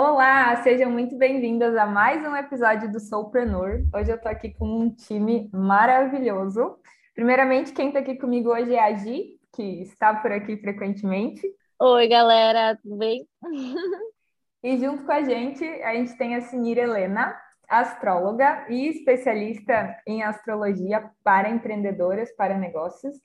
Olá, sejam muito bem-vindas a mais um episódio do Soulpreneur. Hoje eu estou aqui com um time maravilhoso. Primeiramente, quem está aqui comigo hoje é a Gi, que está por aqui frequentemente. Oi, galera, tudo bem? e junto com a gente, a gente tem a Sinira Helena, astróloga e especialista em astrologia para empreendedoras, para negócios,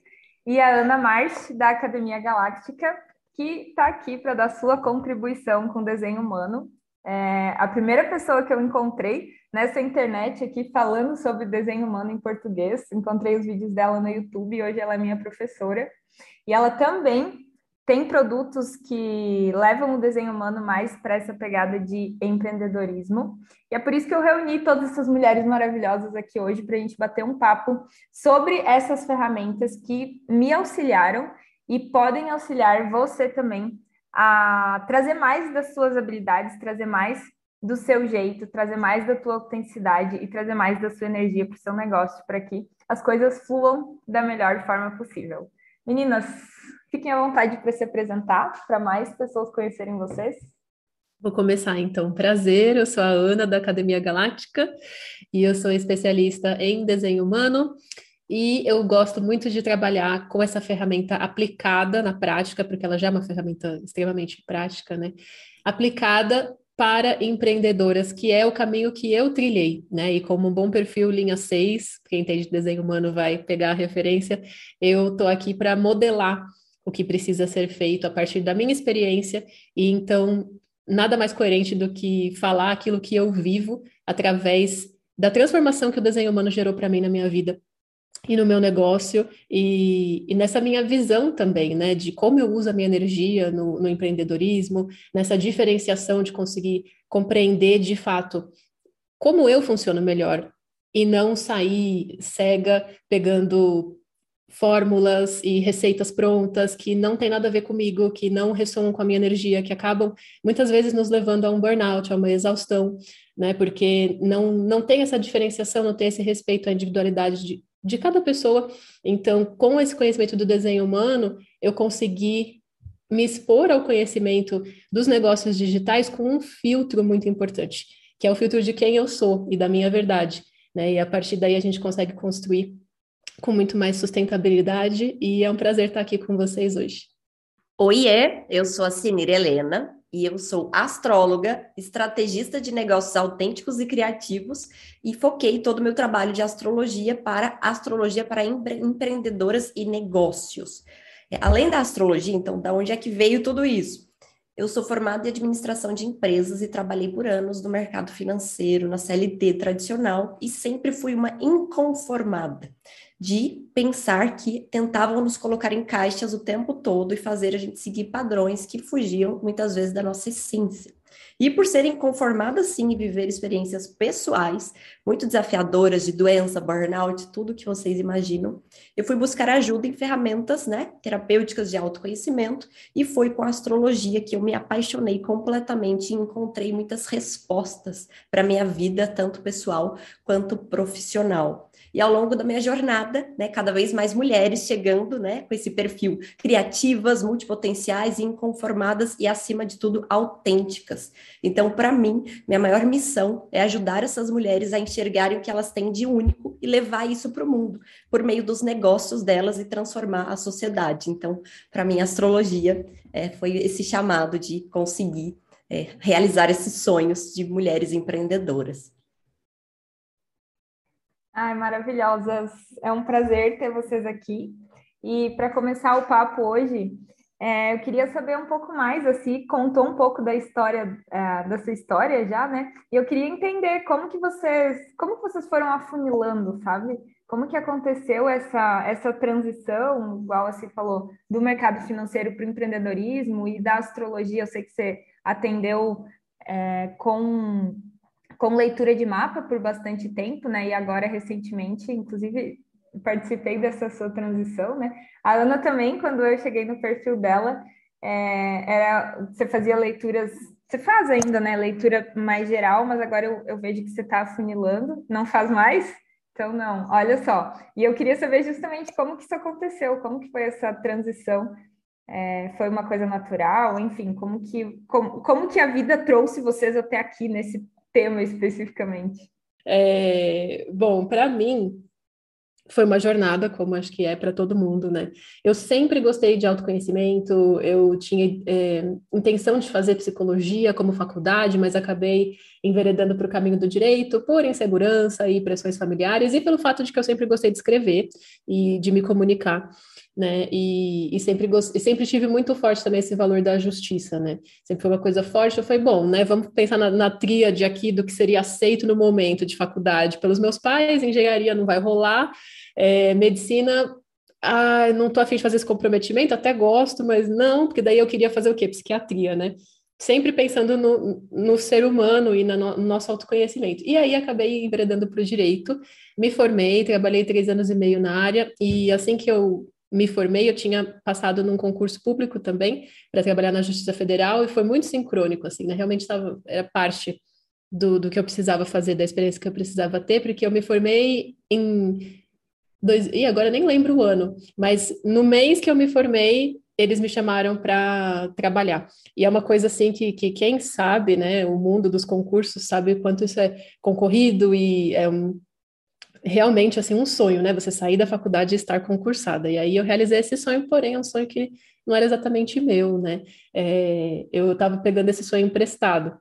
e a Ana March, da Academia Galáctica, que está aqui para dar sua contribuição com o desenho humano. É a primeira pessoa que eu encontrei nessa internet aqui falando sobre desenho humano em português. Encontrei os vídeos dela no YouTube e hoje ela é minha professora. E ela também tem produtos que levam o desenho humano mais para essa pegada de empreendedorismo. E é por isso que eu reuni todas essas mulheres maravilhosas aqui hoje para a gente bater um papo sobre essas ferramentas que me auxiliaram e podem auxiliar você também a trazer mais das suas habilidades, trazer mais do seu jeito, trazer mais da tua autenticidade e trazer mais da sua energia para o seu negócio, para que as coisas fluam da melhor forma possível. Meninas, fiquem à vontade para se apresentar, para mais pessoas conhecerem vocês. Vou começar então. Prazer, eu sou a Ana da Academia Galáctica e eu sou especialista em desenho humano e eu gosto muito de trabalhar com essa ferramenta aplicada na prática, porque ela já é uma ferramenta extremamente prática, né? Aplicada para empreendedoras, que é o caminho que eu trilhei, né? E como um bom perfil linha 6, quem entende de desenho humano vai pegar a referência, eu tô aqui para modelar o que precisa ser feito a partir da minha experiência, e então nada mais coerente do que falar aquilo que eu vivo através da transformação que o desenho humano gerou para mim na minha vida e no meu negócio e, e, nessa minha visão também, né, de como eu uso a minha energia no, no empreendedorismo, nessa diferenciação de conseguir compreender de fato como eu funciono melhor e não sair cega pegando fórmulas e receitas prontas que não tem nada a ver comigo, que não ressoam com a minha energia, que acabam muitas vezes nos levando a um burnout, a uma exaustão, né? Porque não, não tem essa diferenciação, não tem esse respeito à individualidade de, de cada pessoa. Então, com esse conhecimento do desenho humano, eu consegui me expor ao conhecimento dos negócios digitais com um filtro muito importante, que é o filtro de quem eu sou e da minha verdade. Né? E a partir daí a gente consegue construir com muito mais sustentabilidade e é um prazer estar aqui com vocês hoje. Oiê, eu sou a Sinira Helena e eu sou astróloga, estrategista de negócios autênticos e criativos e foquei todo o meu trabalho de astrologia para astrologia para empre empreendedoras e negócios. É, além da astrologia, então, da onde é que veio tudo isso? Eu sou formada em administração de empresas e trabalhei por anos no mercado financeiro, na CLT tradicional e sempre fui uma inconformada de pensar que tentavam nos colocar em caixas o tempo todo e fazer a gente seguir padrões que fugiam muitas vezes da nossa essência. E por serem conformadas sim e viver experiências pessoais muito desafiadoras de doença, burnout, tudo que vocês imaginam, eu fui buscar ajuda em ferramentas, né, terapêuticas de autoconhecimento e foi com a astrologia que eu me apaixonei completamente e encontrei muitas respostas para minha vida, tanto pessoal quanto profissional. E ao longo da minha jornada, né, cada vez mais mulheres chegando, né, com esse perfil criativas, multipotenciais, inconformadas e acima de tudo autênticas. Então, para mim, minha maior missão é ajudar essas mulheres a enxergarem o que elas têm de único e levar isso para o mundo, por meio dos negócios delas e transformar a sociedade. Então, para mim, a astrologia é, foi esse chamado de conseguir é, realizar esses sonhos de mulheres empreendedoras. Ai, maravilhosas. É um prazer ter vocês aqui. E para começar o papo hoje, é, eu queria saber um pouco mais, assim, contou um pouco da história, é, da sua história já, né? E eu queria entender como que vocês, como que vocês foram afunilando, sabe? Como que aconteceu essa, essa transição, igual você falou, do mercado financeiro para o empreendedorismo e da astrologia? Eu sei que você atendeu é, com com leitura de mapa por bastante tempo, né? E agora recentemente, inclusive, participei dessa sua transição, né? A Ana também, quando eu cheguei no perfil dela, é, era você fazia leituras, você faz ainda, né? Leitura mais geral, mas agora eu, eu vejo que você está afunilando, não faz mais? Então, não, olha só. E eu queria saber justamente como que isso aconteceu, como que foi essa transição É, foi uma coisa natural? Enfim, como que, como, como que a vida trouxe vocês até aqui nesse tema especificamente? É, bom, para mim, foi uma jornada, como acho que é para todo mundo, né? Eu sempre gostei de autoconhecimento, eu tinha é, intenção de fazer psicologia como faculdade, mas acabei enveredando para o caminho do direito por insegurança e pressões familiares e pelo fato de que eu sempre gostei de escrever e de me comunicar né? E, e sempre gost... e sempre tive muito forte também esse valor da justiça, né? Sempre foi uma coisa forte. Eu falei, bom, né? Vamos pensar na, na tríade aqui do que seria aceito no momento de faculdade pelos meus pais. Engenharia não vai rolar, é, medicina. Ah, não tô afim de fazer esse comprometimento, até gosto, mas não, porque daí eu queria fazer o quê? Psiquiatria, né? sempre pensando no, no ser humano e no, no, nosso autoconhecimento. E aí acabei enveredando para o direito, me formei, trabalhei três anos e meio na área, e assim que eu me formei, eu tinha passado num concurso público também para trabalhar na Justiça Federal e foi muito sincrônico, assim, né? Realmente estava era parte do, do que eu precisava fazer, da experiência que eu precisava ter, porque eu me formei em dois, e agora nem lembro o ano, mas no mês que eu me formei, eles me chamaram para trabalhar. E é uma coisa assim que, que quem sabe, né, o mundo dos concursos sabe quanto isso é concorrido e é um, realmente assim um sonho, né? Você sair da faculdade e estar concursada. E aí eu realizei esse sonho, porém é um sonho que não era exatamente meu, né? É, eu estava pegando esse sonho emprestado.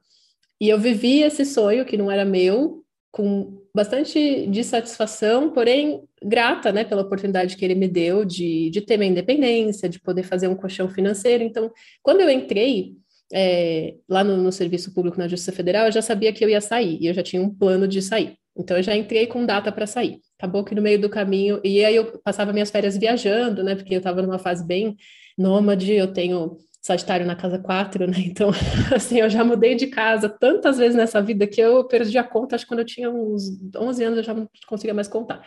E eu vivi esse sonho que não era meu com bastante dissatisfação, porém grata, né, pela oportunidade que ele me deu de, de ter minha independência, de poder fazer um colchão financeiro. Então, quando eu entrei é, lá no, no Serviço Público na Justiça Federal, eu já sabia que eu ia sair, e eu já tinha um plano de sair. Então eu já entrei com data para sair. Acabou que no meio do caminho, e aí eu passava minhas férias viajando, né? Porque eu estava numa fase bem nômade, eu tenho Sagitário na casa 4, né? Então, assim, eu já mudei de casa tantas vezes nessa vida que eu perdi a conta, acho que quando eu tinha uns 11 anos eu já não conseguia mais contar.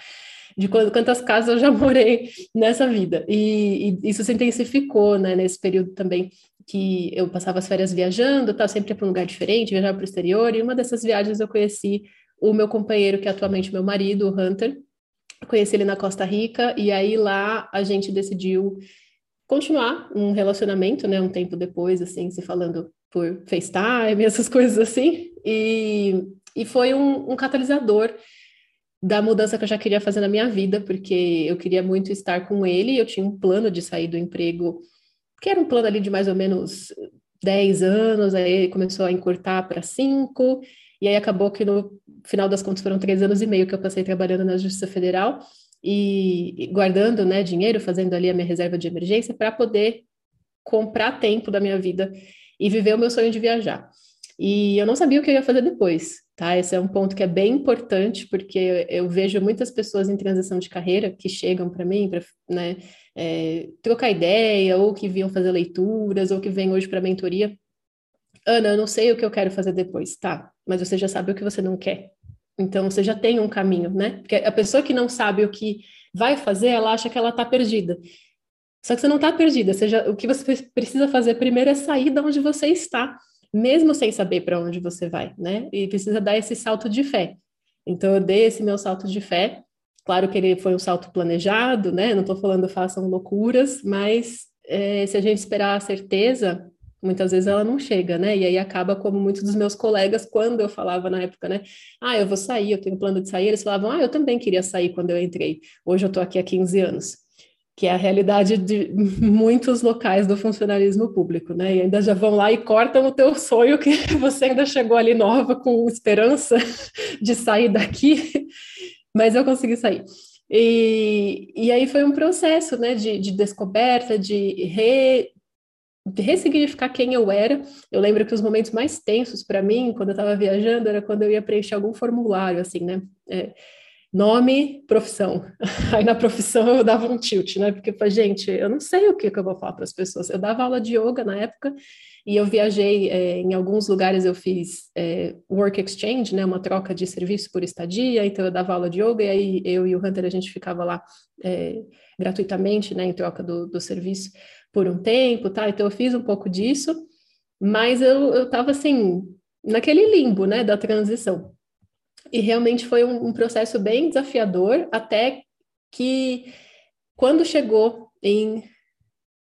De quantas casas eu já morei nessa vida. E, e isso se intensificou, né, nesse período também que eu passava as férias viajando, tá, sempre para um lugar diferente, viajava para o exterior, e uma dessas viagens eu conheci o meu companheiro, que é atualmente meu marido, o Hunter. Conheci ele na Costa Rica, e aí lá a gente decidiu continuar um relacionamento, né? Um tempo depois, assim, se falando por FaceTime, essas coisas assim. E, e foi um, um catalisador da mudança que eu já queria fazer na minha vida, porque eu queria muito estar com ele, eu tinha um plano de sair do emprego, que era um plano ali de mais ou menos 10 anos, aí começou a encurtar para 5, e aí acabou que no final das contas foram três anos e meio que eu passei trabalhando na Justiça Federal e guardando né, dinheiro, fazendo ali a minha reserva de emergência para poder comprar tempo da minha vida e viver o meu sonho de viajar. E eu não sabia o que eu ia fazer depois, tá? Esse é um ponto que é bem importante, porque eu vejo muitas pessoas em transição de carreira que chegam para mim para né, é, trocar ideia, ou que vinham fazer leituras, ou que vêm hoje para mentoria. Ana, eu não sei o que eu quero fazer depois, tá? Mas você já sabe o que você não quer. Então você já tem um caminho, né? Porque a pessoa que não sabe o que vai fazer, ela acha que ela está perdida. Só que você não está perdida. Seja, o que você precisa fazer primeiro é sair de onde você está, mesmo sem saber para onde você vai, né? E precisa dar esse salto de fé. Então eu dei esse meu salto de fé. Claro que ele foi um salto planejado, né? Não estou falando façam loucuras, mas é, se a gente esperar a certeza, muitas vezes ela não chega, né? E aí acaba como muitos dos meus colegas, quando eu falava na época, né? Ah, eu vou sair, eu tenho plano de sair, eles falavam, ah, eu também queria sair quando eu entrei. Hoje eu estou aqui há 15 anos. Que é a realidade de muitos locais do funcionalismo público, né? E ainda já vão lá e cortam o teu sonho que você ainda chegou ali nova com esperança de sair daqui, mas eu consegui sair. E, e aí foi um processo, né, de, de descoberta, de re, ressignificar quem eu era. Eu lembro que os momentos mais tensos para mim, quando eu estava viajando, era quando eu ia preencher algum formulário, assim, né? É, nome, profissão. Aí na profissão eu dava um tilt, né? Porque, gente, eu não sei o que, que eu vou falar para as pessoas. Eu dava aula de yoga na época e eu viajei é, em alguns lugares, eu fiz é, work exchange, né? Uma troca de serviço por estadia, então eu dava aula de yoga e aí eu e o Hunter a gente ficava lá é, gratuitamente, né? Em troca do, do serviço por um tempo, tá? Então eu fiz um pouco disso, mas eu, eu tava assim, naquele limbo, né, da transição. E realmente foi um, um processo bem desafiador, até que quando chegou em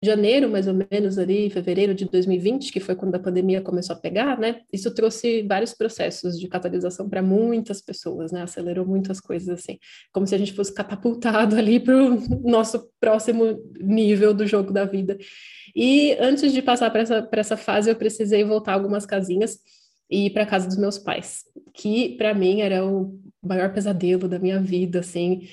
janeiro, mais ou menos, ali, fevereiro de 2020, que foi quando a pandemia começou a pegar, né? Isso trouxe vários processos de catalisação para muitas pessoas, né? Acelerou muitas coisas, assim, como se a gente fosse catapultado ali para o nosso próximo nível do jogo da vida. E antes de passar para essa, essa fase, eu precisei voltar algumas casinhas e ir para casa dos meus pais, que para mim era o maior pesadelo da minha vida, assim.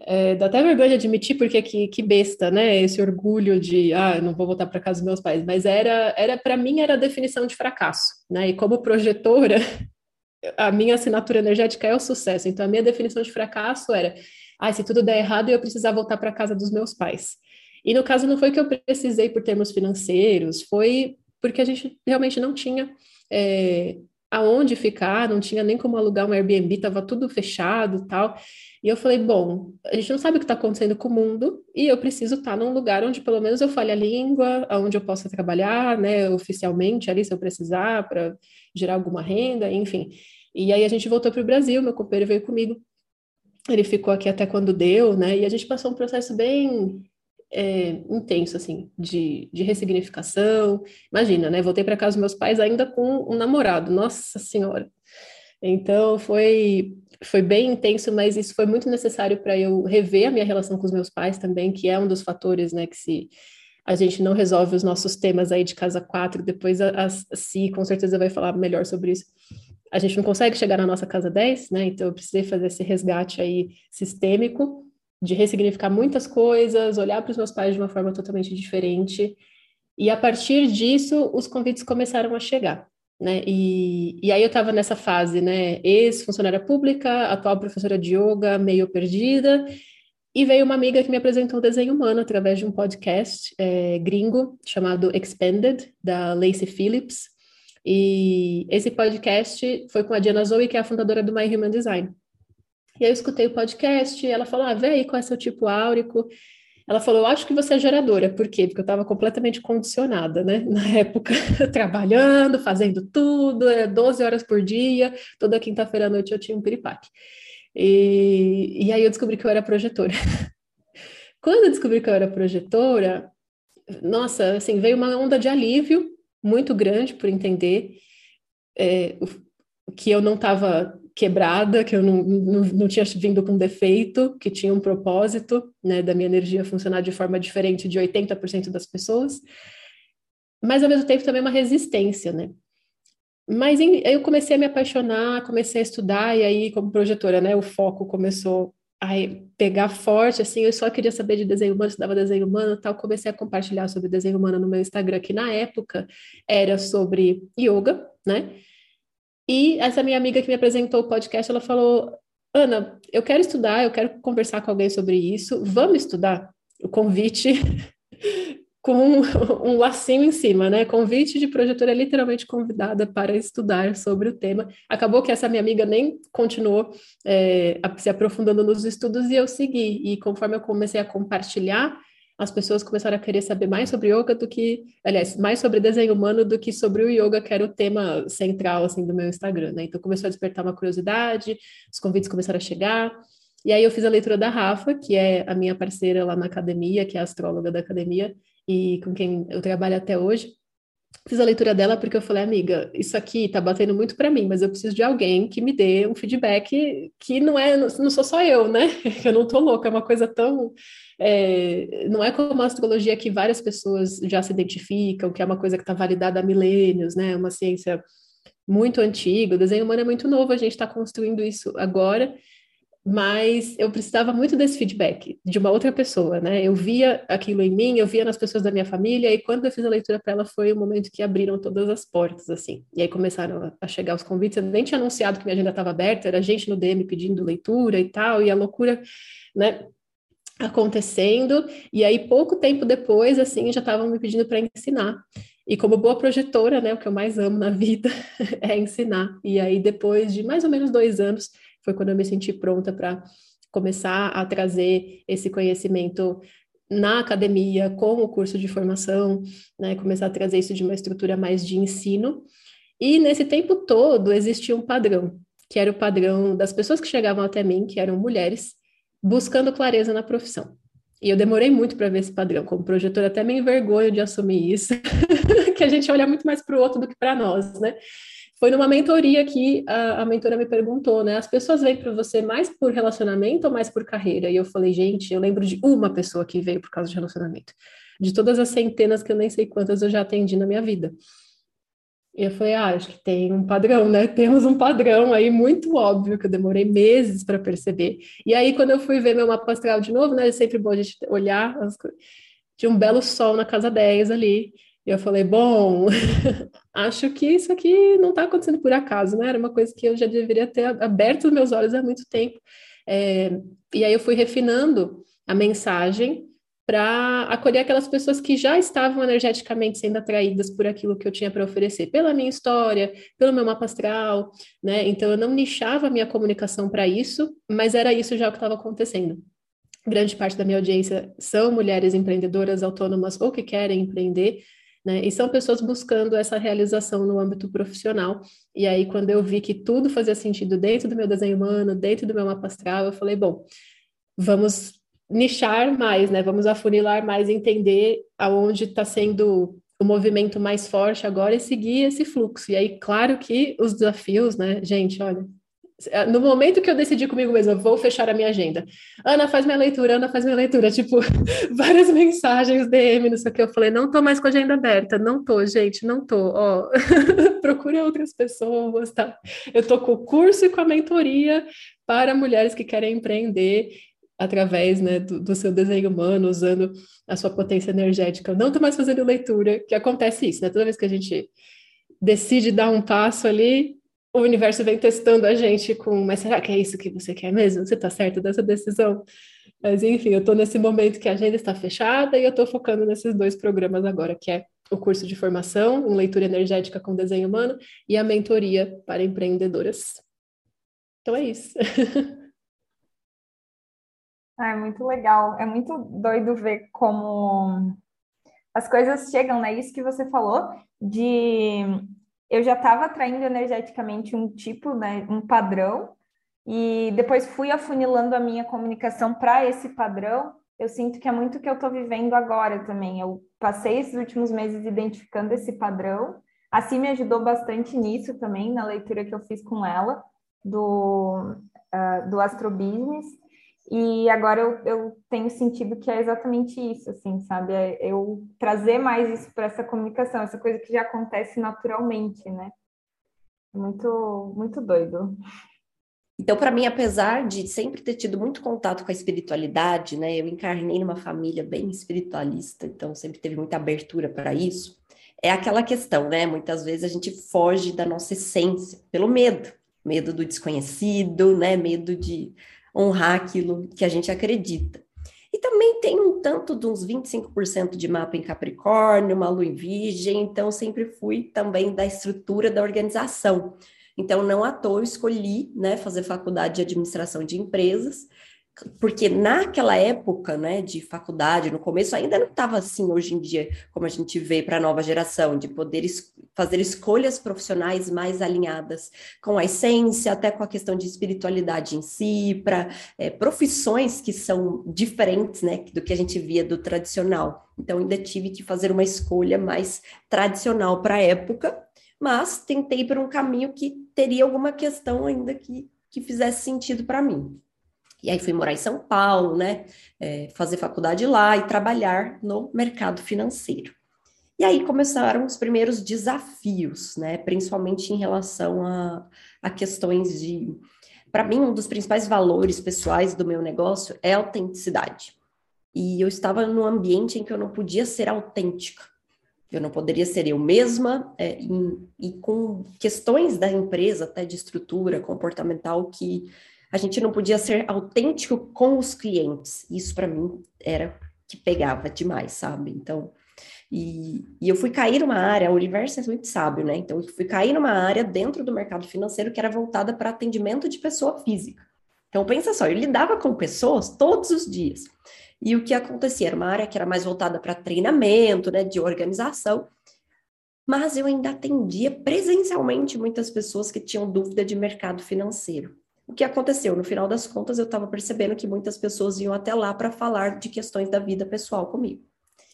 É, dá até vergonha de admitir, porque que, que besta, né? Esse orgulho de, ah, não vou voltar para casa dos meus pais. Mas era, era para mim, era a definição de fracasso, né? E como projetora, a minha assinatura energética é o sucesso. Então, a minha definição de fracasso era, ah, se tudo der errado, eu precisar voltar para casa dos meus pais. E no caso, não foi que eu precisei por termos financeiros, foi porque a gente realmente não tinha é, aonde ficar, não tinha nem como alugar um Airbnb, estava tudo fechado tal. E eu falei, bom, a gente não sabe o que está acontecendo com o mundo e eu preciso estar tá num lugar onde pelo menos eu fale a língua, onde eu possa trabalhar, né, oficialmente ali, se eu precisar, para gerar alguma renda, enfim. E aí a gente voltou para o Brasil, meu companheiro veio comigo. Ele ficou aqui até quando deu, né? E a gente passou um processo bem é, intenso, assim, de, de ressignificação. Imagina, né? Voltei para casa dos meus pais ainda com um namorado, nossa senhora. Então foi foi bem intenso, mas isso foi muito necessário para eu rever a minha relação com os meus pais também, que é um dos fatores, né, que se a gente não resolve os nossos temas aí de casa quatro, depois a, a Si com certeza vai falar melhor sobre isso. A gente não consegue chegar na nossa casa 10, né? Então eu precisei fazer esse resgate aí sistêmico de ressignificar muitas coisas, olhar para os meus pais de uma forma totalmente diferente. E a partir disso, os convites começaram a chegar. Né? E, e aí eu estava nessa fase, né? Ex-funcionária pública, atual professora de yoga, meio perdida, e veio uma amiga que me apresentou o desenho humano através de um podcast é, gringo chamado Expanded, da Lacey Phillips. E esse podcast foi com a Diana Zoe, que é a fundadora do My Human Design. E aí eu escutei o podcast, ela falou: Ah, vê aí qual é seu tipo áurico. Ela falou: Eu acho que você é geradora. Por quê? Porque eu estava completamente condicionada, né? Na época, trabalhando, fazendo tudo, 12 é, horas por dia, toda quinta-feira à noite eu tinha um piripaque. E, e aí eu descobri que eu era projetora. Quando eu descobri que eu era projetora, nossa, assim, veio uma onda de alívio muito grande por entender é, que eu não estava quebrada, que eu não, não, não, tinha vindo com defeito, que tinha um propósito, né, da minha energia funcionar de forma diferente de 80% das pessoas, mas ao mesmo tempo também uma resistência, né? Mas em, eu comecei a me apaixonar, comecei a estudar, e aí, como projetora, né, o foco começou a pegar forte, assim, eu só queria saber de desenho humano, estudava desenho humano tal, comecei a compartilhar sobre desenho humano no meu Instagram, que na época era sobre yoga, né? E essa minha amiga que me apresentou o podcast, ela falou: Ana, eu quero estudar, eu quero conversar com alguém sobre isso, vamos estudar? O convite com um lacinho em cima, né? Convite de projetora literalmente convidada para estudar sobre o tema. Acabou que essa minha amiga nem continuou é, se aprofundando nos estudos e eu segui. E conforme eu comecei a compartilhar as pessoas começaram a querer saber mais sobre yoga do que, aliás, mais sobre desenho humano do que sobre o yoga, que era o tema central, assim, do meu Instagram, né? Então começou a despertar uma curiosidade, os convites começaram a chegar, e aí eu fiz a leitura da Rafa, que é a minha parceira lá na academia, que é astróloga da academia, e com quem eu trabalho até hoje. Fiz a leitura dela porque eu falei, amiga, isso aqui tá batendo muito para mim, mas eu preciso de alguém que me dê um feedback que não é, não sou só eu, né? Eu não tô louca, é uma coisa tão é, não é como a astrologia que várias pessoas já se identificam, que é uma coisa que está validada há milênios, né? É uma ciência muito antiga, o desenho humano é muito novo, a gente está construindo isso agora, mas eu precisava muito desse feedback de uma outra pessoa, né? Eu via aquilo em mim, eu via nas pessoas da minha família, e quando eu fiz a leitura para ela foi o momento que abriram todas as portas, assim. E aí começaram a chegar os convites, eu nem tinha anunciado que minha agenda estava aberta, era gente no DM pedindo leitura e tal, e a loucura, né? acontecendo, e aí pouco tempo depois, assim, já estavam me pedindo para ensinar. E como boa projetora, né, o que eu mais amo na vida é ensinar. E aí depois de mais ou menos dois anos, foi quando eu me senti pronta para começar a trazer esse conhecimento na academia, com o curso de formação, né, começar a trazer isso de uma estrutura mais de ensino. E nesse tempo todo existia um padrão, que era o padrão das pessoas que chegavam até mim, que eram mulheres, buscando clareza na profissão. E eu demorei muito para ver esse padrão. Como projetor, até me envergonho de assumir isso, que a gente olha muito mais para o outro do que para nós, né? Foi numa mentoria que a, a mentora me perguntou, né? As pessoas vêm para você mais por relacionamento ou mais por carreira? E eu falei, gente, eu lembro de uma pessoa que veio por causa de relacionamento. De todas as centenas que eu nem sei quantas eu já atendi na minha vida. E eu falei, ah, acho que tem um padrão, né? Temos um padrão aí muito óbvio que eu demorei meses para perceber. E aí, quando eu fui ver meu mapa astral de novo, né? É sempre bom a gente olhar as. Tinha um belo sol na casa 10 ali. Eu falei, bom, acho que isso aqui não está acontecendo por acaso, né? Era uma coisa que eu já deveria ter aberto os meus olhos há muito tempo. É, e aí eu fui refinando a mensagem para acolher aquelas pessoas que já estavam energeticamente sendo atraídas por aquilo que eu tinha para oferecer, pela minha história, pelo meu mapa astral, né? Então eu não nichava a minha comunicação para isso, mas era isso já o que estava acontecendo. Grande parte da minha audiência são mulheres empreendedoras autônomas ou que querem empreender, né? E são pessoas buscando essa realização no âmbito profissional. E aí, quando eu vi que tudo fazia sentido dentro do meu desenho humano, dentro do meu mapa astral, eu falei, bom, vamos nichar mais, né? Vamos afunilar mais, entender aonde está sendo o movimento mais forte agora e seguir esse fluxo. E aí, claro que os desafios, né, gente, olha, no momento que eu decidi comigo mesma, vou fechar a minha agenda. Ana, faz minha leitura, Ana, faz minha leitura. Tipo, várias mensagens, DM, não sei o que. Eu falei, não tô mais com a agenda aberta. Não tô, gente, não tô. Ó, procure outras pessoas, tá? Eu tô com o curso e com a mentoria para mulheres que querem empreender através né, do, do, seu desenho humano, usando a sua potência energética. Eu não estou mais fazendo leitura, que acontece isso, né? Toda vez que a gente decide dar um passo ali, o universo vem testando a gente com, mas será que é isso que você quer mesmo? Você está certo dessa decisão? Mas enfim, eu estou nesse momento que a agenda está fechada e eu estou focando nesses dois programas agora, que é o curso de formação, um leitura energética com desenho humano, e a mentoria para empreendedoras. Então é isso. É muito legal, é muito doido ver como as coisas chegam, né? Isso que você falou de eu já estava atraindo energeticamente um tipo, né, um padrão, e depois fui afunilando a minha comunicação para esse padrão. Eu sinto que é muito o que eu estou vivendo agora também. Eu passei esses últimos meses identificando esse padrão. Assim me ajudou bastante nisso também, na leitura que eu fiz com ela, do, uh, do Astro Business. E agora eu, eu tenho sentido que é exatamente isso, assim, sabe? É eu trazer mais isso para essa comunicação, essa coisa que já acontece naturalmente, né? Muito, muito doido. Então, para mim, apesar de sempre ter tido muito contato com a espiritualidade, né? Eu encarnei numa família bem espiritualista, então sempre teve muita abertura para isso. É aquela questão, né? Muitas vezes a gente foge da nossa essência pelo medo, medo do desconhecido, né? Medo de honrar aquilo que a gente acredita. E também tem um tanto de uns 25% de mapa em Capricórnio, uma lua em Virgem, então sempre fui também da estrutura da organização. Então, não à toa escolhi né, fazer faculdade de administração de empresas, porque naquela época, né, de faculdade, no começo, ainda não estava assim hoje em dia, como a gente vê para a nova geração, de poder es fazer escolhas profissionais mais alinhadas com a essência, até com a questão de espiritualidade em si, para é, profissões que são diferentes, né, do que a gente via do tradicional. Então, ainda tive que fazer uma escolha mais tradicional para a época, mas tentei por um caminho que teria alguma questão ainda que, que fizesse sentido para mim. E aí fui morar em São Paulo, né? É, fazer faculdade lá e trabalhar no mercado financeiro. E aí começaram os primeiros desafios, né? Principalmente em relação a, a questões de. Para mim, um dos principais valores pessoais do meu negócio é autenticidade. E eu estava num ambiente em que eu não podia ser autêntica. Eu não poderia ser eu mesma, é, em, e com questões da empresa, até de estrutura comportamental, que a gente não podia ser autêntico com os clientes. Isso para mim era que pegava demais, sabe? Então, e, e, eu fui cair numa área, o universo é muito sábio, né? Então, eu fui cair numa área dentro do mercado financeiro que era voltada para atendimento de pessoa física. Então, pensa só, eu lidava com pessoas todos os dias. E o que acontecia? Era uma área que era mais voltada para treinamento, né, de organização, mas eu ainda atendia presencialmente muitas pessoas que tinham dúvida de mercado financeiro. O que aconteceu? No final das contas, eu estava percebendo que muitas pessoas iam até lá para falar de questões da vida pessoal comigo.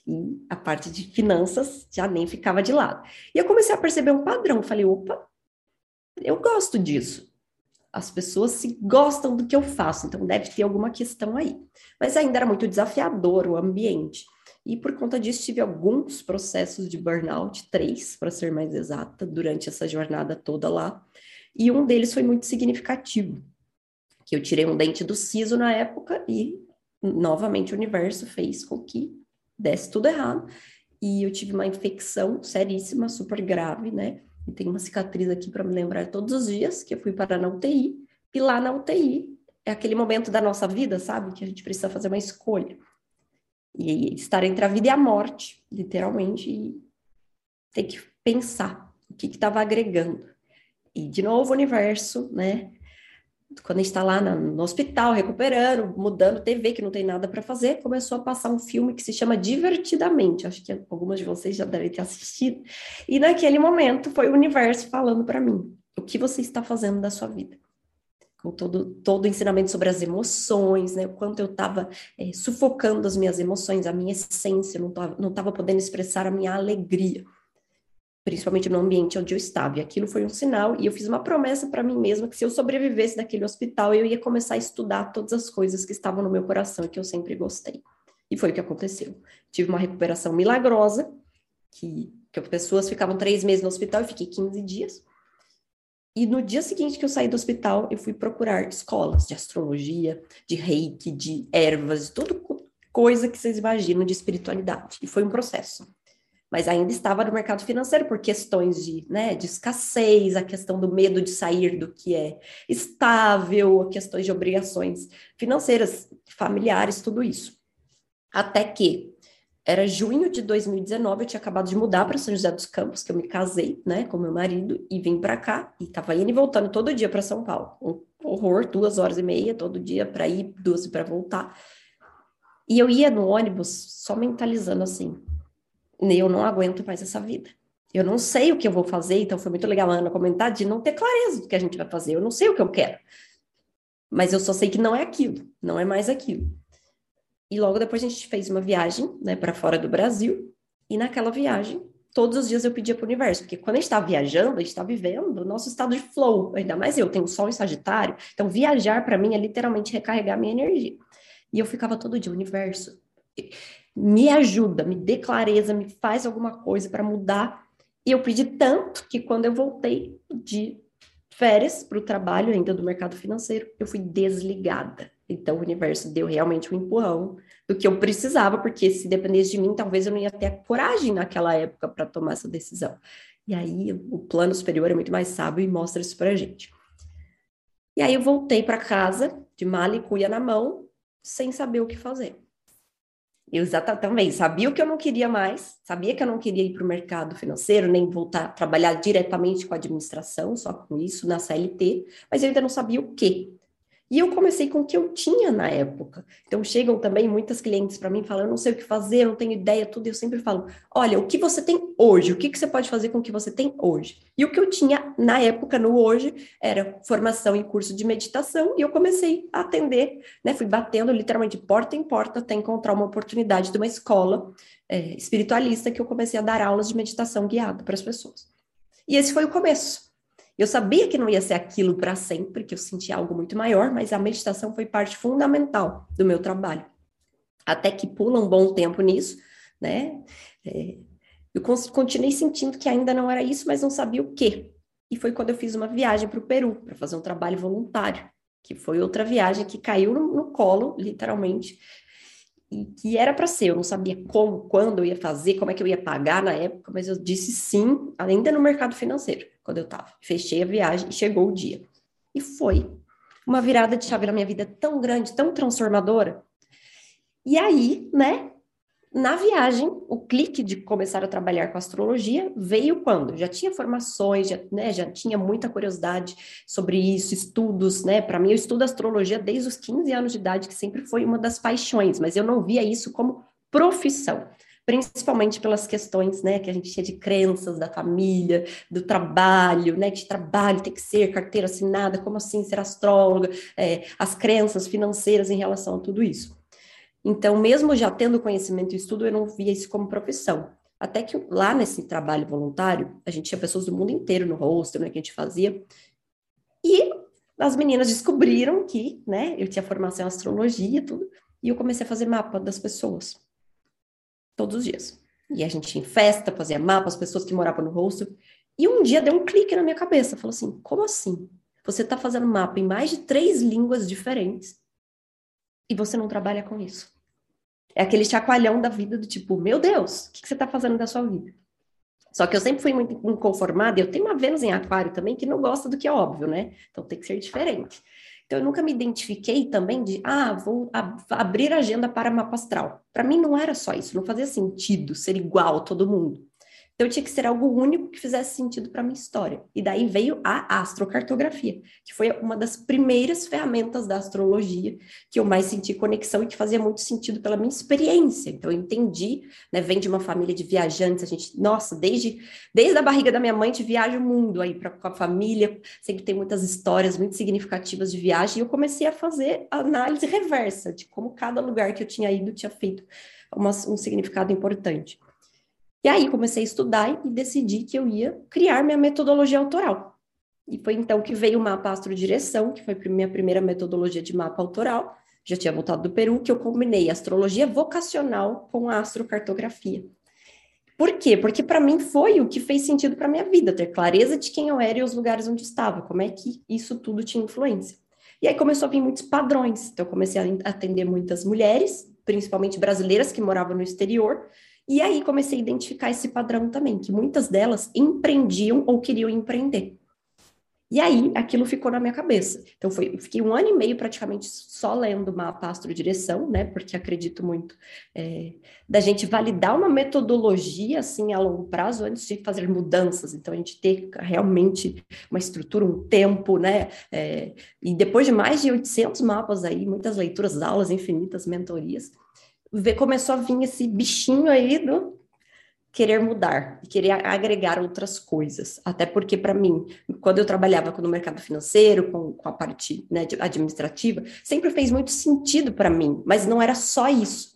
E a parte de finanças já nem ficava de lado. E eu comecei a perceber um padrão. Falei, opa, eu gosto disso. As pessoas se gostam do que eu faço, então deve ter alguma questão aí. Mas ainda era muito desafiador o ambiente. E por conta disso, tive alguns processos de burnout, três, para ser mais exata, durante essa jornada toda lá. E um deles foi muito significativo, que eu tirei um dente do siso na época e novamente o universo fez com que desse tudo errado. E eu tive uma infecção seríssima, super grave, né? E tem uma cicatriz aqui para me lembrar todos os dias que eu fui parar na UTI. E lá na UTI é aquele momento da nossa vida, sabe? Que a gente precisa fazer uma escolha. E estar entre a vida e a morte, literalmente, e ter que pensar o que estava agregando. E, de novo, o universo, né? Quando a gente está lá no hospital, recuperando, mudando TV, que não tem nada para fazer, começou a passar um filme que se chama Divertidamente. Acho que algumas de vocês já devem ter assistido. E naquele momento foi o universo falando para mim: o que você está fazendo da sua vida? Com todo, todo o ensinamento sobre as emoções, né? O quanto eu estava é, sufocando as minhas emoções, a minha essência, não estava não podendo expressar a minha alegria principalmente no ambiente onde eu estava. E aquilo foi um sinal, e eu fiz uma promessa para mim mesma que se eu sobrevivesse daquele hospital, eu ia começar a estudar todas as coisas que estavam no meu coração e que eu sempre gostei. E foi o que aconteceu. Tive uma recuperação milagrosa, que, que as pessoas ficavam três meses no hospital, eu fiquei 15 dias. E no dia seguinte que eu saí do hospital, eu fui procurar escolas de astrologia, de reiki, de ervas, de tudo coisa que vocês imaginam de espiritualidade. E foi um processo mas ainda estava no mercado financeiro por questões de, né, de escassez, a questão do medo de sair do que é estável, questões de obrigações financeiras, familiares, tudo isso. Até que era junho de 2019, eu tinha acabado de mudar para São José dos Campos, que eu me casei, né, com meu marido, e vim para cá, e estava indo e voltando todo dia para São Paulo. Um horror, duas horas e meia todo dia para ir, duas para voltar. E eu ia no ônibus só mentalizando assim: eu não aguento mais essa vida. Eu não sei o que eu vou fazer, então foi muito legal a Ana comentar de não ter clareza do que a gente vai fazer. Eu não sei o que eu quero. Mas eu só sei que não é aquilo, não é mais aquilo. E logo depois a gente fez uma viagem, né, para fora do Brasil, e naquela viagem, todos os dias eu pedia para o universo, porque quando a gente está viajando, a gente está vivendo o nosso estado de flow, ainda mais eu, tenho sol em Sagitário, então viajar para mim é literalmente recarregar minha energia. E eu ficava todo dia, universo, me ajuda, me dê clareza, me faz alguma coisa para mudar. E eu pedi tanto que quando eu voltei de férias para o trabalho ainda do mercado financeiro, eu fui desligada. Então o universo deu realmente um empurrão do que eu precisava, porque se dependesse de mim, talvez eu não ia ter a coragem naquela época para tomar essa decisão. E aí o plano superior é muito mais sábio e mostra isso para gente. E aí eu voltei para casa de mala e cuia na mão, sem saber o que fazer. Eu também sabia o que eu não queria mais, sabia que eu não queria ir para o mercado financeiro, nem voltar a trabalhar diretamente com a administração, só com isso, na CLT, mas eu ainda não sabia o que. E eu comecei com o que eu tinha na época. Então chegam também muitas clientes para mim falando, eu não sei o que fazer, eu não tenho ideia, tudo. E eu sempre falo, olha, o que você tem hoje? O que, que você pode fazer com o que você tem hoje? E o que eu tinha na época, no hoje, era formação em curso de meditação. E eu comecei a atender, né? Fui batendo literalmente porta em porta até encontrar uma oportunidade de uma escola é, espiritualista que eu comecei a dar aulas de meditação guiada para as pessoas. E esse foi o começo. Eu sabia que não ia ser aquilo para sempre, que eu sentia algo muito maior, mas a meditação foi parte fundamental do meu trabalho. Até que pula um bom tempo nisso, né? É, eu continuei sentindo que ainda não era isso, mas não sabia o quê. E foi quando eu fiz uma viagem para o Peru, para fazer um trabalho voluntário, que foi outra viagem que caiu no, no colo, literalmente, e que era para ser. Eu não sabia como, quando eu ia fazer, como é que eu ia pagar na época, mas eu disse sim, ainda no mercado financeiro quando eu estava. Fechei a viagem e chegou o dia. E foi uma virada de chave na minha vida tão grande, tão transformadora. E aí, né, na viagem, o clique de começar a trabalhar com astrologia veio quando? Já tinha formações, já, né, já tinha muita curiosidade sobre isso, estudos, né? Para mim, eu estudo astrologia desde os 15 anos de idade, que sempre foi uma das paixões, mas eu não via isso como profissão. Principalmente pelas questões, né, que a gente tinha de crenças da família, do trabalho, né, que trabalho tem que ser carteira assinada, como assim ser astróloga, é, as crenças financeiras em relação a tudo isso. Então, mesmo já tendo conhecimento e estudo, eu não via isso como profissão. Até que lá nesse trabalho voluntário, a gente tinha pessoas do mundo inteiro no hostel, né, que a gente fazia, e as meninas descobriram que, né, eu tinha formação em astrologia e tudo, e eu comecei a fazer mapa das pessoas. Todos os dias. E a gente em festa, fazia mapa, as pessoas que moravam no hostel. E um dia deu um clique na minha cabeça. Falou assim, como assim? Você está fazendo mapa em mais de três línguas diferentes e você não trabalha com isso. É aquele chacoalhão da vida do tipo, meu Deus, o que, que você está fazendo da sua vida? Só que eu sempre fui muito inconformada, eu tenho uma Vênus em aquário também que não gosta do que é óbvio, né? Então tem que ser diferente. Então eu nunca me identifiquei também de, ah, vou ab abrir agenda para mapa astral. Para mim não era só isso, não fazia sentido ser igual a todo mundo. Então tinha que ser algo único que fizesse sentido para minha história. E daí veio a astrocartografia, que foi uma das primeiras ferramentas da astrologia que eu mais senti conexão e que fazia muito sentido pela minha experiência. Então eu entendi, né, vem de uma família de viajantes, a gente, nossa, desde desde a barriga da minha mãe gente viaja o mundo aí para com a família, sempre tem muitas histórias muito significativas de viagem, e eu comecei a fazer análise reversa de como cada lugar que eu tinha ido tinha feito uma, um significado importante. E aí comecei a estudar e decidi que eu ia criar minha metodologia autoral. E foi então que veio o mapa astrodireção, que foi minha primeira metodologia de mapa autoral. Já tinha voltado do Peru, que eu combinei astrologia vocacional com astrocartografia. Por quê? Porque para mim foi o que fez sentido para minha vida, ter clareza de quem eu era e os lugares onde estava, como é que isso tudo tinha influência. E aí começou a vir muitos padrões. Então eu comecei a atender muitas mulheres, principalmente brasileiras que moravam no exterior, e aí comecei a identificar esse padrão também, que muitas delas empreendiam ou queriam empreender. E aí aquilo ficou na minha cabeça. Então foi, fiquei um ano e meio praticamente só lendo mapa direção, né? Porque acredito muito é, da gente validar uma metodologia assim a longo prazo antes de fazer mudanças. Então a gente ter realmente uma estrutura, um tempo, né? É, e depois de mais de 800 mapas aí, muitas leituras, aulas infinitas, mentorias, começou a vir esse bichinho aí do querer mudar e querer agregar outras coisas. Até porque, para mim, quando eu trabalhava no mercado financeiro, com, com a parte né, administrativa, sempre fez muito sentido para mim, mas não era só isso.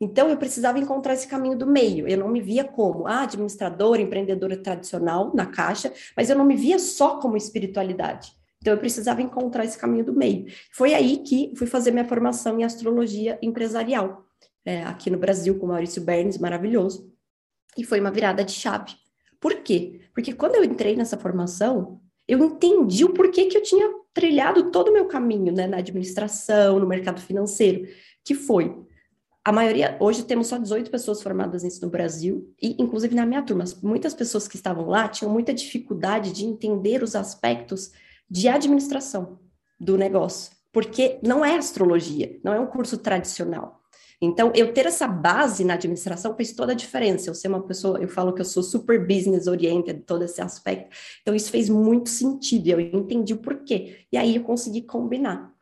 Então, eu precisava encontrar esse caminho do meio. Eu não me via como ah, administradora, empreendedora tradicional na caixa, mas eu não me via só como espiritualidade. Então, eu precisava encontrar esse caminho do meio. Foi aí que fui fazer minha formação em astrologia empresarial é, aqui no Brasil com Maurício Bernes, maravilhoso. E foi uma virada de chave. Por quê? Porque quando eu entrei nessa formação, eu entendi o porquê que eu tinha trilhado todo o meu caminho, né, na administração, no mercado financeiro, que foi a maioria, hoje temos só 18 pessoas formadas nisso no Brasil, e inclusive na minha turma, muitas pessoas que estavam lá tinham muita dificuldade de entender os aspectos de administração do negócio, porque não é astrologia, não é um curso tradicional. Então, eu ter essa base na administração fez toda a diferença. Eu ser uma pessoa, eu falo que eu sou super business oriented, todo esse aspecto. Então, isso fez muito sentido. Eu entendi o porquê. E aí eu consegui combinar.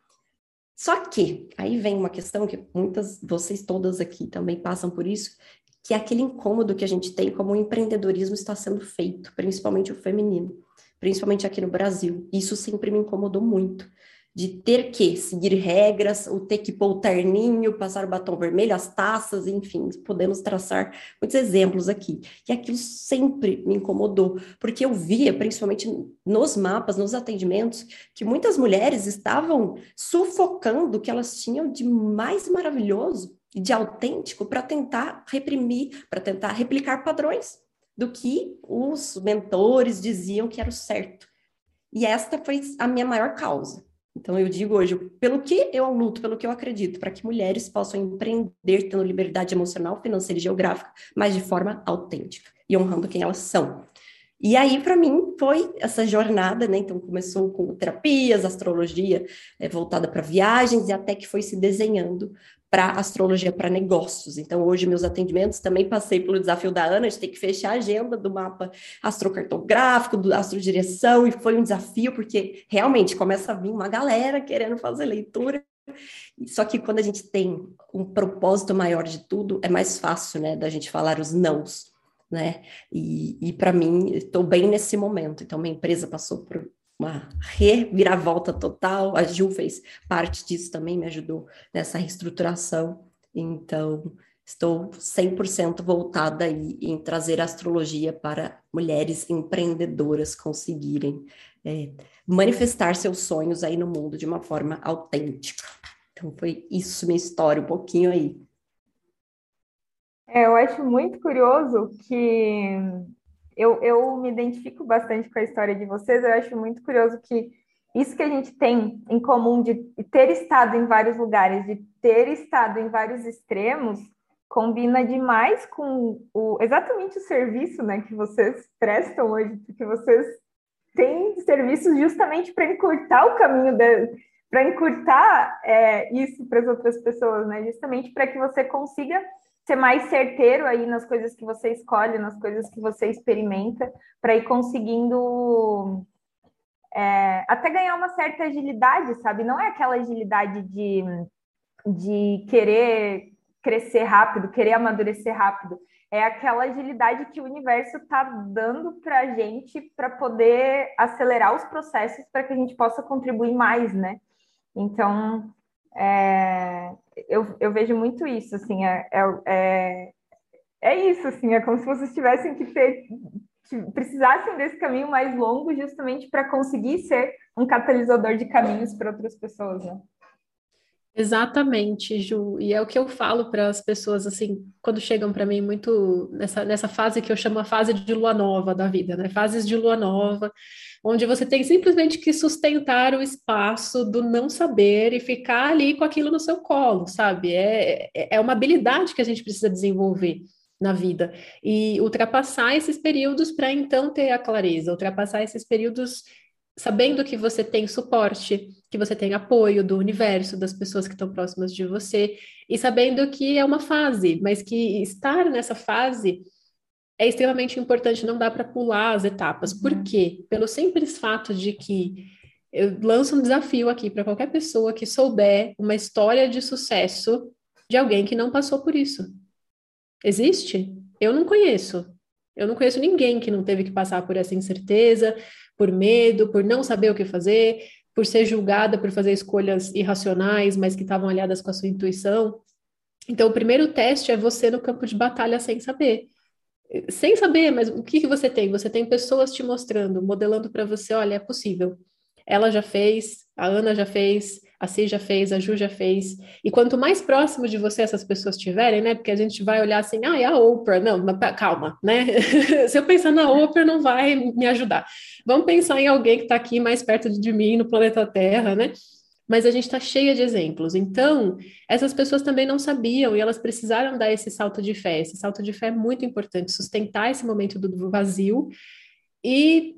Só que aí vem uma questão que muitas, vocês todas aqui também passam por isso, que é aquele incômodo que a gente tem como o empreendedorismo está sendo feito, principalmente o feminino, principalmente aqui no Brasil. Isso sempre me incomodou muito de ter que seguir regras, ou ter que pôr o terninho, passar o batom vermelho, as taças, enfim, podemos traçar muitos exemplos aqui. E aquilo sempre me incomodou, porque eu via, principalmente nos mapas, nos atendimentos, que muitas mulheres estavam sufocando o que elas tinham de mais maravilhoso e de autêntico para tentar reprimir, para tentar replicar padrões do que os mentores diziam que era o certo. E esta foi a minha maior causa então, eu digo hoje, pelo que eu luto, pelo que eu acredito, para que mulheres possam empreender tendo liberdade emocional, financeira e geográfica, mas de forma autêntica e honrando quem elas são. E aí, para mim, foi essa jornada, né? Então, começou com terapias, astrologia é, voltada para viagens, e até que foi se desenhando para astrologia para negócios. Então, hoje, meus atendimentos também passei pelo desafio da Ana de ter que fechar a agenda do mapa astrocartográfico, do astrodireção, e foi um desafio, porque realmente começa a vir uma galera querendo fazer leitura Só que quando a gente tem um propósito maior de tudo, é mais fácil, né, da gente falar os nãos, né? E, e para mim, estou bem nesse momento. Então, minha empresa passou por uma reviravolta total. A Gil fez parte disso também, me ajudou nessa reestruturação. Então, estou 100% voltada aí em trazer astrologia para mulheres empreendedoras conseguirem é, manifestar seus sonhos aí no mundo de uma forma autêntica. Então, foi isso minha história, um pouquinho aí. É, eu acho muito curioso que eu, eu me identifico bastante com a história de vocês, eu acho muito curioso que isso que a gente tem em comum de ter estado em vários lugares, de ter estado em vários extremos, combina demais com o, exatamente o serviço né, que vocês prestam hoje, porque vocês têm serviços justamente para encurtar o caminho, para encurtar é, isso para as outras pessoas, né? justamente para que você consiga ser mais certeiro aí nas coisas que você escolhe, nas coisas que você experimenta, para ir conseguindo é, até ganhar uma certa agilidade, sabe? Não é aquela agilidade de, de querer crescer rápido, querer amadurecer rápido. É aquela agilidade que o universo está dando para a gente para poder acelerar os processos para que a gente possa contribuir mais, né? Então, é, eu, eu vejo muito isso, assim, é, é, é, é isso, assim, é como se vocês tivessem que ter, precisassem desse caminho mais longo justamente para conseguir ser um catalisador de caminhos para outras pessoas, né? Exatamente, Ju. E é o que eu falo para as pessoas, assim, quando chegam para mim muito nessa, nessa fase que eu chamo a fase de lua nova da vida, né? Fases de lua nova, onde você tem simplesmente que sustentar o espaço do não saber e ficar ali com aquilo no seu colo, sabe? É, é, é uma habilidade que a gente precisa desenvolver na vida e ultrapassar esses períodos para então ter a clareza, ultrapassar esses períodos sabendo que você tem suporte, que você tem apoio do universo, das pessoas que estão próximas de você, e sabendo que é uma fase, mas que estar nessa fase é extremamente importante, não dá para pular as etapas. Uhum. Por quê? Pelo simples fato de que eu lanço um desafio aqui para qualquer pessoa que souber uma história de sucesso de alguém que não passou por isso. Existe? Eu não conheço. Eu não conheço ninguém que não teve que passar por essa incerteza, por medo, por não saber o que fazer, por ser julgada por fazer escolhas irracionais, mas que estavam aliadas com a sua intuição. Então, o primeiro teste é você no campo de batalha sem saber. Sem saber, mas o que, que você tem? Você tem pessoas te mostrando, modelando para você: olha, é possível. Ela já fez, a Ana já fez, a Cis já fez, a Ju já fez. E quanto mais próximo de você essas pessoas estiverem, né? Porque a gente vai olhar assim, ah, é a Oprah. Não, calma, né? Se eu pensar na Oprah, não vai me ajudar. Vamos pensar em alguém que está aqui mais perto de mim, no planeta Terra, né? Mas a gente está cheia de exemplos. Então, essas pessoas também não sabiam e elas precisaram dar esse salto de fé. Esse salto de fé é muito importante, sustentar esse momento do vazio e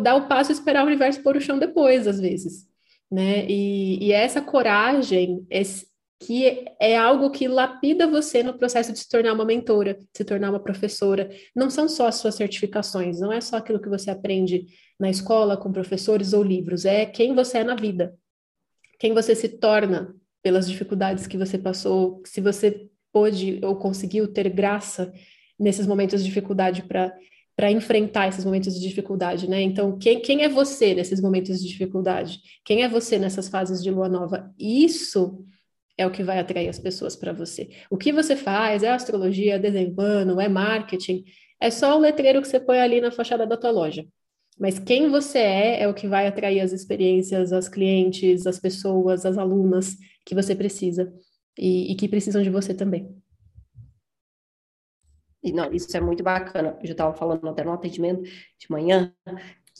dar o passo e esperar o universo pôr o chão depois, às vezes né? E, e essa coragem que é algo que lapida você no processo de se tornar uma mentora, de se tornar uma professora. Não são só as suas certificações, não é só aquilo que você aprende na escola com professores ou livros, é quem você é na vida, quem você se torna pelas dificuldades que você passou, se você pôde ou conseguiu ter graça nesses momentos de dificuldade para para enfrentar esses momentos de dificuldade, né? Então, quem, quem é você nesses momentos de dificuldade? Quem é você nessas fases de lua nova? Isso é o que vai atrair as pessoas para você. O que você faz é astrologia, é desenho é marketing, é só o letreiro que você põe ali na fachada da tua loja. Mas quem você é é o que vai atrair as experiências, as clientes, as pessoas, as alunas que você precisa e, e que precisam de você também. E não, isso é muito bacana. Eu já estava falando até no atendimento de manhã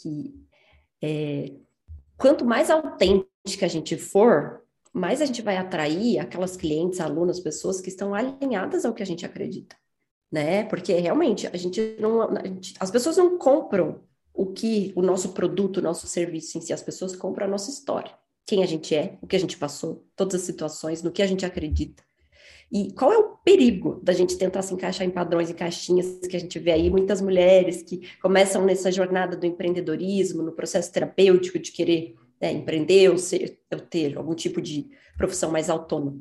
que é, quanto mais autêntica a gente for, mais a gente vai atrair aquelas clientes, alunos, pessoas que estão alinhadas ao que a gente acredita, né? Porque realmente a gente não, a gente, as pessoas não compram o que o nosso produto, o nosso serviço em si, as pessoas compram a nossa história, quem a gente é, o que a gente passou, todas as situações, no que a gente acredita. E qual é o perigo da gente tentar se encaixar em padrões e caixinhas que a gente vê aí? Muitas mulheres que começam nessa jornada do empreendedorismo, no processo terapêutico de querer né, empreender ou, ser, ou ter algum tipo de profissão mais autônoma.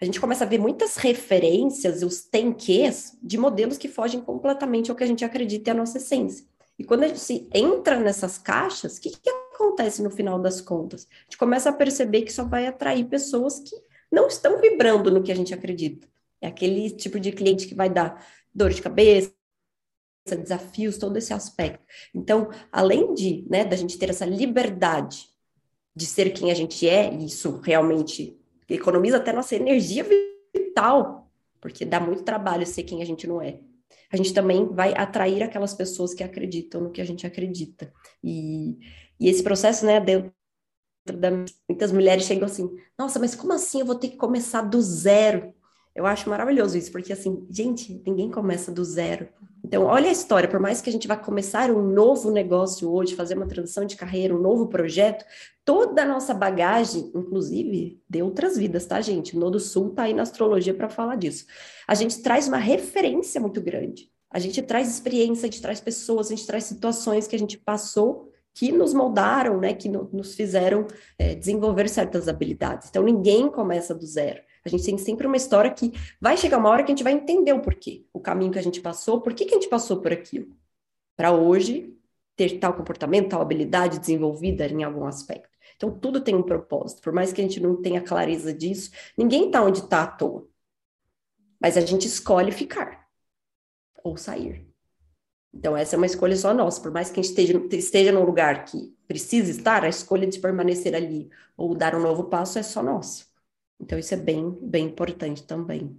A gente começa a ver muitas referências, os tem quês, de modelos que fogem completamente ao que a gente acredita é a nossa essência. E quando a gente entra nessas caixas, o que, que acontece no final das contas? A gente começa a perceber que só vai atrair pessoas que não estão vibrando no que a gente acredita. É aquele tipo de cliente que vai dar dor de cabeça, desafios, todo esse aspecto. Então, além de, né, da gente ter essa liberdade de ser quem a gente é, e isso realmente economiza até nossa energia vital, porque dá muito trabalho ser quem a gente não é. A gente também vai atrair aquelas pessoas que acreditam no que a gente acredita. E, e esse processo, né, dentro da, muitas mulheres chegam assim, nossa, mas como assim eu vou ter que começar do zero? Eu acho maravilhoso isso, porque assim, gente, ninguém começa do zero. Então, olha a história, por mais que a gente vá começar um novo negócio hoje, fazer uma transição de carreira, um novo projeto, toda a nossa bagagem, inclusive, de outras vidas, tá, gente? O Nodo Sul tá aí na astrologia para falar disso. A gente traz uma referência muito grande. A gente traz experiência, a gente traz pessoas, a gente traz situações que a gente passou que nos moldaram, né, que no, nos fizeram é, desenvolver certas habilidades. Então, ninguém começa do zero. A gente tem sempre uma história que vai chegar uma hora que a gente vai entender o porquê, o caminho que a gente passou, por que, que a gente passou por aquilo. Para hoje ter tal comportamento, tal habilidade desenvolvida em algum aspecto. Então, tudo tem um propósito. Por mais que a gente não tenha clareza disso, ninguém está onde está à toa. Mas a gente escolhe ficar ou sair. Então, essa é uma escolha só nossa. Por mais que a gente esteja, esteja num lugar que precisa estar, a escolha de permanecer ali ou dar um novo passo é só nossa. Então, isso é bem, bem importante também.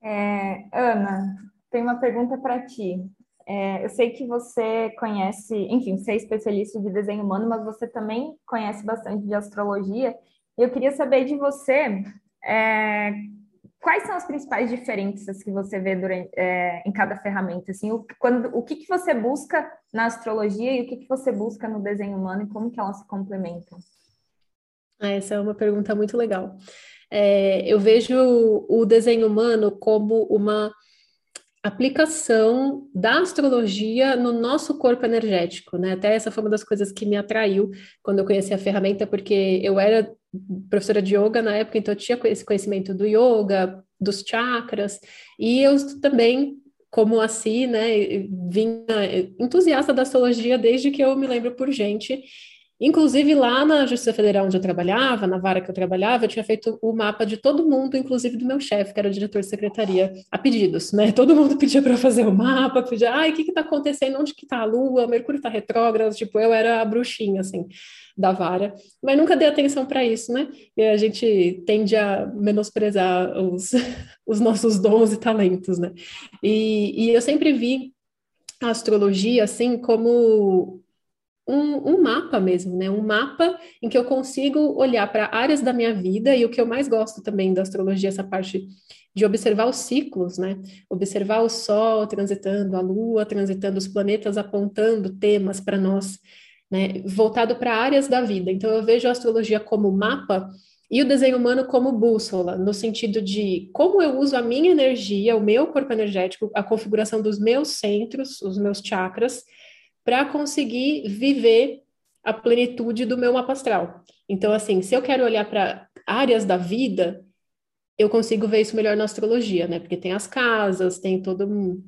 É, Ana, tem uma pergunta para ti. É, eu sei que você conhece, enfim, você é especialista de desenho humano, mas você também conhece bastante de astrologia. Eu queria saber de você é, quais são as principais diferenças que você vê durante, é, em cada ferramenta. Assim, o, quando, o que, que você busca na astrologia e o que, que você busca no desenho humano e como que elas se complementam? Ah, essa é uma pergunta muito legal. É, eu vejo o desenho humano como uma aplicação da astrologia no nosso corpo energético, né? Até essa foi uma das coisas que me atraiu quando eu conheci a ferramenta, porque eu era professora de yoga na época, então eu tinha esse conhecimento do yoga, dos chakras, e eu também, como assim, né, vinha entusiasta da astrologia desde que eu me lembro por gente, Inclusive, lá na Justiça Federal, onde eu trabalhava, na vara que eu trabalhava, eu tinha feito o mapa de todo mundo, inclusive do meu chefe, que era o diretor de secretaria, a pedidos, né? Todo mundo pedia para fazer o mapa, pedia, ai, o que está acontecendo? Onde que está a Lua? Mercúrio está retrógrado? Tipo, eu era a bruxinha, assim, da vara. Mas nunca dei atenção para isso, né? E a gente tende a menosprezar os, os nossos dons e talentos, né? E, e eu sempre vi a astrologia, assim, como um, um, mapa mesmo, né? Um mapa em que eu consigo olhar para áreas da minha vida e o que eu mais gosto também da astrologia, essa parte de observar os ciclos, né? Observar o Sol transitando, a Lua transitando, os planetas apontando temas para nós, né? Voltado para áreas da vida. Então eu vejo a astrologia como mapa e o desenho humano como bússola, no sentido de como eu uso a minha energia, o meu corpo energético, a configuração dos meus centros, os meus chakras para conseguir viver a plenitude do meu mapa astral. Então, assim, se eu quero olhar para áreas da vida, eu consigo ver isso melhor na astrologia, né? Porque tem as casas, tem todo um,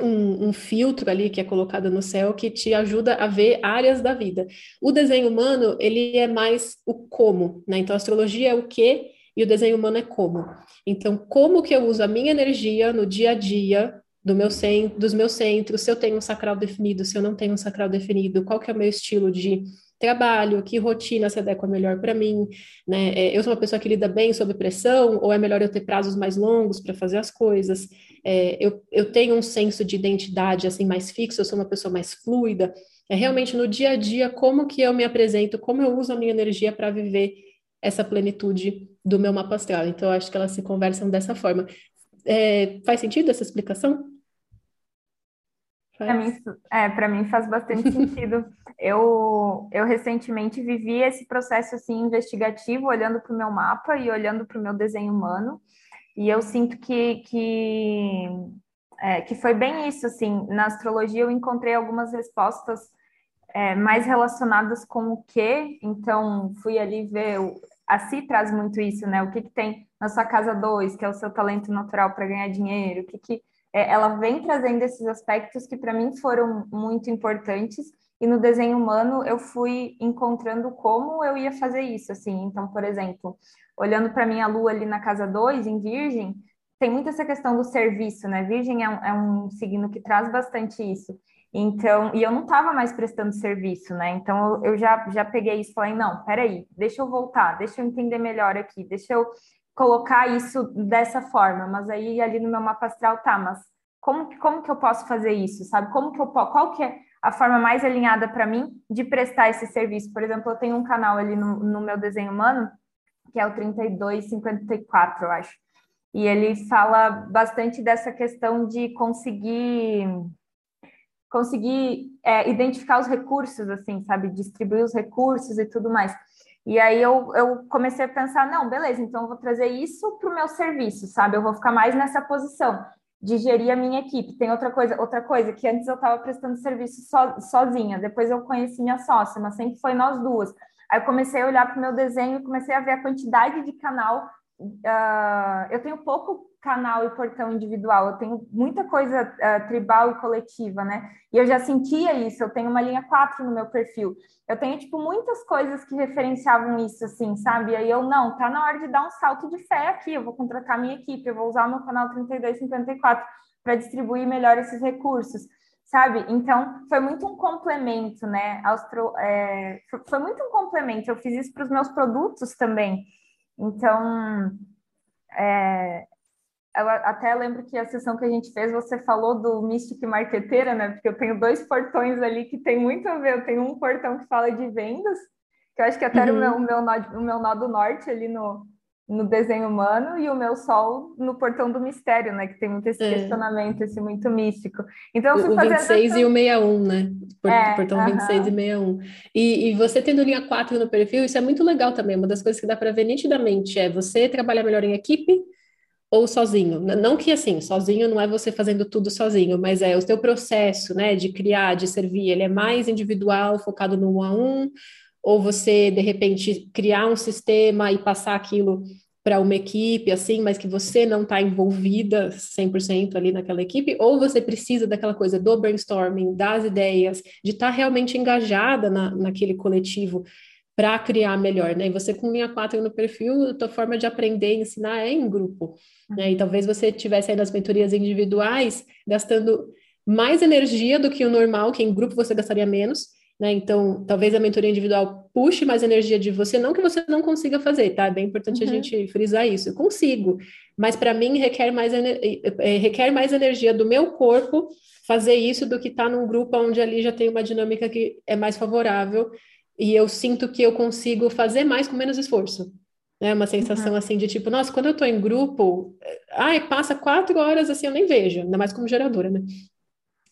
um, um, filtro ali que é colocado no céu que te ajuda a ver áreas da vida. O desenho humano, ele é mais o como, né? Então, a astrologia é o que e o desenho humano é como. Então, como que eu uso a minha energia no dia a dia do meu centro, dos meus centros, se eu tenho um sacral definido, se eu não tenho um sacral definido, qual que é o meu estilo de trabalho, que rotina se adequa melhor para mim, né? É, eu sou uma pessoa que lida bem sob pressão, ou é melhor eu ter prazos mais longos para fazer as coisas? É, eu, eu tenho um senso de identidade assim mais fixo, eu sou uma pessoa mais fluida. É realmente no dia a dia como que eu me apresento, como eu uso a minha energia para viver essa plenitude do meu mapa astral. Então, eu acho que elas se conversam dessa forma. É, faz sentido essa explicação? Para mim, é, para mim faz bastante sentido. Eu, eu recentemente vivi esse processo assim investigativo, olhando para o meu mapa e olhando para o meu desenho humano, e eu sinto que, que, é, que foi bem isso, assim, na astrologia eu encontrei algumas respostas é, mais relacionadas com o que, então fui ali ver, a Si traz muito isso, né? O que, que tem na sua casa 2, que é o seu talento natural para ganhar dinheiro, o que, que ela vem trazendo esses aspectos que para mim foram muito importantes e no desenho humano eu fui encontrando como eu ia fazer isso, assim. Então, por exemplo, olhando para minha lua ali na casa 2, em Virgem, tem muito essa questão do serviço, né? Virgem é um, é um signo que traz bastante isso. Então, e eu não estava mais prestando serviço, né? Então eu já, já peguei isso e falei, não, peraí, deixa eu voltar, deixa eu entender melhor aqui, deixa eu colocar isso dessa forma, mas aí ali no meu mapa astral tá, mas como, como que eu posso fazer isso, sabe? Como que eu qual que é a forma mais alinhada para mim de prestar esse serviço? Por exemplo, eu tenho um canal ali no, no meu desenho humano, que é o 3254, eu acho. E ele fala bastante dessa questão de conseguir conseguir é, identificar os recursos, assim, sabe, distribuir os recursos e tudo mais. E aí eu, eu comecei a pensar, não, beleza, então eu vou trazer isso para o meu serviço, sabe? Eu vou ficar mais nessa posição de gerir a minha equipe. Tem outra coisa, outra coisa que antes eu estava prestando serviço so, sozinha, depois eu conheci minha sócia, mas sempre foi nós duas. Aí eu comecei a olhar para o meu desenho, comecei a ver a quantidade de canal. Uh, eu tenho pouco canal e portão individual, eu tenho muita coisa uh, tribal e coletiva, né? E eu já sentia isso, eu tenho uma linha 4 no meu perfil. Eu tenho, tipo, muitas coisas que referenciavam isso, assim, sabe? E aí eu, não, tá na hora de dar um salto de fé aqui, eu vou contratar minha equipe, eu vou usar o meu canal 3254 para distribuir melhor esses recursos, sabe? Então, foi muito um complemento, né? Austro, é, foi muito um complemento, eu fiz isso para os meus produtos também. Então, é, eu até lembro que a sessão que a gente fez, você falou do Mystic Marqueteira, né? Porque eu tenho dois portões ali que tem muito a ver. Eu tenho um portão que fala de vendas, que eu acho que até uhum. era o meu, o, meu nó, o meu nó do norte ali no, no desenho humano, e o meu sol no portão do mistério, né? Que tem muito esse é. questionamento, esse muito místico. Então, eu fui o 26 essa... e o 61, né? é, portão uh -huh. 26 e 61. E, e você tendo linha 4 no perfil, isso é muito legal também. Uma das coisas que dá para ver nitidamente é você trabalhar melhor em equipe ou sozinho. Não que assim, sozinho não é você fazendo tudo sozinho, mas é o seu processo, né, de criar, de servir, ele é mais individual, focado no um a um, ou você de repente criar um sistema e passar aquilo para uma equipe assim, mas que você não está envolvida 100% ali naquela equipe, ou você precisa daquela coisa do brainstorming, das ideias, de estar tá realmente engajada na, naquele coletivo para criar melhor, né? E você com linha 4 no perfil, a tua forma de aprender e ensinar é em grupo, né? E talvez você tivesse aí nas mentorias individuais gastando mais energia do que o normal, que em grupo você gastaria menos, né? Então, talvez a mentoria individual puxe mais energia de você, não que você não consiga fazer, tá? É bem importante uhum. a gente frisar isso. Eu consigo, mas para mim requer mais, é, requer mais energia do meu corpo fazer isso do que estar tá num grupo onde ali já tem uma dinâmica que é mais favorável e eu sinto que eu consigo fazer mais com menos esforço. É uma sensação uhum. assim de tipo, nossa, quando eu tô em grupo, ai, passa quatro horas assim, eu nem vejo, ainda mais como geradora, né?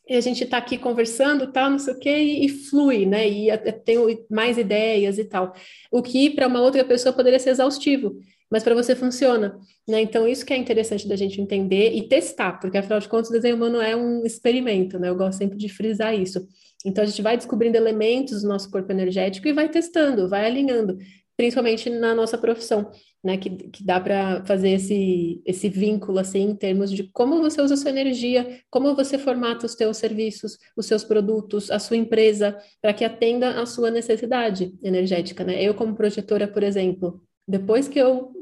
E a gente tá aqui conversando, tal, não sei o quê, e, e flui, né? E tem mais ideias e tal. O que para uma outra pessoa poderia ser exaustivo, mas para você funciona, né? Então, isso que é interessante da gente entender e testar, porque afinal de contas, o desenho humano é um experimento, né? Eu gosto sempre de frisar isso. Então, a gente vai descobrindo elementos do nosso corpo energético e vai testando, vai alinhando, principalmente na nossa profissão, né? Que, que dá para fazer esse, esse vínculo, assim, em termos de como você usa a sua energia, como você formata os seus serviços, os seus produtos, a sua empresa, para que atenda à sua necessidade energética, né? Eu, como projetora, por exemplo, depois que eu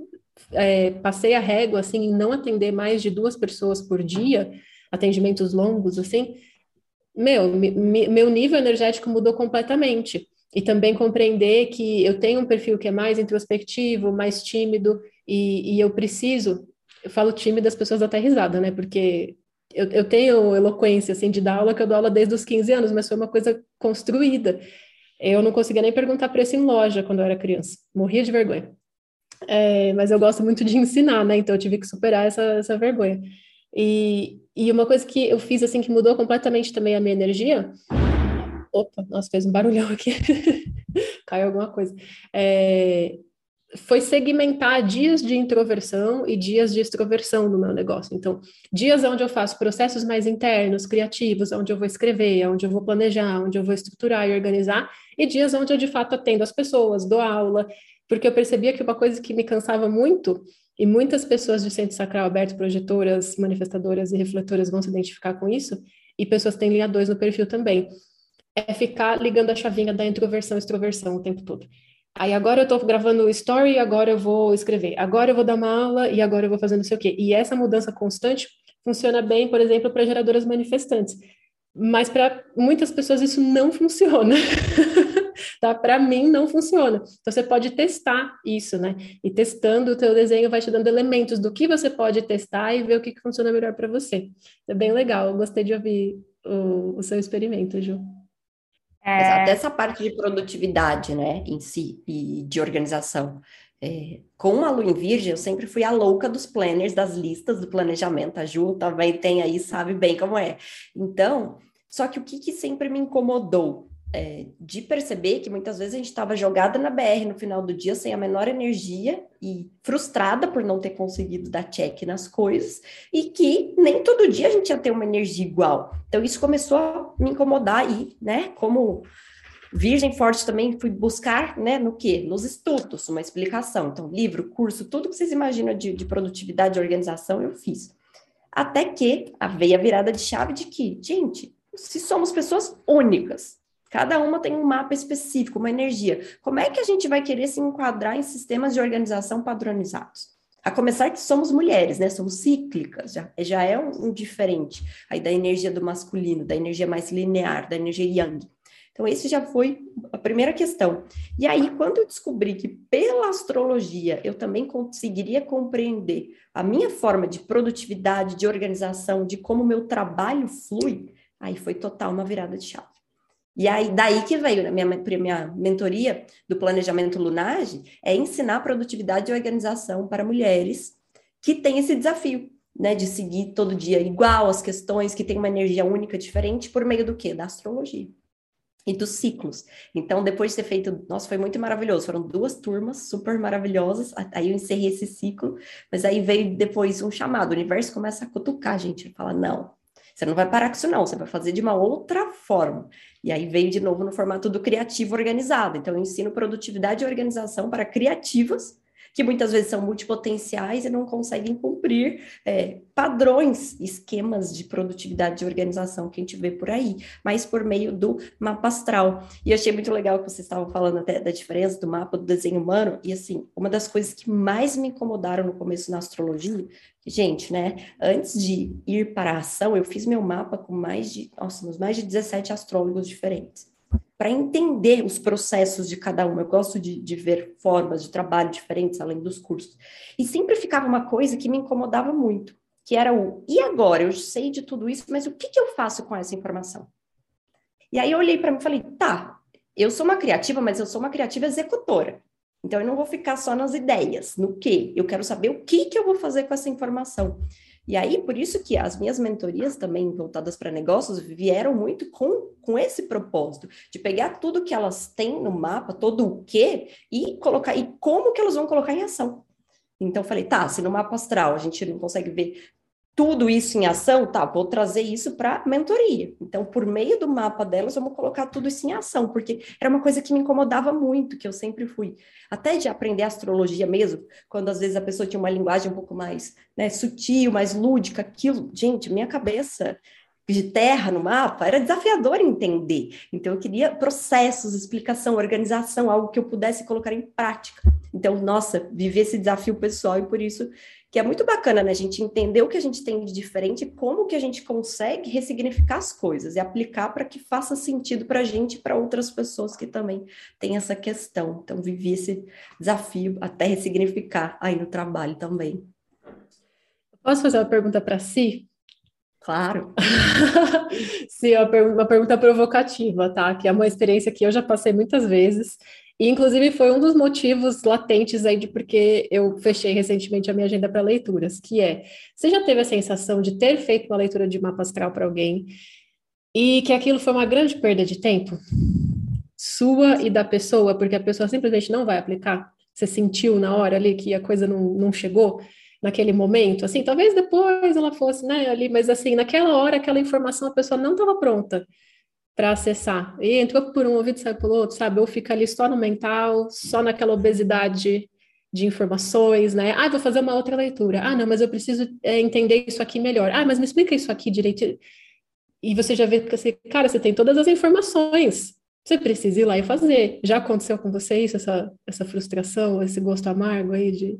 é, passei a régua, assim, em não atender mais de duas pessoas por dia, atendimentos longos, assim, meu, mi, meu nível energético mudou completamente. E também compreender que eu tenho um perfil que é mais introspectivo, mais tímido, e, e eu preciso, eu falo tímido, as pessoas até risada, né? Porque eu, eu tenho eloquência, assim, de dar aula, que eu dou aula desde os 15 anos, mas foi uma coisa construída. Eu não conseguia nem perguntar preço em loja quando eu era criança, morria de vergonha. É, mas eu gosto muito de ensinar, né? Então eu tive que superar essa, essa vergonha. E, e uma coisa que eu fiz assim que mudou completamente também a minha energia. Opa, nossa, fez um barulhão aqui. Caiu alguma coisa. É, foi segmentar dias de introversão e dias de extroversão no meu negócio. Então, dias onde eu faço processos mais internos, criativos, onde eu vou escrever, onde eu vou planejar, onde eu vou estruturar e organizar, e dias onde eu de fato atendo as pessoas, dou aula, porque eu percebia que uma coisa que me cansava muito, e muitas pessoas de centro sacral aberto, projetoras, manifestadoras e refletoras vão se identificar com isso, e pessoas têm linha 2 no perfil também, é ficar ligando a chavinha da introversão e extroversão o tempo todo. Aí agora eu estou gravando story, agora eu vou escrever, agora eu vou dar uma aula e agora eu vou fazer não sei o quê. E essa mudança constante funciona bem, por exemplo, para geradoras manifestantes. Mas para muitas pessoas isso não funciona. tá? Para mim não funciona. Então você pode testar isso, né? E testando o teu desenho vai te dando elementos do que você pode testar e ver o que, que funciona melhor para você. É bem legal. Eu gostei de ouvir o, o seu experimento, Ju. É... Dessa parte de produtividade, né, em si, e de organização. É, com a Lu em Virgem, eu sempre fui a louca dos planners, das listas do planejamento. A Ju também tem aí, sabe bem como é. Então, só que o que, que sempre me incomodou? É, de perceber que muitas vezes a gente estava jogada na BR no final do dia sem a menor energia e frustrada por não ter conseguido dar check nas coisas e que nem todo dia a gente ia ter uma energia igual. Então isso começou a me incomodar e, né, como Virgem Forte também fui buscar, né, no quê? Nos estudos, uma explicação. Então, livro, curso, tudo que vocês imaginam de, de produtividade e organização eu fiz. Até que a virada de chave de que, gente, se somos pessoas únicas, Cada uma tem um mapa específico, uma energia. Como é que a gente vai querer se enquadrar em sistemas de organização padronizados? A começar que somos mulheres, né? Somos cíclicas, já, já é um, um diferente aí da energia do masculino, da energia mais linear, da energia yang. Então, esse já foi a primeira questão. E aí, quando eu descobri que pela astrologia eu também conseguiria compreender a minha forma de produtividade, de organização, de como o meu trabalho flui, aí foi total uma virada de chave. E aí, daí que veio, né? minha, minha mentoria do planejamento Lunage é ensinar produtividade e organização para mulheres que têm esse desafio, né? De seguir todo dia igual as questões, que tem uma energia única, diferente, por meio do quê? Da astrologia e dos ciclos. Então, depois de ter feito, nossa, foi muito maravilhoso. Foram duas turmas super maravilhosas. Aí eu encerrei esse ciclo, mas aí veio depois um chamado. O universo começa a cutucar a gente, fala: não, você não vai parar com isso, não, você vai fazer de uma outra forma. E aí veio de novo no formato do criativo organizado. Então, eu ensino produtividade e organização para criativas que muitas vezes são multipotenciais e não conseguem cumprir é, padrões, esquemas de produtividade e organização que a gente vê por aí, mas por meio do mapa astral. E achei muito legal que vocês estavam falando até da diferença do mapa do desenho humano, e assim, uma das coisas que mais me incomodaram no começo na astrologia, gente, né, antes de ir para a ação, eu fiz meu mapa com mais de, nossa, mais de 17 astrólogos diferentes para entender os processos de cada um. Eu gosto de, de, ver formas de trabalho diferentes além dos cursos. E sempre ficava uma coisa que me incomodava muito, que era o e agora? Eu sei de tudo isso, mas o que, que eu faço com essa informação? E aí eu olhei para mim e falei, tá, eu sou uma criativa, mas eu sou uma criativa executora. Então eu não vou ficar só nas ideias, no que. Eu quero saber o que, que eu vou fazer com essa informação. E aí, por isso que as minhas mentorias também voltadas para negócios vieram muito com, com esse propósito, de pegar tudo que elas têm no mapa, todo o quê, e colocar, e como que elas vão colocar em ação. Então, falei, tá, se no mapa astral a gente não consegue ver tudo isso em ação, tá, vou trazer isso para mentoria. Então, por meio do mapa delas, vamos colocar tudo isso em ação, porque era uma coisa que me incomodava muito, que eu sempre fui, até de aprender astrologia mesmo, quando às vezes a pessoa tinha uma linguagem um pouco mais né, sutil, mais lúdica, aquilo, gente, minha cabeça de terra no mapa, era desafiador entender. Então, eu queria processos, explicação, organização, algo que eu pudesse colocar em prática. Então, nossa, viver esse desafio pessoal e por isso que é muito bacana, né? A gente entender o que a gente tem de diferente e como que a gente consegue ressignificar as coisas e aplicar para que faça sentido para a gente e para outras pessoas que também têm essa questão. Então, vivi esse desafio até ressignificar aí no trabalho também. Posso fazer uma pergunta para si? Claro. Sim, uma pergunta provocativa, tá? Que é uma experiência que eu já passei muitas vezes inclusive, foi um dos motivos latentes aí de porque eu fechei recentemente a minha agenda para leituras, que é, você já teve a sensação de ter feito uma leitura de mapa astral para alguém e que aquilo foi uma grande perda de tempo? Sua e da pessoa, porque a pessoa simplesmente não vai aplicar? Você sentiu na hora ali que a coisa não, não chegou naquele momento? Assim, talvez depois ela fosse, né, ali, mas assim, naquela hora, aquela informação a pessoa não estava pronta para acessar. E entrou por um ouvido saiu pelo outro, sabe? Ou fica ali só no mental, só naquela obesidade de informações, né? Ah, vou fazer uma outra leitura. Ah, não, mas eu preciso é, entender isso aqui melhor. Ah, mas me explica isso aqui direito. E você já vê que você, cara, você tem todas as informações. Você precisa ir lá e fazer. Já aconteceu com você isso, essa, essa frustração, esse gosto amargo aí de.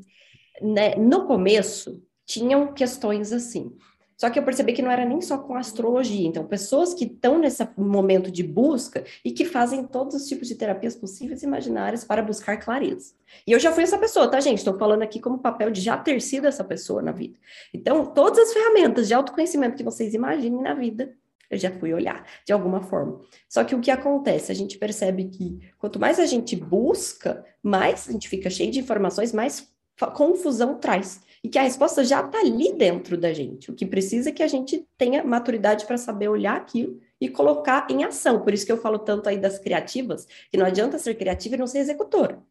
Né? No começo, tinham questões assim. Só que eu percebi que não era nem só com astrologia. Então, pessoas que estão nesse momento de busca e que fazem todos os tipos de terapias possíveis e imaginárias para buscar clareza. E eu já fui essa pessoa, tá, gente? Estou falando aqui como papel de já ter sido essa pessoa na vida. Então, todas as ferramentas de autoconhecimento que vocês imaginem na vida, eu já fui olhar de alguma forma. Só que o que acontece? A gente percebe que quanto mais a gente busca, mais a gente fica cheio de informações, mais confusão traz e que a resposta já está ali dentro da gente. O que precisa é que a gente tenha maturidade para saber olhar aquilo e colocar em ação. Por isso que eu falo tanto aí das criativas, que não adianta ser criativa e não ser executora.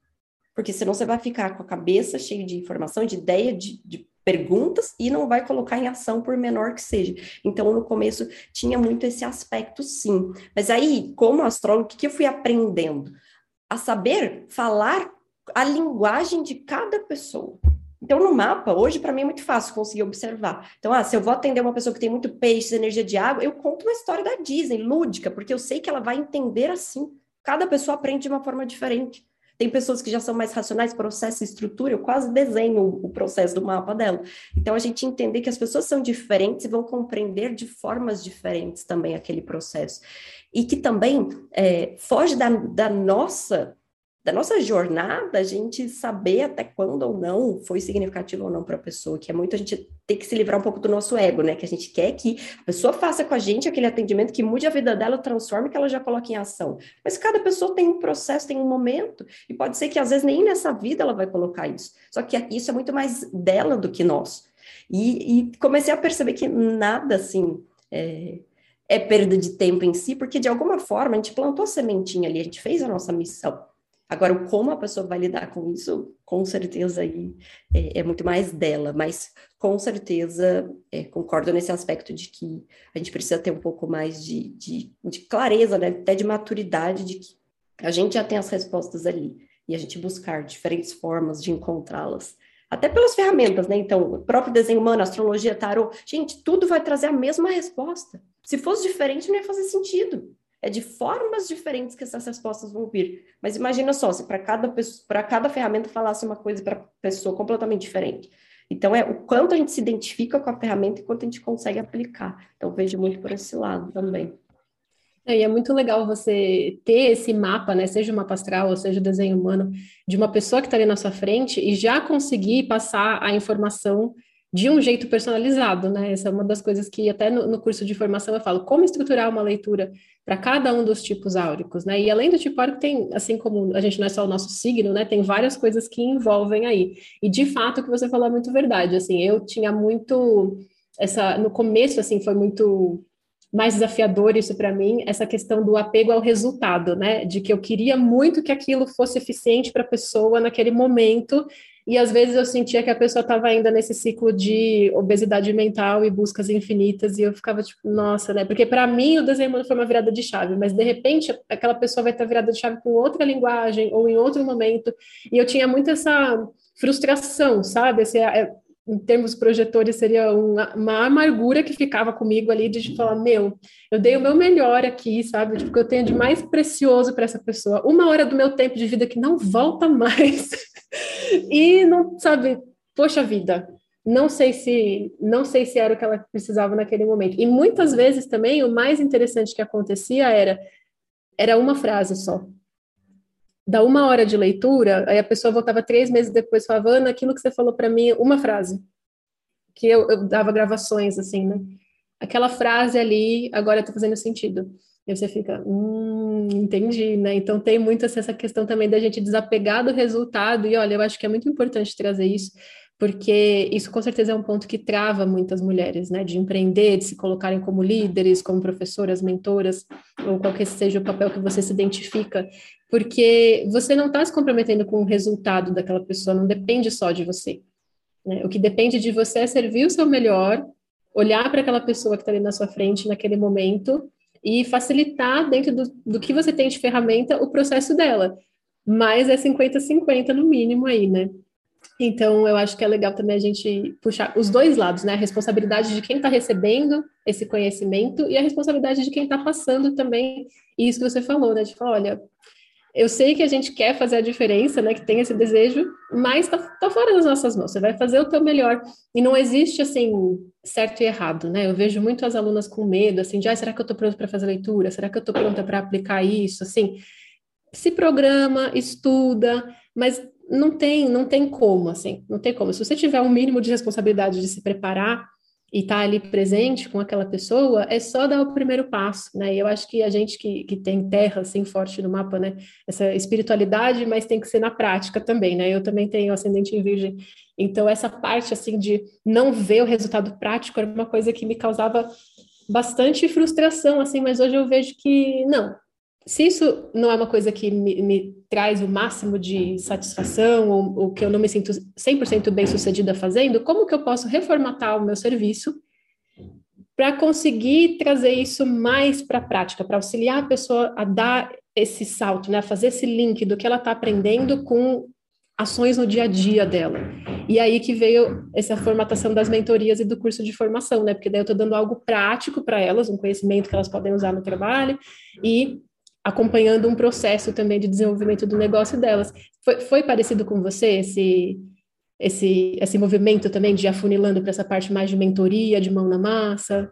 Porque senão você vai ficar com a cabeça cheia de informação, de ideia, de, de perguntas e não vai colocar em ação por menor que seja. Então, no começo tinha muito esse aspecto, sim. Mas aí, como astrólogo, o que, que eu fui aprendendo? A saber falar a linguagem de cada pessoa. Então, no mapa, hoje, para mim, é muito fácil conseguir observar. Então, ah, se eu vou atender uma pessoa que tem muito peixe, energia de água, eu conto uma história da Disney, lúdica, porque eu sei que ela vai entender assim. Cada pessoa aprende de uma forma diferente. Tem pessoas que já são mais racionais, processo e estrutura, eu quase desenho o processo do mapa dela. Então, a gente entender que as pessoas são diferentes e vão compreender de formas diferentes também aquele processo. E que também é, foge da, da nossa da nossa jornada, a gente saber até quando ou não foi significativo ou não para a pessoa, que é muito a gente ter que se livrar um pouco do nosso ego, né? Que a gente quer que a pessoa faça com a gente aquele atendimento que mude a vida dela, transforme, que ela já coloque em ação. Mas cada pessoa tem um processo, tem um momento, e pode ser que às vezes nem nessa vida ela vai colocar isso. Só que isso é muito mais dela do que nós. E, e comecei a perceber que nada assim. É, é perda de tempo em si, porque de alguma forma a gente plantou a sementinha ali, a gente fez a nossa missão. Agora, como a pessoa vai lidar com isso, com certeza aí é, é muito mais dela, mas com certeza é, concordo nesse aspecto de que a gente precisa ter um pouco mais de, de, de clareza, né? até de maturidade, de que a gente já tem as respostas ali e a gente buscar diferentes formas de encontrá-las. Até pelas ferramentas, né? Então, o próprio desenho humano, astrologia, tarô, gente, tudo vai trazer a mesma resposta. Se fosse diferente, não ia fazer sentido. É de formas diferentes que essas respostas vão vir. Mas imagina só, se para cada, para cada ferramenta falasse uma coisa para pessoa completamente diferente. Então, é o quanto a gente se identifica com a ferramenta e quanto a gente consegue aplicar. Então, vejo muito por esse lado também. É, e é muito legal você ter esse mapa, né? Seja o mapa astral ou seja o desenho humano, de uma pessoa que está ali na sua frente e já conseguir passar a informação de um jeito personalizado, né? Essa é uma das coisas que até no, no curso de formação eu falo, como estruturar uma leitura para cada um dos tipos áuricos, né? E além do tipo áurico tem, assim como a gente não é só o nosso signo, né? Tem várias coisas que envolvem aí. E de fato o que você falou é muito verdade, assim, eu tinha muito essa no começo assim foi muito mais desafiador isso para mim, essa questão do apego ao resultado, né? De que eu queria muito que aquilo fosse eficiente para a pessoa naquele momento e às vezes eu sentia que a pessoa estava ainda nesse ciclo de obesidade mental e buscas infinitas, e eu ficava tipo, nossa, né? Porque para mim o desenho humano foi uma virada de chave, mas de repente aquela pessoa vai estar virada de chave com outra linguagem ou em outro momento, e eu tinha muito essa frustração, sabe? Esse, é, em termos projetores, seria uma, uma, amargura que ficava comigo ali de falar: meu, eu dei o meu melhor aqui, sabe? Tipo, eu tenho de mais precioso para essa pessoa. Uma hora do meu tempo de vida que não volta mais. e não, sabe, poxa vida, não sei se não sei se era o que ela precisava naquele momento. E muitas vezes também o mais interessante que acontecia era era uma frase só da uma hora de leitura, aí a pessoa voltava três meses depois falava, Ana, aquilo que você falou para mim, uma frase, que eu, eu, dava gravações, assim, né? Aquela frase ali, agora está fazendo sentido. E você fica, hum, entendi, né? Então tem muito essa questão também da gente desapegar do resultado, e olha, eu acho que é muito importante trazer isso, porque isso com certeza é um ponto que trava muitas mulheres, né, de empreender, de se colocarem como líderes, como professoras, mentoras, ou qualquer seja o papel que você se identifica, porque você não está se comprometendo com o resultado daquela pessoa, não depende só de você. Né? O que depende de você é servir o seu melhor, olhar para aquela pessoa que está ali na sua frente naquele momento e facilitar dentro do, do que você tem de ferramenta o processo dela. Mas é 50-50 no mínimo aí, né? Então, eu acho que é legal também a gente puxar os dois lados, né? A responsabilidade de quem está recebendo esse conhecimento e a responsabilidade de quem está passando também. E isso que você falou, né? De falar, olha, eu sei que a gente quer fazer a diferença, né? Que tem esse desejo, mas tá, tá fora das nossas mãos. Você vai fazer o teu melhor. E não existe, assim, certo e errado, né? Eu vejo muito as alunas com medo, assim, de, ah, será que eu estou pronta para fazer leitura? Será que eu estou pronta para aplicar isso? Assim, se programa, estuda, mas não tem, não tem como, assim, não tem como. Se você tiver um mínimo de responsabilidade de se preparar e estar tá ali presente com aquela pessoa, é só dar o primeiro passo, né? E eu acho que a gente que, que tem terra, assim, forte no mapa, né? Essa espiritualidade, mas tem que ser na prática também, né? Eu também tenho ascendente em virgem, então essa parte, assim, de não ver o resultado prático era uma coisa que me causava bastante frustração, assim, mas hoje eu vejo que, não, se isso não é uma coisa que me, me traz o máximo de satisfação ou, ou, que eu não me sinto 100% bem sucedida fazendo, como que eu posso reformatar o meu serviço para conseguir trazer isso mais para a prática, para auxiliar a pessoa a dar esse salto, né, a fazer esse link do que ela está aprendendo com ações no dia a dia dela. E aí que veio essa formatação das mentorias e do curso de formação, né? Porque daí eu estou dando algo prático para elas, um conhecimento que elas podem usar no trabalho e acompanhando um processo também de desenvolvimento do negócio delas. Foi, foi parecido com você esse, esse, esse movimento também de afunilando para essa parte mais de mentoria, de mão na massa?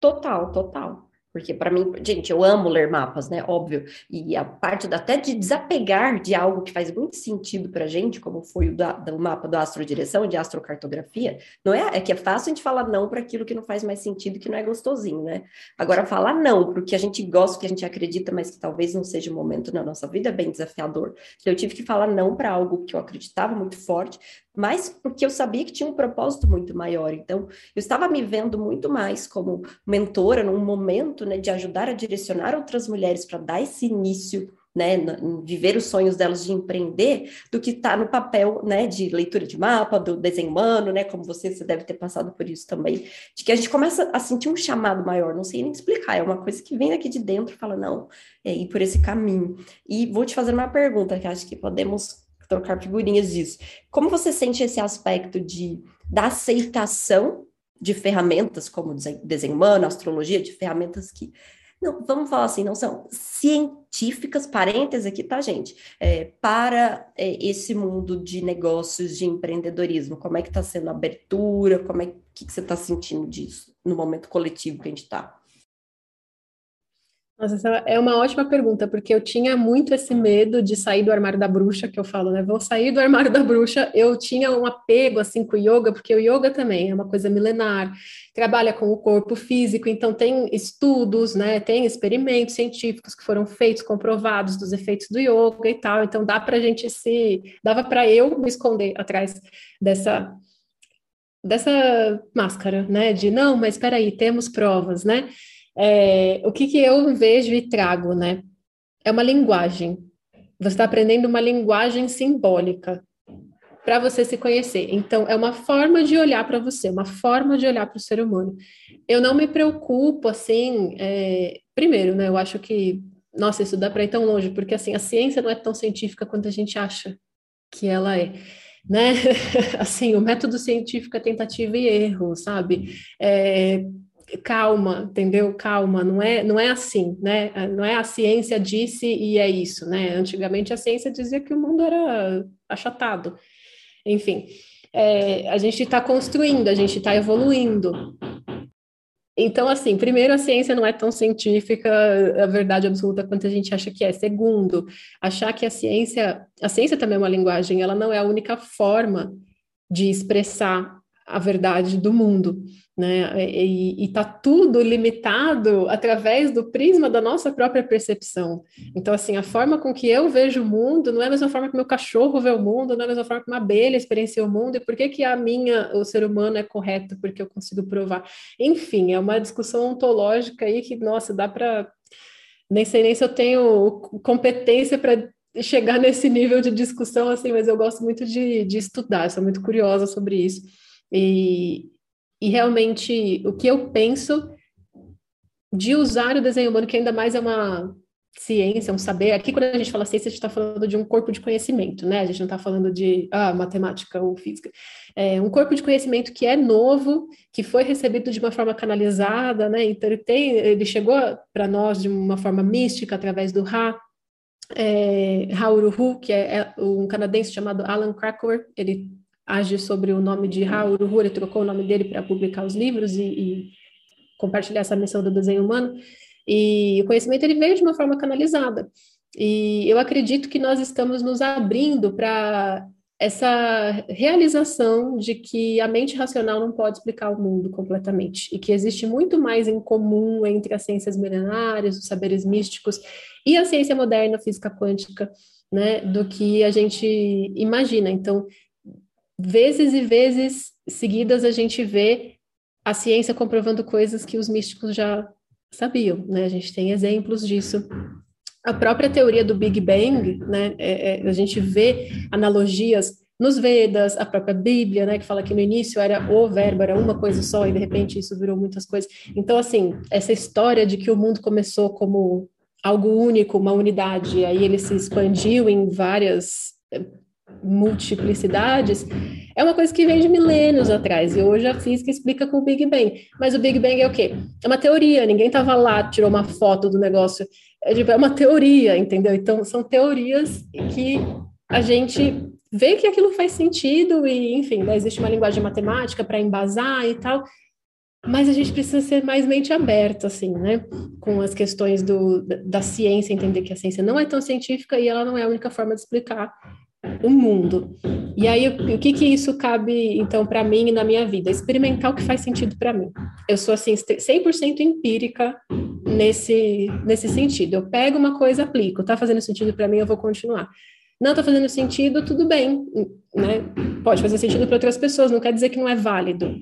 Total, total. Porque para mim, gente, eu amo ler mapas, né? Óbvio. E a parte da, até de desapegar de algo que faz muito sentido para gente, como foi o da, do mapa do astrodireção, de astrocartografia, não é? É que é fácil a gente falar não para aquilo que não faz mais sentido, que não é gostosinho, né? Agora, falar não para o que a gente gosta, que a gente acredita, mas que talvez não seja o momento na nossa vida, é bem desafiador. Então, eu tive que falar não para algo que eu acreditava muito forte, mas porque eu sabia que tinha um propósito muito maior. Então, eu estava me vendo muito mais como mentora num momento, né, de ajudar a direcionar outras mulheres para dar esse início, né, viver os sonhos delas de empreender, do que estar tá no papel, né, de leitura de mapa, do desenho humano, né, como você, você deve ter passado por isso também, de que a gente começa a sentir um chamado maior, não sei nem explicar, é uma coisa que vem aqui de dentro, fala, não, é ir por esse caminho. E vou te fazer uma pergunta que acho que podemos trocar figurinhas disso. Como você sente esse aspecto de da aceitação de ferramentas como desenho humano, astrologia, de ferramentas que não, vamos falar assim, não são científicas, parênteses aqui, tá, gente? É, para é, esse mundo de negócios, de empreendedorismo, como é que está sendo a abertura, como é que, que você está sentindo disso no momento coletivo que a gente está? Nossa, essa é uma ótima pergunta, porque eu tinha muito esse medo de sair do armário da bruxa, que eu falo, né? Vou sair do armário da bruxa. Eu tinha um apego, assim, com o yoga, porque o yoga também é uma coisa milenar, trabalha com o corpo físico, então tem estudos, né? Tem experimentos científicos que foram feitos, comprovados dos efeitos do yoga e tal. Então dá para a gente se. Dava para eu me esconder atrás dessa dessa máscara, né? De não, mas espera aí, temos provas, né? É, o que, que eu vejo e trago, né? É uma linguagem. Você está aprendendo uma linguagem simbólica para você se conhecer. Então, é uma forma de olhar para você, uma forma de olhar para o ser humano. Eu não me preocupo, assim, é, primeiro, né? Eu acho que, nossa, isso dá para ir tão longe, porque, assim, a ciência não é tão científica quanto a gente acha que ela é né? assim, o método científico é tentativa e erro, sabe? É, calma, entendeu? Calma, não é, não é assim, né? Não é a ciência disse e é isso, né? Antigamente a ciência dizia que o mundo era achatado. Enfim, é, a gente está construindo, a gente está evoluindo. Então, assim, primeiro, a ciência não é tão científica, a verdade absoluta quanto a gente acha que é. Segundo, achar que a ciência, a ciência também é uma linguagem, ela não é a única forma de expressar a verdade do mundo, né? E está tudo limitado através do prisma da nossa própria percepção. Então, assim, a forma com que eu vejo o mundo não é a mesma forma que meu cachorro vê o mundo, não é a mesma forma que uma abelha experiencia o mundo, e por que que a minha, o ser humano é correto, porque eu consigo provar. Enfim, é uma discussão ontológica aí que, nossa, dá para... Nem sei nem se eu tenho competência para chegar nesse nível de discussão, assim, mas eu gosto muito de, de estudar, sou muito curiosa sobre isso. E, e realmente o que eu penso de usar o desenho humano, que ainda mais é uma ciência, um saber. Aqui, quando a gente fala ciência, a gente está falando de um corpo de conhecimento, né? A gente não está falando de ah, matemática ou física. É um corpo de conhecimento que é novo, que foi recebido de uma forma canalizada, né? Então, ele, tem, ele chegou para nós de uma forma mística, através do Ra. É, Hauruhu, que é, é um canadense chamado Alan Krakauer, ele age sobre o nome de Raul Uruhu, ele trocou o nome dele para publicar os livros e, e, compartilhar essa missão do desenho humano. E o conhecimento ele veio de uma forma canalizada. E eu acredito que nós estamos nos abrindo para essa realização de que a mente racional não pode explicar o mundo completamente e que existe muito mais em comum entre as ciências milenares, os saberes místicos e a ciência moderna, a física quântica, né, do que a gente imagina. Então, vezes e vezes seguidas a gente vê a ciência comprovando coisas que os místicos já sabiam, né? A gente tem exemplos disso. A própria teoria do Big Bang, né? É, é, a gente vê analogias nos Vedas, a própria Bíblia, né, que fala que no início era o verbo, era uma coisa só, e de repente isso virou muitas coisas. Então, assim, essa história de que o mundo começou como algo único, uma unidade, aí ele se expandiu em várias multiplicidades, é uma coisa que vem de milênios atrás, e hoje a física explica com o Big Bang. Mas o Big Bang é o quê? É uma teoria, ninguém estava lá, tirou uma foto do negócio. É, tipo, é uma teoria, entendeu? Então, são teorias que a gente vê que aquilo faz sentido, e, enfim, né, existe uma linguagem matemática para embasar e tal, mas a gente precisa ser mais mente aberta, assim, né? Com as questões do, da ciência, entender que a ciência não é tão científica e ela não é a única forma de explicar o mundo. E aí, o, que que isso cabe, então, para mim e na minha vida? Experimentar o que faz sentido para mim. Eu sou, assim, 100% empírica nesse, nesse sentido. Eu pego uma coisa, aplico. Tá fazendo sentido para mim, eu vou continuar. Não está fazendo sentido, tudo bem, né? Pode fazer sentido para outras pessoas, não quer dizer que não é válido.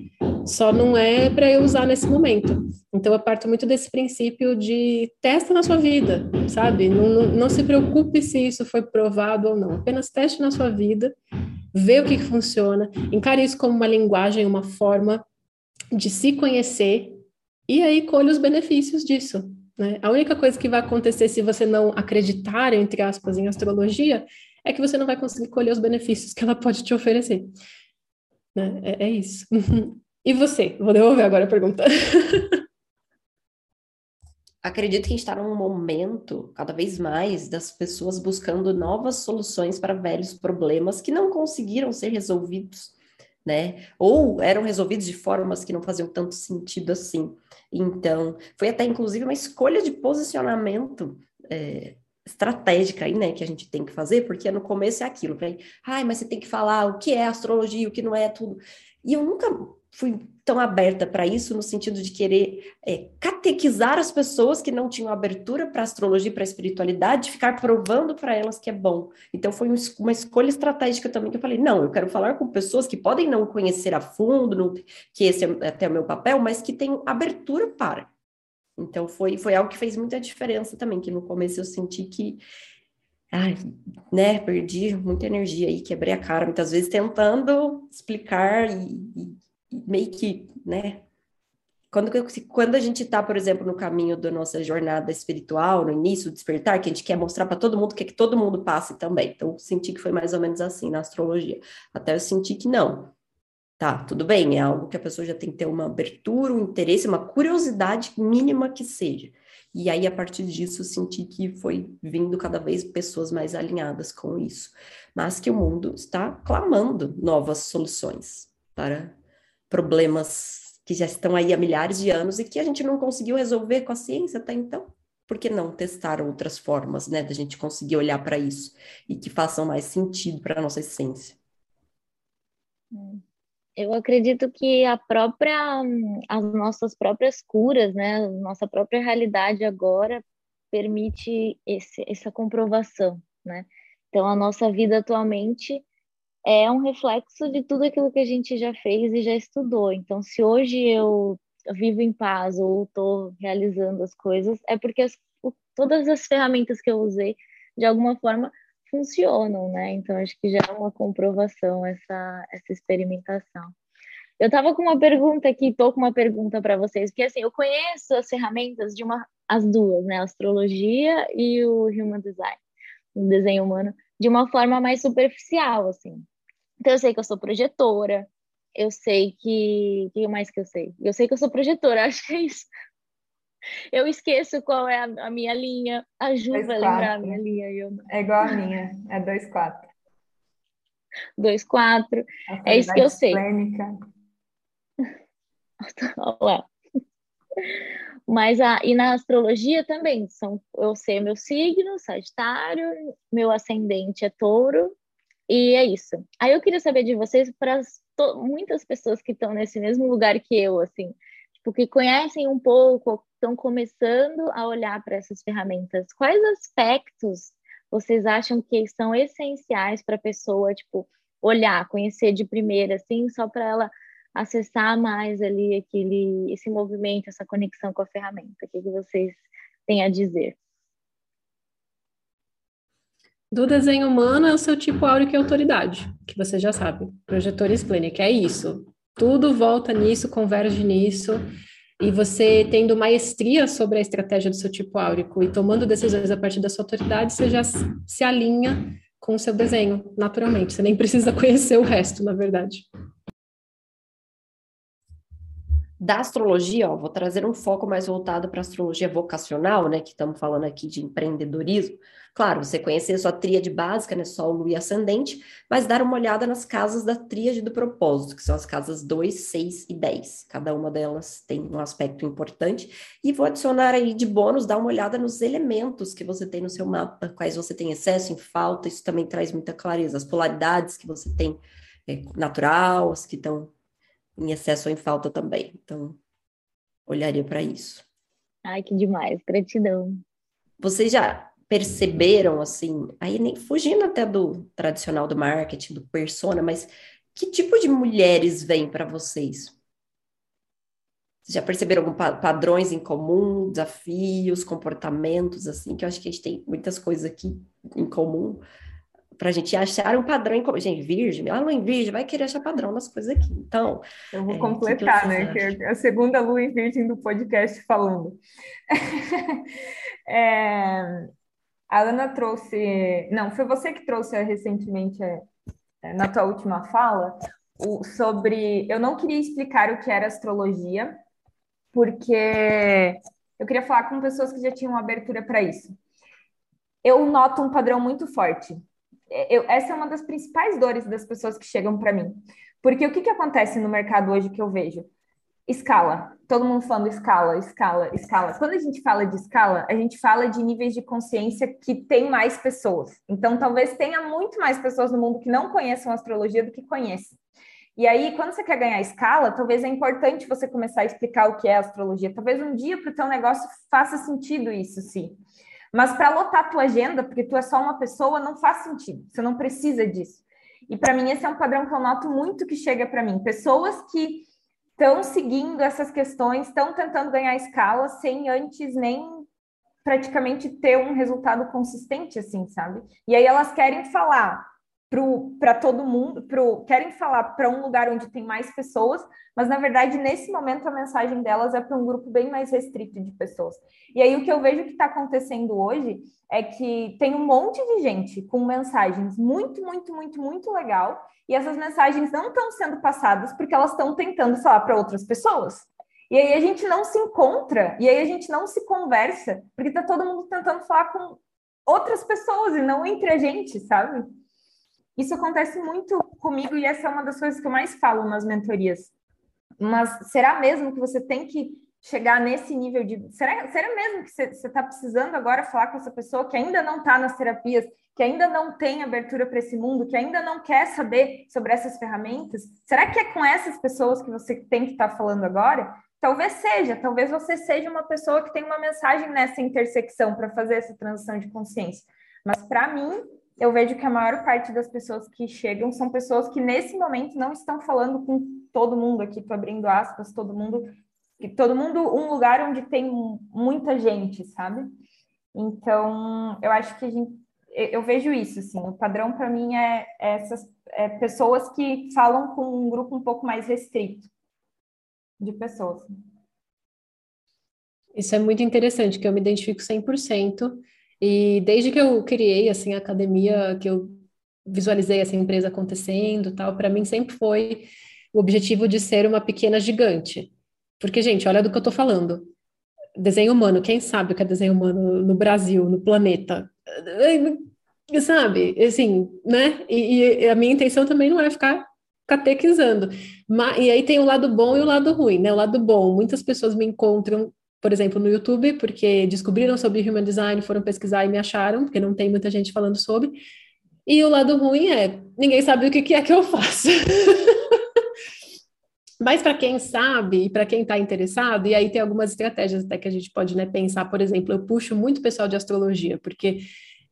Só não é para eu usar nesse momento. Então, eu parto muito desse princípio de testa na sua vida, sabe? Não, não, não se preocupe se isso foi provado ou não. Apenas teste na sua vida, vê o que, que funciona, encare isso como uma linguagem, uma forma de se conhecer e aí colhe os benefícios disso. Né? A única coisa que vai acontecer se você não acreditar, entre aspas, em astrologia, é que você não vai conseguir colher os benefícios que ela pode te oferecer. Né? É, é isso. e você? Vou devolver agora a pergunta. Acredito que a gente está num momento, cada vez mais, das pessoas buscando novas soluções para velhos problemas que não conseguiram ser resolvidos, né? Ou eram resolvidos de formas que não faziam tanto sentido assim. Então, foi até inclusive uma escolha de posicionamento é, estratégica aí, né, que a gente tem que fazer, porque no começo é aquilo, vem, ai, mas você tem que falar o que é astrologia, o que não é tudo. E eu nunca fui tão aberta para isso, no sentido de querer é, catequizar as pessoas que não tinham abertura para astrologia, para espiritualidade, ficar provando para elas que é bom. Então foi uma escolha estratégica também que eu falei, não, eu quero falar com pessoas que podem não conhecer a fundo, não, que esse é até o meu papel, mas que têm abertura para. Então foi, foi algo que fez muita diferença também, que no começo eu senti que ai, né, perdi muita energia aí, quebrei a cara muitas vezes tentando explicar e, e meio que, né, quando, quando a gente está, por exemplo, no caminho da nossa jornada espiritual, no início despertar, que a gente quer mostrar para todo mundo que, é que todo mundo passe também. Então, senti que foi mais ou menos assim na astrologia. Até eu senti que não. Tá, tudo bem, é algo que a pessoa já tem que ter uma abertura, um interesse, uma curiosidade mínima que seja. E aí, a partir disso, senti que foi vindo cada vez pessoas mais alinhadas com isso. Mas que o mundo está clamando novas soluções para problemas que já estão aí há milhares de anos e que a gente não conseguiu resolver com a ciência até então. Por que não testar outras formas, né, da gente conseguir olhar para isso e que façam mais sentido para a nossa essência? Eu acredito que a própria, as nossas próprias curas, né, nossa própria realidade agora permite esse, essa comprovação, né? Então, a nossa vida atualmente é um reflexo de tudo aquilo que a gente já fez e já estudou. Então, se hoje eu vivo em paz ou estou realizando as coisas, é porque as, todas as ferramentas que eu usei, de alguma forma, funcionam, né? Então, acho que já é uma comprovação essa, essa experimentação. Eu estava com uma pergunta aqui, estou com uma pergunta para vocês, porque assim, eu conheço as ferramentas de uma, as duas, né? A astrologia e o Human Design, o desenho humano, de uma forma mais superficial, assim. Então, eu sei que eu sou projetora, eu sei que. O que mais que eu sei? Eu sei que eu sou projetora, acho que é isso. Eu esqueço qual é a, a minha linha. Ajuda a lembrar a minha linha. Eu... É igual a minha, é 2-4. 2-4. É isso que eu sei. Olha Mas a, e na astrologia também, são, eu sei meu signo, Sagitário, meu ascendente é touro, e é isso. Aí eu queria saber de vocês, para muitas pessoas que estão nesse mesmo lugar que eu, assim, tipo, que conhecem um pouco, estão começando a olhar para essas ferramentas, quais aspectos vocês acham que são essenciais para a pessoa, tipo, olhar, conhecer de primeira, assim, só para ela acessar mais ali aquele, esse movimento, essa conexão com a ferramenta? O que, que vocês têm a dizer? Do desenho humano é o seu tipo áureo e autoridade, que você já sabe. Projetor esplênico, é isso. Tudo volta nisso, converge nisso. E você tendo maestria sobre a estratégia do seu tipo áurico e tomando decisões a partir da sua autoridade, você já se alinha com o seu desenho, naturalmente. Você nem precisa conhecer o resto, na verdade. Da astrologia, ó, vou trazer um foco mais voltado para a astrologia vocacional, né? Que estamos falando aqui de empreendedorismo. Claro, você conhecer a sua tríade básica, né, Sol, Lua e Ascendente, mas dar uma olhada nas casas da tríade do propósito, que são as casas 2, 6 e 10. Cada uma delas tem um aspecto importante. E vou adicionar aí de bônus, dar uma olhada nos elementos que você tem no seu mapa, quais você tem excesso, em falta, isso também traz muita clareza. As polaridades que você tem é, natural, as que estão em excesso ou em falta também. Então, olharia para isso. Ai, que demais, gratidão. Vocês já perceberam, assim, aí nem fugindo até do tradicional do marketing, do persona, mas que tipo de mulheres vêm para vocês? Vocês já perceberam algum padrões em comum, desafios, comportamentos, assim, que eu acho que a gente tem muitas coisas aqui em comum para a gente achar um padrão em. Gente, virgem, a lua em virgem vai querer achar padrão nas coisas aqui. Então. Eu vou é, completar, que né? Acham? Que é a segunda lua em virgem do podcast falando. é, a Ana trouxe. Não, foi você que trouxe recentemente, é, é, na tua última fala, o, sobre. Eu não queria explicar o que era astrologia, porque eu queria falar com pessoas que já tinham abertura para isso. Eu noto um padrão muito forte. Eu, essa é uma das principais dores das pessoas que chegam para mim. Porque o que, que acontece no mercado hoje que eu vejo? Escala. Todo mundo falando escala, escala, escala. Quando a gente fala de escala, a gente fala de níveis de consciência que tem mais pessoas. Então, talvez tenha muito mais pessoas no mundo que não conheçam astrologia do que conhecem. E aí, quando você quer ganhar escala, talvez é importante você começar a explicar o que é astrologia. Talvez um dia para o teu negócio faça sentido isso, sim. Mas para lotar a tua agenda, porque tu é só uma pessoa, não faz sentido. Você não precisa disso. E para mim esse é um padrão que eu noto muito que chega para mim. Pessoas que estão seguindo essas questões, estão tentando ganhar escala sem antes nem praticamente ter um resultado consistente, assim, sabe? E aí elas querem falar para todo mundo, pro, querem falar para um lugar onde tem mais pessoas, mas na verdade, nesse momento, a mensagem delas é para um grupo bem mais restrito de pessoas. E aí o que eu vejo que está acontecendo hoje é que tem um monte de gente com mensagens muito, muito, muito, muito legal, e essas mensagens não estão sendo passadas porque elas estão tentando falar para outras pessoas. E aí a gente não se encontra, e aí a gente não se conversa, porque está todo mundo tentando falar com outras pessoas e não entre a gente, sabe? Isso acontece muito comigo e essa é uma das coisas que eu mais falo nas mentorias. Mas será mesmo que você tem que chegar nesse nível de. Será, será mesmo que você está precisando agora falar com essa pessoa que ainda não está nas terapias, que ainda não tem abertura para esse mundo, que ainda não quer saber sobre essas ferramentas? Será que é com essas pessoas que você tem que estar tá falando agora? Talvez seja, talvez você seja uma pessoa que tem uma mensagem nessa intersecção para fazer essa transição de consciência. Mas para mim, eu vejo que a maior parte das pessoas que chegam são pessoas que nesse momento não estão falando com todo mundo aqui, tô abrindo aspas, todo mundo que todo mundo um lugar onde tem muita gente, sabe? Então, eu acho que a gente, eu vejo isso, assim, o padrão para mim é, é essas é pessoas que falam com um grupo um pouco mais restrito de pessoas. Isso é muito interessante, que eu me identifico 100%, e desde que eu criei, assim, a academia, que eu visualizei essa empresa acontecendo tal, para mim sempre foi o objetivo de ser uma pequena gigante. Porque, gente, olha do que eu tô falando. Desenho humano, quem sabe o que é desenho humano no Brasil, no planeta? Sabe? Assim, né? E, e a minha intenção também não é ficar catequizando. Mas, e aí tem o lado bom e o lado ruim, né? O lado bom, muitas pessoas me encontram, por exemplo, no YouTube, porque descobriram sobre Human Design, foram pesquisar e me acharam, porque não tem muita gente falando sobre. E o lado ruim é, ninguém sabe o que é que eu faço. Mas para quem sabe e para quem está interessado, e aí tem algumas estratégias até que a gente pode né, pensar, por exemplo, eu puxo muito pessoal de astrologia, porque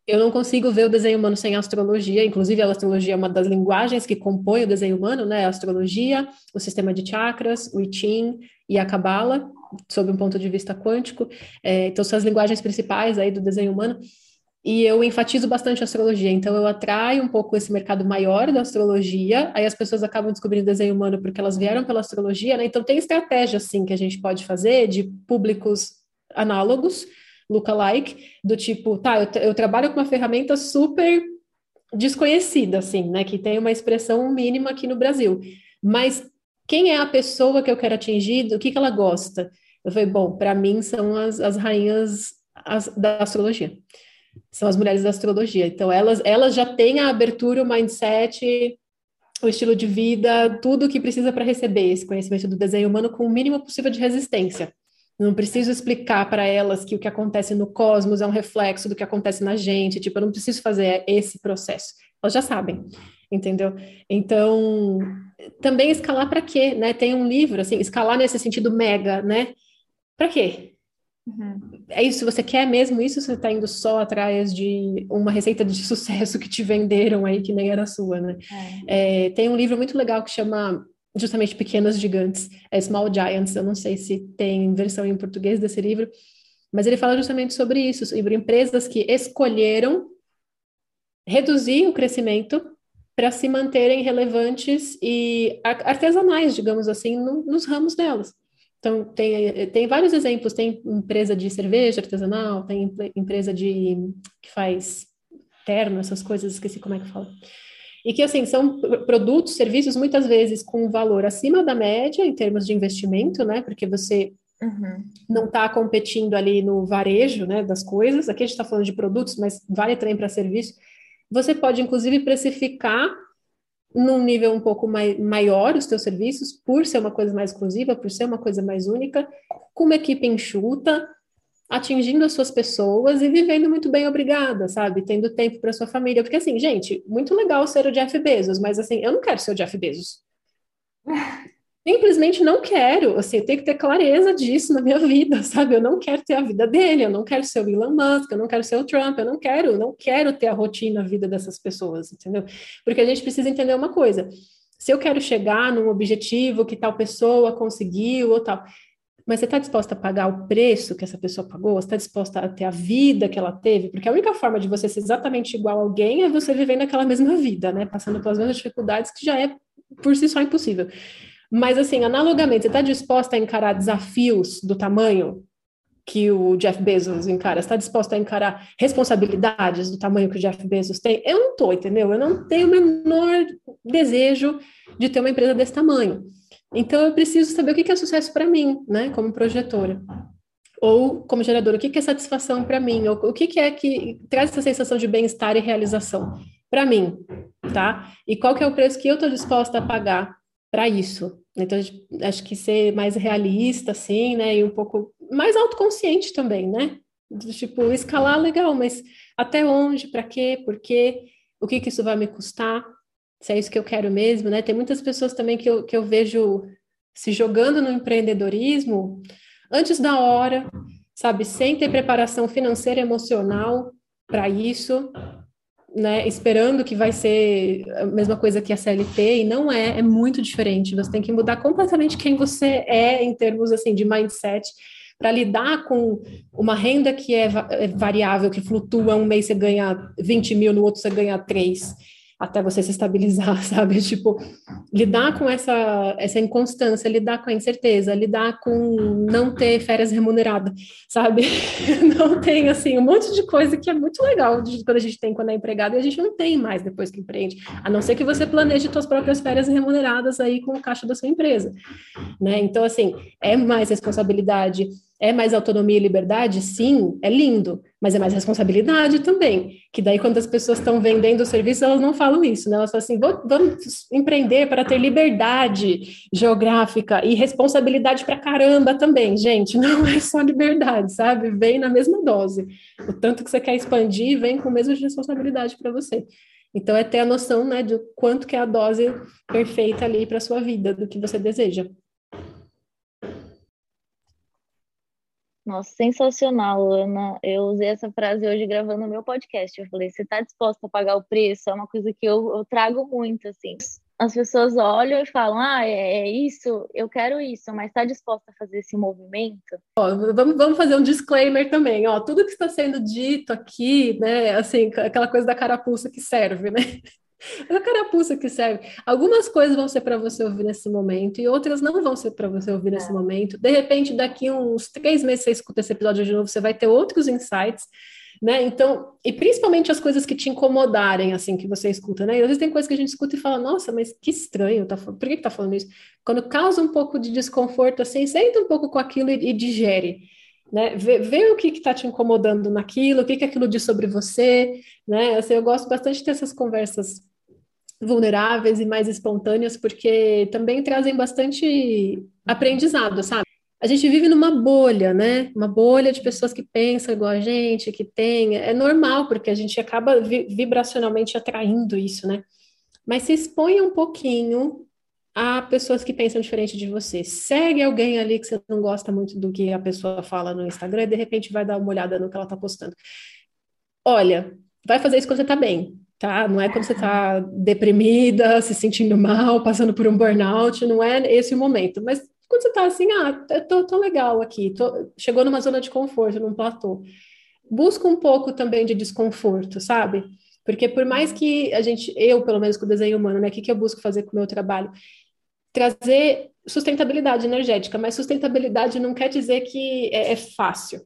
eu não consigo ver o desenho humano sem astrologia, inclusive a astrologia é uma das linguagens que compõe o desenho humano, né? A astrologia, o sistema de chakras, o I Ching e a Kabbalah, sob um ponto de vista quântico. É, então, são as linguagens principais aí do desenho humano e eu enfatizo bastante a astrologia, então eu atraio um pouco esse mercado maior da astrologia, aí as pessoas acabam descobrindo desenho humano porque elas vieram pela astrologia, né? Então tem estratégia assim que a gente pode fazer de públicos análogos, lookalike, do tipo, tá, eu, eu trabalho com uma ferramenta super desconhecida, assim, né? Que tem uma expressão mínima aqui no Brasil. Mas quem é a pessoa que eu quero atingir? O que, que ela gosta? Eu falei, bom, para mim são as, as rainhas as, da astrologia são as mulheres da astrologia. Então, elas, elas já têm a abertura, o mindset, o estilo de vida, tudo o que precisa para receber esse conhecimento do desenho humano com o mínimo possível de resistência. Não preciso explicar para elas que o que acontece no cosmos é um reflexo do que acontece na gente, tipo, eu não preciso fazer esse processo. Elas já sabem, entendeu? Então, também escalar para quê, né? Tem um livro assim, escalar nesse sentido mega, né? Para quê? Uhum. É isso, você quer mesmo isso? Você está indo só atrás de uma receita de sucesso que te venderam aí, que nem era sua, né? É. É, tem um livro muito legal que chama justamente Pequenos Gigantes, é Small Giants, eu não sei se tem versão em português desse livro, mas ele fala justamente sobre isso, sobre empresas que escolheram reduzir o crescimento para se manterem relevantes e artesanais, digamos assim, no, nos ramos delas. Então, tem, tem vários exemplos, tem empresa de cerveja artesanal, tem empresa de que faz terno, essas coisas, esqueci como é que fala. E que, assim, são produtos, serviços, muitas vezes com valor acima da média em termos de investimento, né? Porque você uhum. não está competindo ali no varejo, né, das coisas. Aqui a gente está falando de produtos, mas vale também para serviço. Você pode, inclusive, precificar num nível um pouco mai, maior os teus serviços, por ser uma coisa mais exclusiva, por ser uma coisa mais única, com uma equipe enxuta, atingindo as suas pessoas e vivendo muito bem obrigada, sabe? Tendo tempo para sua família. Porque assim, gente, muito legal ser o Jeff Bezos, mas assim, eu não quero ser o Jeff Bezos. simplesmente não quero, assim, eu tenho que ter clareza disso na minha vida, sabe? Eu não quero ter a vida dele, eu não quero ser o Elon Musk, eu não quero ser o Trump, eu não quero, não quero ter a rotina, a vida dessas pessoas, entendeu? Porque a gente precisa entender uma coisa, se eu quero chegar num objetivo que tal pessoa conseguiu ou tal, mas você está disposta a pagar o preço que essa pessoa pagou? Você está disposta a ter a vida que ela teve? Porque a única forma de você ser exatamente igual a alguém é você vivendo aquela mesma vida, né? Passando pelas mesmas dificuldades que já é por si só impossível. Mas, assim, analogamente, você está disposta a encarar desafios do tamanho que o Jeff Bezos encara? Está disposta a encarar responsabilidades do tamanho que o Jeff Bezos tem? Eu não estou, entendeu? Eu não tenho o menor desejo de ter uma empresa desse tamanho. Então, eu preciso saber o que é sucesso para mim, né, como projetora. Ou como geradora, o que é satisfação para mim? O que é que traz essa sensação de bem-estar e realização para mim, tá? E qual que é o preço que eu estou disposta a pagar para isso. Então, acho que ser mais realista, assim, né? E um pouco mais autoconsciente também, né? Tipo, escalar legal, mas até onde, para quê, por quê, o que, que isso vai me custar, se é isso que eu quero mesmo, né? Tem muitas pessoas também que eu, que eu vejo se jogando no empreendedorismo antes da hora, sabe, sem ter preparação financeira e emocional para isso, né, esperando que vai ser a mesma coisa que a CLT, e não é, é muito diferente. Você tem que mudar completamente quem você é em termos assim de mindset para lidar com uma renda que é, é variável, que flutua, um mês você ganha 20 mil, no outro você ganha 3 até você se estabilizar, sabe? Tipo, lidar com essa, essa inconstância, lidar com a incerteza, lidar com não ter férias remuneradas, sabe? Não tem, assim, um monte de coisa que é muito legal quando a gente tem quando é empregado e a gente não tem mais depois que empreende, a não ser que você planeje suas próprias férias remuneradas aí com o caixa da sua empresa, né? Então, assim, é mais responsabilidade, é mais autonomia e liberdade? Sim, é lindo, mas é mais responsabilidade também. Que daí, quando as pessoas estão vendendo o serviço, elas não falam isso, né? Elas falam assim: vamos empreender para ter liberdade geográfica e responsabilidade para caramba também. Gente, não é só liberdade, sabe? Vem na mesma dose. O tanto que você quer expandir, vem com a mesma responsabilidade para você. Então, é ter a noção, né, de quanto que é a dose perfeita ali para sua vida, do que você deseja. Nossa, sensacional, Ana. Eu usei essa frase hoje gravando o meu podcast. Eu falei, você está disposta a pagar o preço? É uma coisa que eu, eu trago muito, assim. As pessoas olham e falam, ah, é, é isso, eu quero isso, mas está disposta a fazer esse movimento? Ó, vamos, vamos fazer um disclaimer também, ó. Tudo que está sendo dito aqui, né, assim, aquela coisa da carapuça que serve, né? É a carapuça que serve. Algumas coisas vão ser para você ouvir nesse momento e outras não vão ser para você ouvir nesse é. momento. De repente, daqui uns três meses você escuta esse episódio de novo, você vai ter outros insights, né? Então, e principalmente as coisas que te incomodarem, assim, que você escuta, né? E às vezes tem coisas que a gente escuta e fala, nossa, mas que estranho, tá, por que que tá falando isso? Quando causa um pouco de desconforto, assim, senta um pouco com aquilo e, e digere né? Vê, vê o que está te incomodando naquilo, o que, que aquilo diz sobre você, né? Assim, eu gosto bastante de ter essas conversas vulneráveis e mais espontâneas, porque também trazem bastante aprendizado, sabe? A gente vive numa bolha, né? Uma bolha de pessoas que pensam igual a gente, que tem. É normal, porque a gente acaba vibracionalmente atraindo isso, né? Mas se expõe um pouquinho a pessoas que pensam diferente de você. Segue alguém ali que você não gosta muito do que a pessoa fala no Instagram e de repente vai dar uma olhada no que ela está postando. Olha, vai fazer isso quando você está bem, tá? Não é quando você está deprimida, se sentindo mal, passando por um burnout, não é esse o momento. Mas quando você está assim, ah, tô, tô legal aqui, tô... chegou numa zona de conforto, num platô. Busca um pouco também de desconforto, sabe? Porque por mais que a gente, eu pelo menos com o desenho humano, né, o que, que eu busco fazer com o meu trabalho? trazer sustentabilidade energética, mas sustentabilidade não quer dizer que é, é, fácil,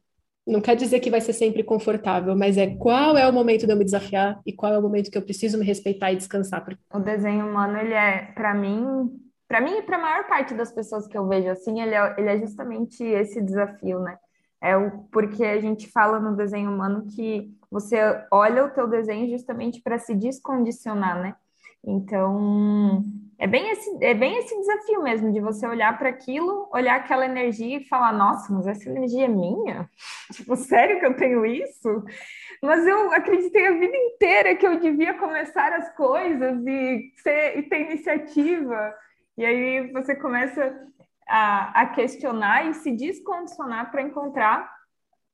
não quer dizer que vai ser sempre confortável, mas é qual é o momento de eu me desafiar e qual é o momento que eu preciso me respeitar e descansar. O desenho humano, ele é, para mim, para mim e para a maior parte das pessoas que eu vejo assim, ele é, ele é justamente esse desafio, né? É o porque a gente fala no desenho humano que você olha o teu desenho justamente para se descondicionar, né? Então, é bem esse, é bem esse desafio mesmo, de você olhar para aquilo, olhar aquela energia e falar, nossa, mas essa energia é minha? Tipo, sério que eu tenho isso? Mas eu acreditei a vida inteira que eu devia começar as coisas e, ser, e ter iniciativa. E aí você começa a, a questionar e se descondicionar para encontrar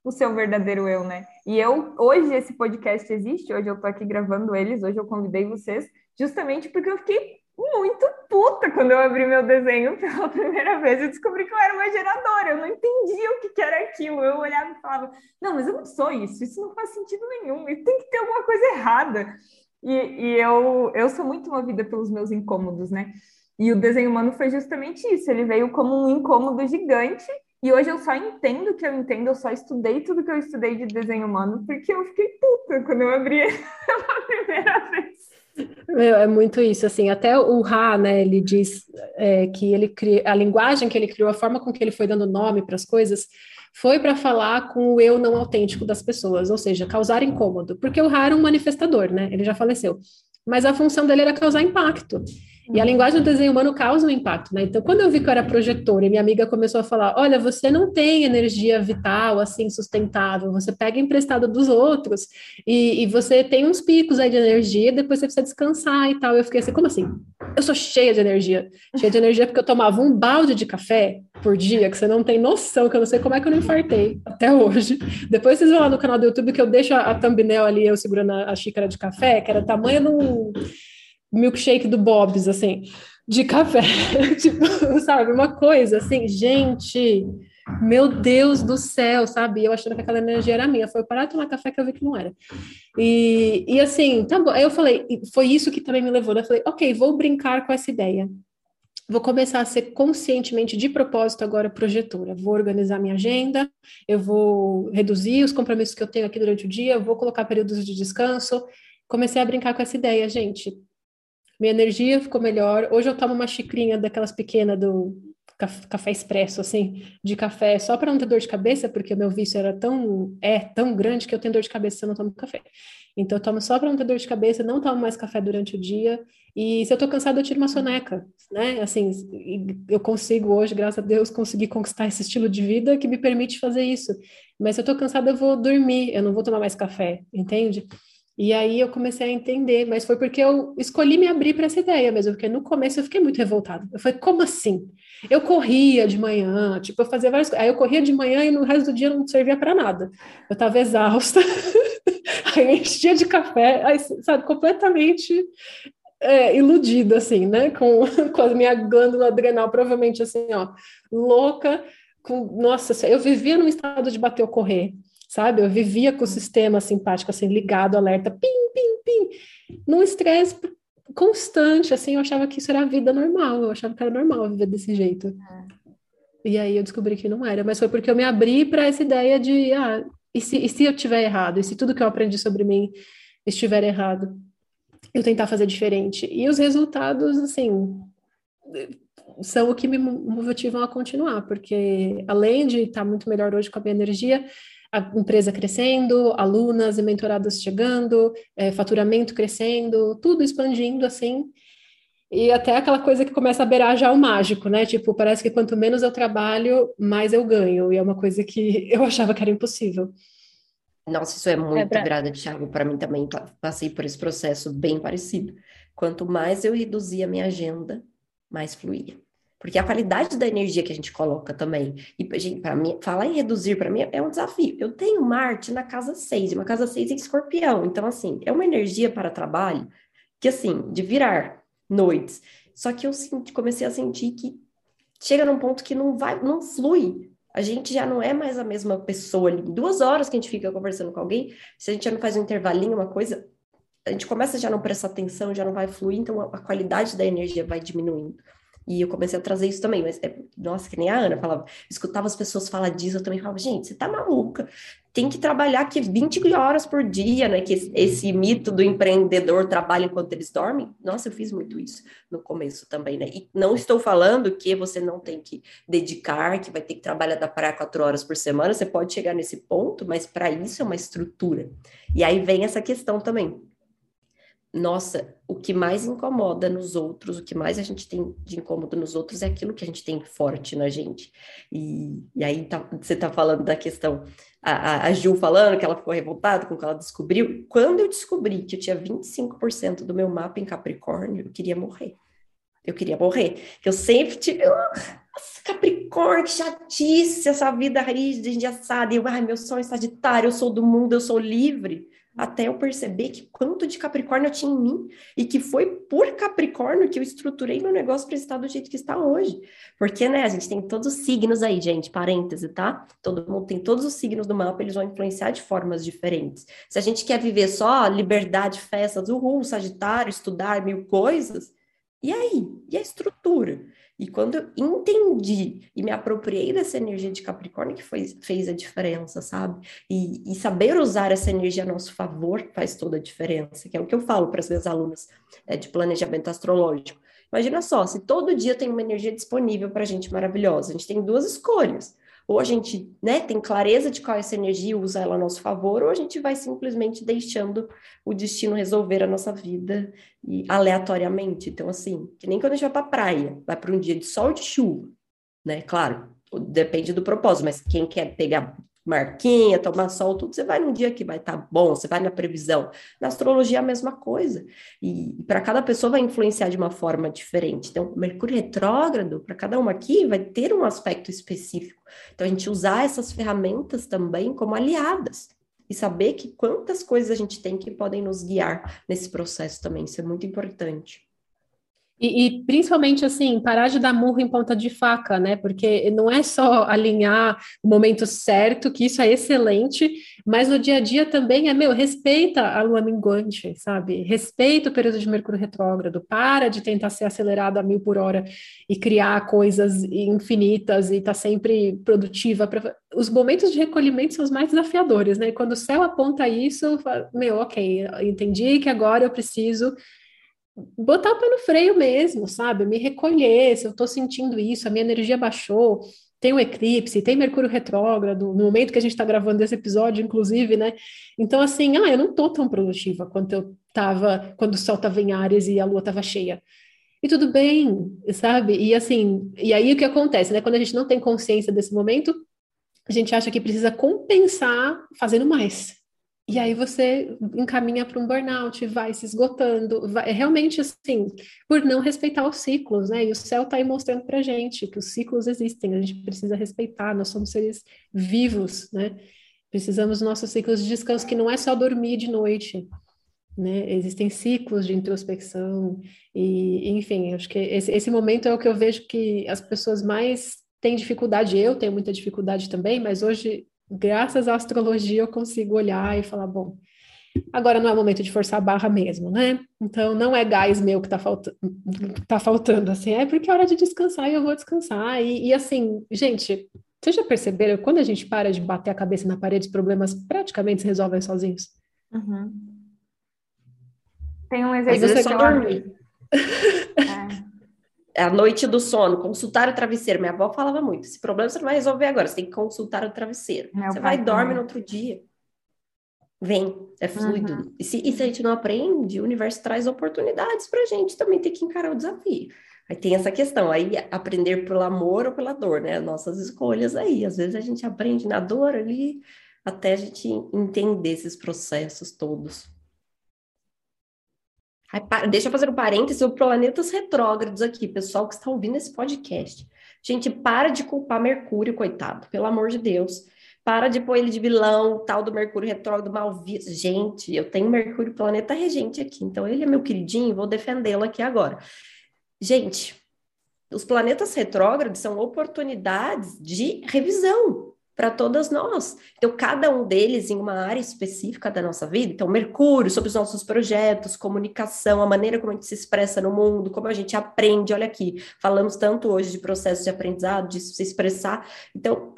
o seu verdadeiro eu, né? E eu, hoje esse podcast existe, hoje eu tô aqui gravando eles, hoje eu convidei vocês, justamente porque eu fiquei muito puta quando eu abri meu desenho pela primeira vez. Eu descobri que eu era uma geradora, eu não entendia o que, que era aquilo. Eu olhava e falava, não, mas eu não sou isso, isso não faz sentido nenhum, e tem que ter alguma coisa errada. E, e eu, eu sou muito movida pelos meus incômodos, né? E o desenho humano foi justamente isso, ele veio como um incômodo gigante, e hoje eu só entendo o que eu entendo, eu só estudei tudo que eu estudei de desenho humano, porque eu fiquei puta quando eu abri pela primeira vez. Meu, é muito isso, assim, até o Ra, né, ele diz é, que ele cria, a linguagem que ele criou, a forma com que ele foi dando nome para as coisas, foi para falar com o eu não autêntico das pessoas, ou seja, causar incômodo, porque o Ra era um manifestador, né, ele já faleceu, mas a função dele era causar impacto, E a linguagem do desenho humano causa um impacto, né? Então, quando eu vi que eu era projetora e minha amiga começou a falar: olha, você não tem energia vital, assim, sustentável, você pega emprestado dos outros e, e você tem uns picos aí de energia, depois você precisa descansar e tal. Eu fiquei assim: como assim? Eu sou cheia de energia. Cheia de energia porque eu tomava um balde de café por dia, que você não tem noção, que eu não sei como é que eu não infartei até hoje. Depois vocês vão lá no canal do YouTube que eu deixo a, a thumbnail ali, eu segurando a, a xícara de café, que era tamanho de um milkshake do Bob's, assim, de café. tipo, sabe? Uma coisa assim, gente, meu Deus do céu, sabe? Eu achando que aquela energia era minha. Foi parar de tomar café que eu vi que não era. E, e assim, tá bom. Aí eu falei, foi isso que também me levou. Né? Eu falei, ok, vou brincar com essa ideia. Vou começar a ser conscientemente de propósito agora projetora. Vou organizar minha agenda, eu vou reduzir os compromissos que eu tenho aqui durante o dia, vou colocar períodos de descanso. Comecei a brincar com essa ideia, gente minha energia ficou melhor. Hoje eu tomo uma xicrinha daquelas pequenas do café expresso, assim, de café, só para não ter dor de cabeça, porque o meu vício era tão, é tão grande que eu tenho dor de cabeça se eu não tomo café. Então eu tomo só para não ter dor de cabeça, não tomo mais café durante o dia, e se eu tô cansada eu tiro uma soneca, né? Assim, eu consigo hoje, graças a Deus, conseguir conquistar esse estilo de vida que me permite fazer isso. Mas se eu tô cansada eu vou dormir, eu não vou tomar mais café, entende? E aí eu comecei a entender, mas foi porque eu escolhi me abrir para essa ideia mesmo, porque no começo eu fiquei muito revoltada. Eu falei, como assim? Eu corria de manhã, tipo, eu fazia várias coisas. Aí eu corria de manhã e no resto do dia não servia para nada. Eu estava exausta, aí enchia de café, aí, sabe, completamente é, iludida, assim, né? Com, com a minha glândula adrenal, provavelmente assim, ó, louca. Com, nossa, eu vivia num estado de bater ou correr sabe? Eu vivia com o sistema simpático assim ligado, alerta, pim, pim, pim, num estresse constante, assim, eu achava que isso era a vida normal, eu achava que era normal viver desse jeito. É. E aí eu descobri que não era, mas foi porque eu me abri para essa ideia de, ah, e se, e se eu tiver errado? E se tudo que eu aprendi sobre mim estiver errado? Eu tentar fazer diferente. E os resultados, assim, são o que me motivam a continuar, porque além de estar muito melhor hoje com a minha energia, a empresa crescendo, alunas e mentoradas chegando, é, faturamento crescendo, tudo expandindo assim. E até aquela coisa que começa a beirar já o mágico, né? Tipo, parece que quanto menos eu trabalho, mais eu ganho. E é uma coisa que eu achava que era impossível. Nossa, isso é muito é pra... grada, Thiago. Para mim também passei por esse processo bem parecido. Quanto mais eu reduzia a minha agenda, mais fluía. Porque a qualidade da energia que a gente coloca também. E, para mim, falar em reduzir, para mim, é um desafio. Eu tenho Marte na casa 6, uma casa 6 em escorpião. Então, assim, é uma energia para trabalho que, assim, de virar noites. Só que eu senti, comecei a sentir que chega num ponto que não vai, não flui. A gente já não é mais a mesma pessoa ali. Duas horas que a gente fica conversando com alguém, se a gente já não faz um intervalinho, uma coisa, a gente começa já não prestar atenção, já não vai fluir, então a, a qualidade da energia vai diminuindo. E eu comecei a trazer isso também, mas, é, nossa, que nem a Ana falava, escutava as pessoas falar disso, eu também falava, gente, você tá maluca, tem que trabalhar aqui 20 horas por dia, né, que esse, esse, mito do empreendedor trabalha enquanto eles dormem, nossa, eu fiz muito isso no começo também, né, e não estou falando que você não tem que dedicar, que vai ter que trabalhar da praia quatro horas por semana, você pode chegar nesse ponto, mas para isso é uma estrutura, e aí vem essa questão também, nossa, o que mais incomoda nos outros, o que mais a gente tem de incômodo nos outros é aquilo que a gente tem forte na gente. E, e aí tá, você tá falando da questão, a, a Ju falando que ela ficou revoltada com o que ela descobriu. Quando eu descobri que eu tinha 25% do meu mapa em Capricórnio, eu queria morrer. Eu queria morrer. Eu sempre tive. Nossa, Capricórnio, que chatice, essa vida rígida, engessada. E eu, ai, meu sonho é Sagitário, eu sou do mundo, eu sou livre até eu perceber que quanto de Capricórnio eu tinha em mim e que foi por Capricórnio que eu estruturei meu negócio para estar do jeito que está hoje. Porque, né, a gente tem todos os signos aí, gente, parêntese, tá? Todo mundo tem todos os signos do mapa, eles vão influenciar de formas diferentes. Se a gente quer viver só liberdade, festas, uhul, Sagitário, estudar mil coisas, e aí? E a estrutura? E quando eu entendi e me apropriei dessa energia de Capricórnio, que foi, fez a diferença, sabe? E, e, saber usar essa energia a nosso favor faz toda a diferença, que é o que eu falo para as minhas alunas é, de planejamento astrológico. Imagina só, se todo dia tem uma energia disponível para a gente maravilhosa, a gente tem duas escolhas. Ou a gente né, tem clareza de qual é essa energia, usa ela a nosso favor, ou a gente vai simplesmente deixando o destino resolver a nossa vida e aleatoriamente. Então, assim, que nem quando a gente vai para a praia, vai para um dia de sol ou de chuva, né? Claro, depende do propósito, mas quem quer pegar marquinha, tomar sol, tudo, você vai num dia que vai estar tá bom, você vai na previsão. Na astrologia é a mesma coisa. E, e para cada pessoa vai influenciar de uma forma diferente. Então, Mercúrio retrógrado, para cada uma aqui, vai ter um aspecto específico. Então, a gente usar essas ferramentas também como aliadas. E saber que quantas coisas a gente tem que podem nos guiar nesse processo também. Isso é muito importante. E, e, principalmente assim, parar de dar murro em ponta de faca, né? Porque não é só alinhar o momento certo, que isso é excelente, mas no dia a dia também é, meu, respeita a lua minguante, sabe? Respeita o período de Mercúrio retrógrado, para de tentar ser acelerado a mil por hora e criar coisas infinitas e estar tá sempre produtiva. Pra... Os momentos de recolhimento são os mais desafiadores, né? E quando o céu aponta isso, meu, ok, entendi que agora eu preciso botar o pé no freio mesmo, sabe? Me recolher, se eu estou sentindo isso, a minha energia baixou, tem um eclipse, tem Mercúrio retrógrado, no momento que a gente está gravando esse episódio, inclusive, né? Então, assim, ah, eu não estou tão produtiva quanto eu estava quando o Sol estava em Ares e a Lua estava cheia. E tudo bem, sabe? E assim, e aí o que acontece, né? Quando a gente não tem consciência desse momento, a gente acha que precisa compensar fazendo mais. E aí você encaminha para um burnout, vai se esgotando, vai, é realmente assim, por não respeitar os ciclos, né? E o céu está aí mostrando para gente que os ciclos existem, a gente precisa respeitar, nós somos seres vivos, né? Precisamos dos nossos ciclos de descanso, que não é só dormir de noite, né? Existem ciclos de introspecção, e enfim, acho que esse, esse momento é o que eu vejo que as pessoas mais têm dificuldade, eu tenho muita dificuldade também, mas hoje graças à astrologia eu consigo olhar e falar, bom, agora não é momento de forçar a barra mesmo, né? Então não é gás meu que tá, falta tá faltando, assim, é porque é hora de descansar e eu vou descansar. E, e assim, gente, vocês já perceberam quando a gente para de bater a cabeça na parede, os problemas praticamente se resolvem sozinhos? Uhum. Tem um exercício que eu... dormir. É a noite do sono, consultar o travesseiro. Minha avó falava muito: esse problema você não vai resolver agora, você tem que consultar o travesseiro. Meu você vai e dorme no outro dia. Vem, é fluido. Uhum. E, se, e se a gente não aprende, o universo traz oportunidades para a gente também ter que encarar o desafio. Aí tem essa questão, aí aprender pelo amor ou pela dor, né? Nossas escolhas aí. Às vezes a gente aprende na dor ali, até a gente entender esses processos todos. Deixa eu fazer um parênteses sobre planetas retrógrados aqui, pessoal que está ouvindo esse podcast. Gente, para de culpar Mercúrio, coitado, pelo amor de Deus. Para de pôr ele de vilão, tal do Mercúrio retrógrado mal visto. Gente, eu tenho Mercúrio, planeta regente aqui, então ele é meu queridinho, vou defendê-lo aqui agora. Gente, os planetas retrógrados são oportunidades de revisão para todas nós. Então, cada um deles em uma área específica da nossa vida. Então, Mercúrio, sobre os nossos projetos, comunicação, a maneira como a gente se expressa no mundo, como a gente aprende. Olha aqui, falamos tanto hoje de processo de aprendizado, de se expressar. Então,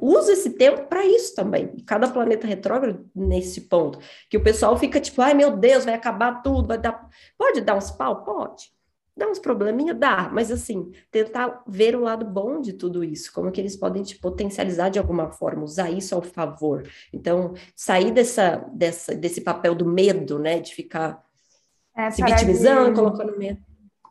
usa esse tempo para isso também. Cada planeta retrógrado nesse ponto, que o pessoal fica tipo, ai meu Deus, vai acabar tudo, vai dar. Pode dar uns pau? Pode. Dá uns probleminha? Dá, mas assim, tentar ver o lado bom de tudo isso, como que eles podem te potencializar de alguma forma, usar isso ao favor. Então, sair dessa, dessa, desse papel do medo, né, de ficar é, se vitimizando, de, colocando medo.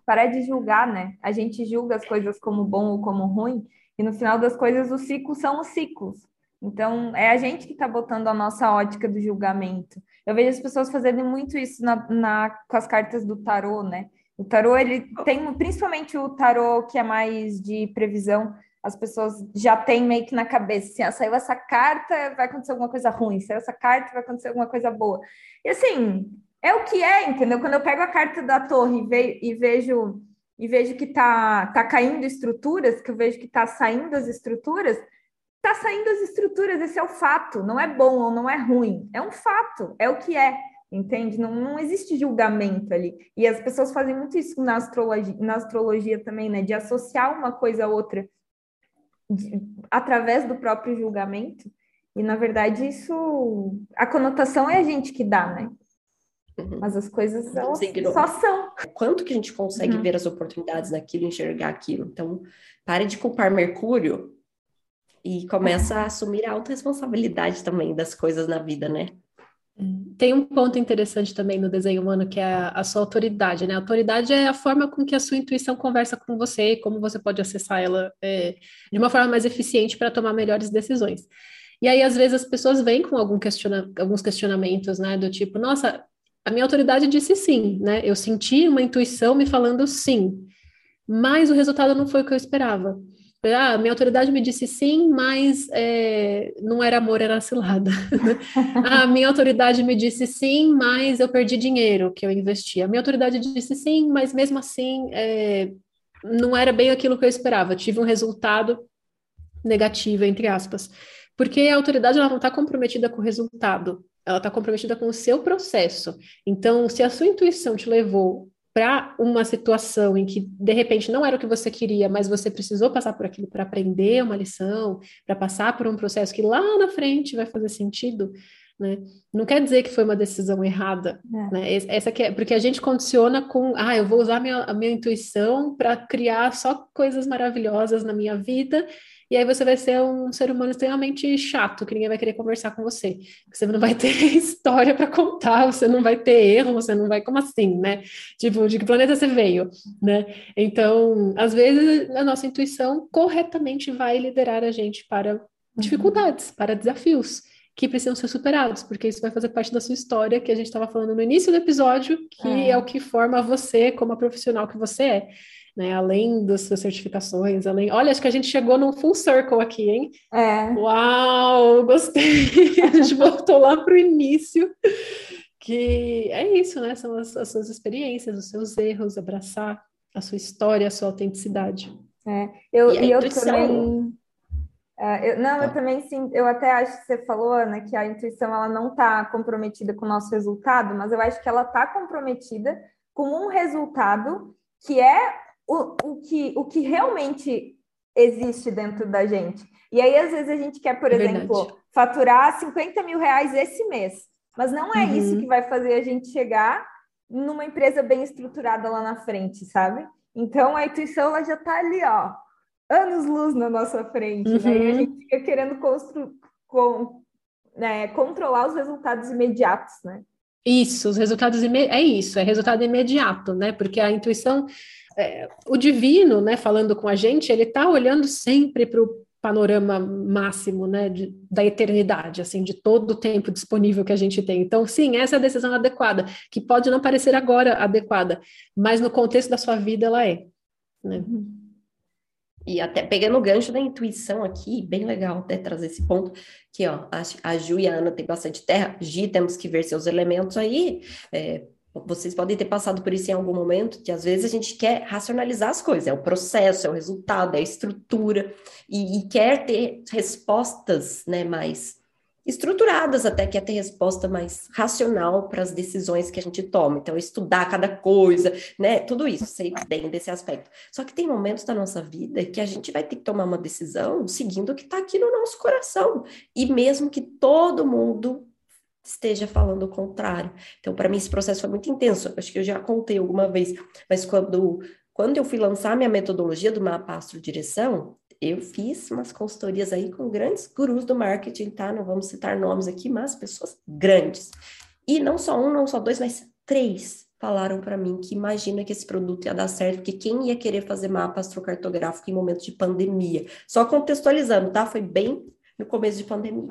Parar de julgar, né? A gente julga as coisas como bom ou como ruim, e no final das coisas, os ciclos são os ciclos. Então, é a gente que está botando a nossa ótica do julgamento. Eu vejo as pessoas fazendo muito isso na, na, com as cartas do tarô, né? O tarô, ele tem, principalmente o tarô que é mais de previsão, as pessoas já têm meio que na cabeça, assim, ah, saiu essa carta, vai acontecer alguma coisa ruim, saiu essa carta, vai acontecer alguma coisa boa. E assim, é o que é, entendeu? Quando eu pego a carta da torre e, ve vejo e vejo que tá, tá caindo estruturas, que eu vejo que tá saindo as estruturas, tá saindo as estruturas, esse é o fato, não é bom ou não é ruim, é um fato, é o que é entende? Não, não existe julgamento ali. E as pessoas fazem muito isso na astrologia, na astrologia também, né? De associar uma coisa a outra de, através do próprio julgamento. E, na verdade, isso... A conotação é a gente que dá, né? Uhum. Mas as coisas elas só são. Quanto que a gente consegue uhum. ver as oportunidades naquilo, enxergar aquilo? Então, pare de culpar Mercúrio e começa a assumir a autorresponsabilidade também das coisas na vida, né? Tem um ponto interessante também no desenho humano que é a, sua autoridade, né? A autoridade é a forma com que a sua intuição conversa com você e como você pode acessar ela é, de uma forma mais eficiente para tomar melhores decisões. E aí, às vezes, as pessoas vêm com algum questiona alguns questionamentos, né? Do tipo, nossa, a minha autoridade disse sim, né? Eu senti uma intuição me falando sim, mas o resultado não foi o que eu esperava. Ah, minha autoridade me disse sim, mas é, não era amor, era cilada. ah, minha autoridade me disse sim, mas eu perdi dinheiro que eu investi. A minha autoridade disse sim, mas mesmo assim é, não era bem aquilo que eu esperava. tive um resultado negativo, entre aspas. Porque a autoridade ela não está comprometida com o resultado, ela está comprometida com o seu processo. Então, se a sua intuição te levou para uma situação em que de repente não era o que você queria, mas você precisou passar por aquilo para aprender uma lição, para passar por um processo que lá na frente vai fazer sentido, né? Não quer dizer que foi uma decisão errada, é. né? Essa que é, porque a gente condiciona com, ah, eu vou usar minha, a minha intuição para criar só coisas maravilhosas na minha vida e aí você vai ser um ser humano extremamente chato, que ninguém vai querer conversar com você. Você não vai ter história para contar, você não vai ter erro, você não vai, como assim, né? Tipo, de que planeta você veio, né? Então, às vezes, a nossa intuição corretamente vai liderar a gente para uhum. dificuldades, para desafios que precisam ser superados, porque isso vai fazer parte da sua história, que a gente estava falando no início do episódio, que é. é o que forma você como a profissional que você é né? Além das suas certificações, além. Olha, acho que a gente chegou num full circle aqui, hein? É. Uau, gostei! a gente voltou lá para o início, que é isso, né? São as, as, suas experiências, os seus erros, abraçar a sua história, a sua autenticidade. É, eu, e, e eu também. Uh, eu, não, eu tá. também sim, eu até acho que você falou, Ana, que a intuição ela não está comprometida com o nosso resultado, mas eu acho que ela está comprometida com um resultado que é o, o, que, o que realmente existe dentro da gente. E aí, às vezes, a gente quer, por é exemplo, verdade. faturar 50 mil reais esse mês. Mas não é uhum. isso que vai fazer a gente chegar numa empresa bem estruturada lá na frente, sabe? Então, a intuição ela já está ali, ó, anos luz na nossa frente. Uhum. Né? E a uhum. gente fica querendo constru com, né, controlar os resultados imediatos, né? Isso, os resultados é isso, é resultado imediato, né? Porque a intuição é, o divino, né, falando com a gente, ele está olhando sempre para o panorama máximo, né, de, da eternidade, assim, de todo o tempo disponível que a gente tem. Então, sim, essa é a decisão adequada, que pode não parecer agora adequada, mas no contexto da sua vida ela é, né? E até pegando o gancho da intuição aqui, bem legal até trazer esse ponto, que ó, a, a Ju e a Ana têm bastante terra, Gi, temos que ver seus elementos aí, é, vocês podem ter passado por isso em algum momento, que às vezes a gente quer racionalizar as coisas, é o processo, é o resultado, é a estrutura, e, e quer ter respostas né, mais estruturadas, até quer ter resposta mais racional para as decisões que a gente toma. Então, estudar cada coisa, né? Tudo isso, sei bem desse aspecto. Só que tem momentos da nossa vida que a gente vai ter que tomar uma decisão seguindo o que está aqui no nosso coração. E mesmo que todo mundo esteja falando o contrário. Então, para mim, esse processo foi muito intenso. Acho que eu já contei alguma vez, mas quando, quando eu fui lançar minha metodologia do mapa astro-direção, eu fiz umas consultorias aí com grandes gurus do marketing, tá? Não vamos citar nomes aqui, mas pessoas grandes. E não só um, não só dois, mas três falaram para mim que imagina que esse produto ia dar certo, porque quem ia querer fazer mapa astrocartográfico em momento de pandemia? Só contextualizando, tá? Foi bem no começo de pandemia.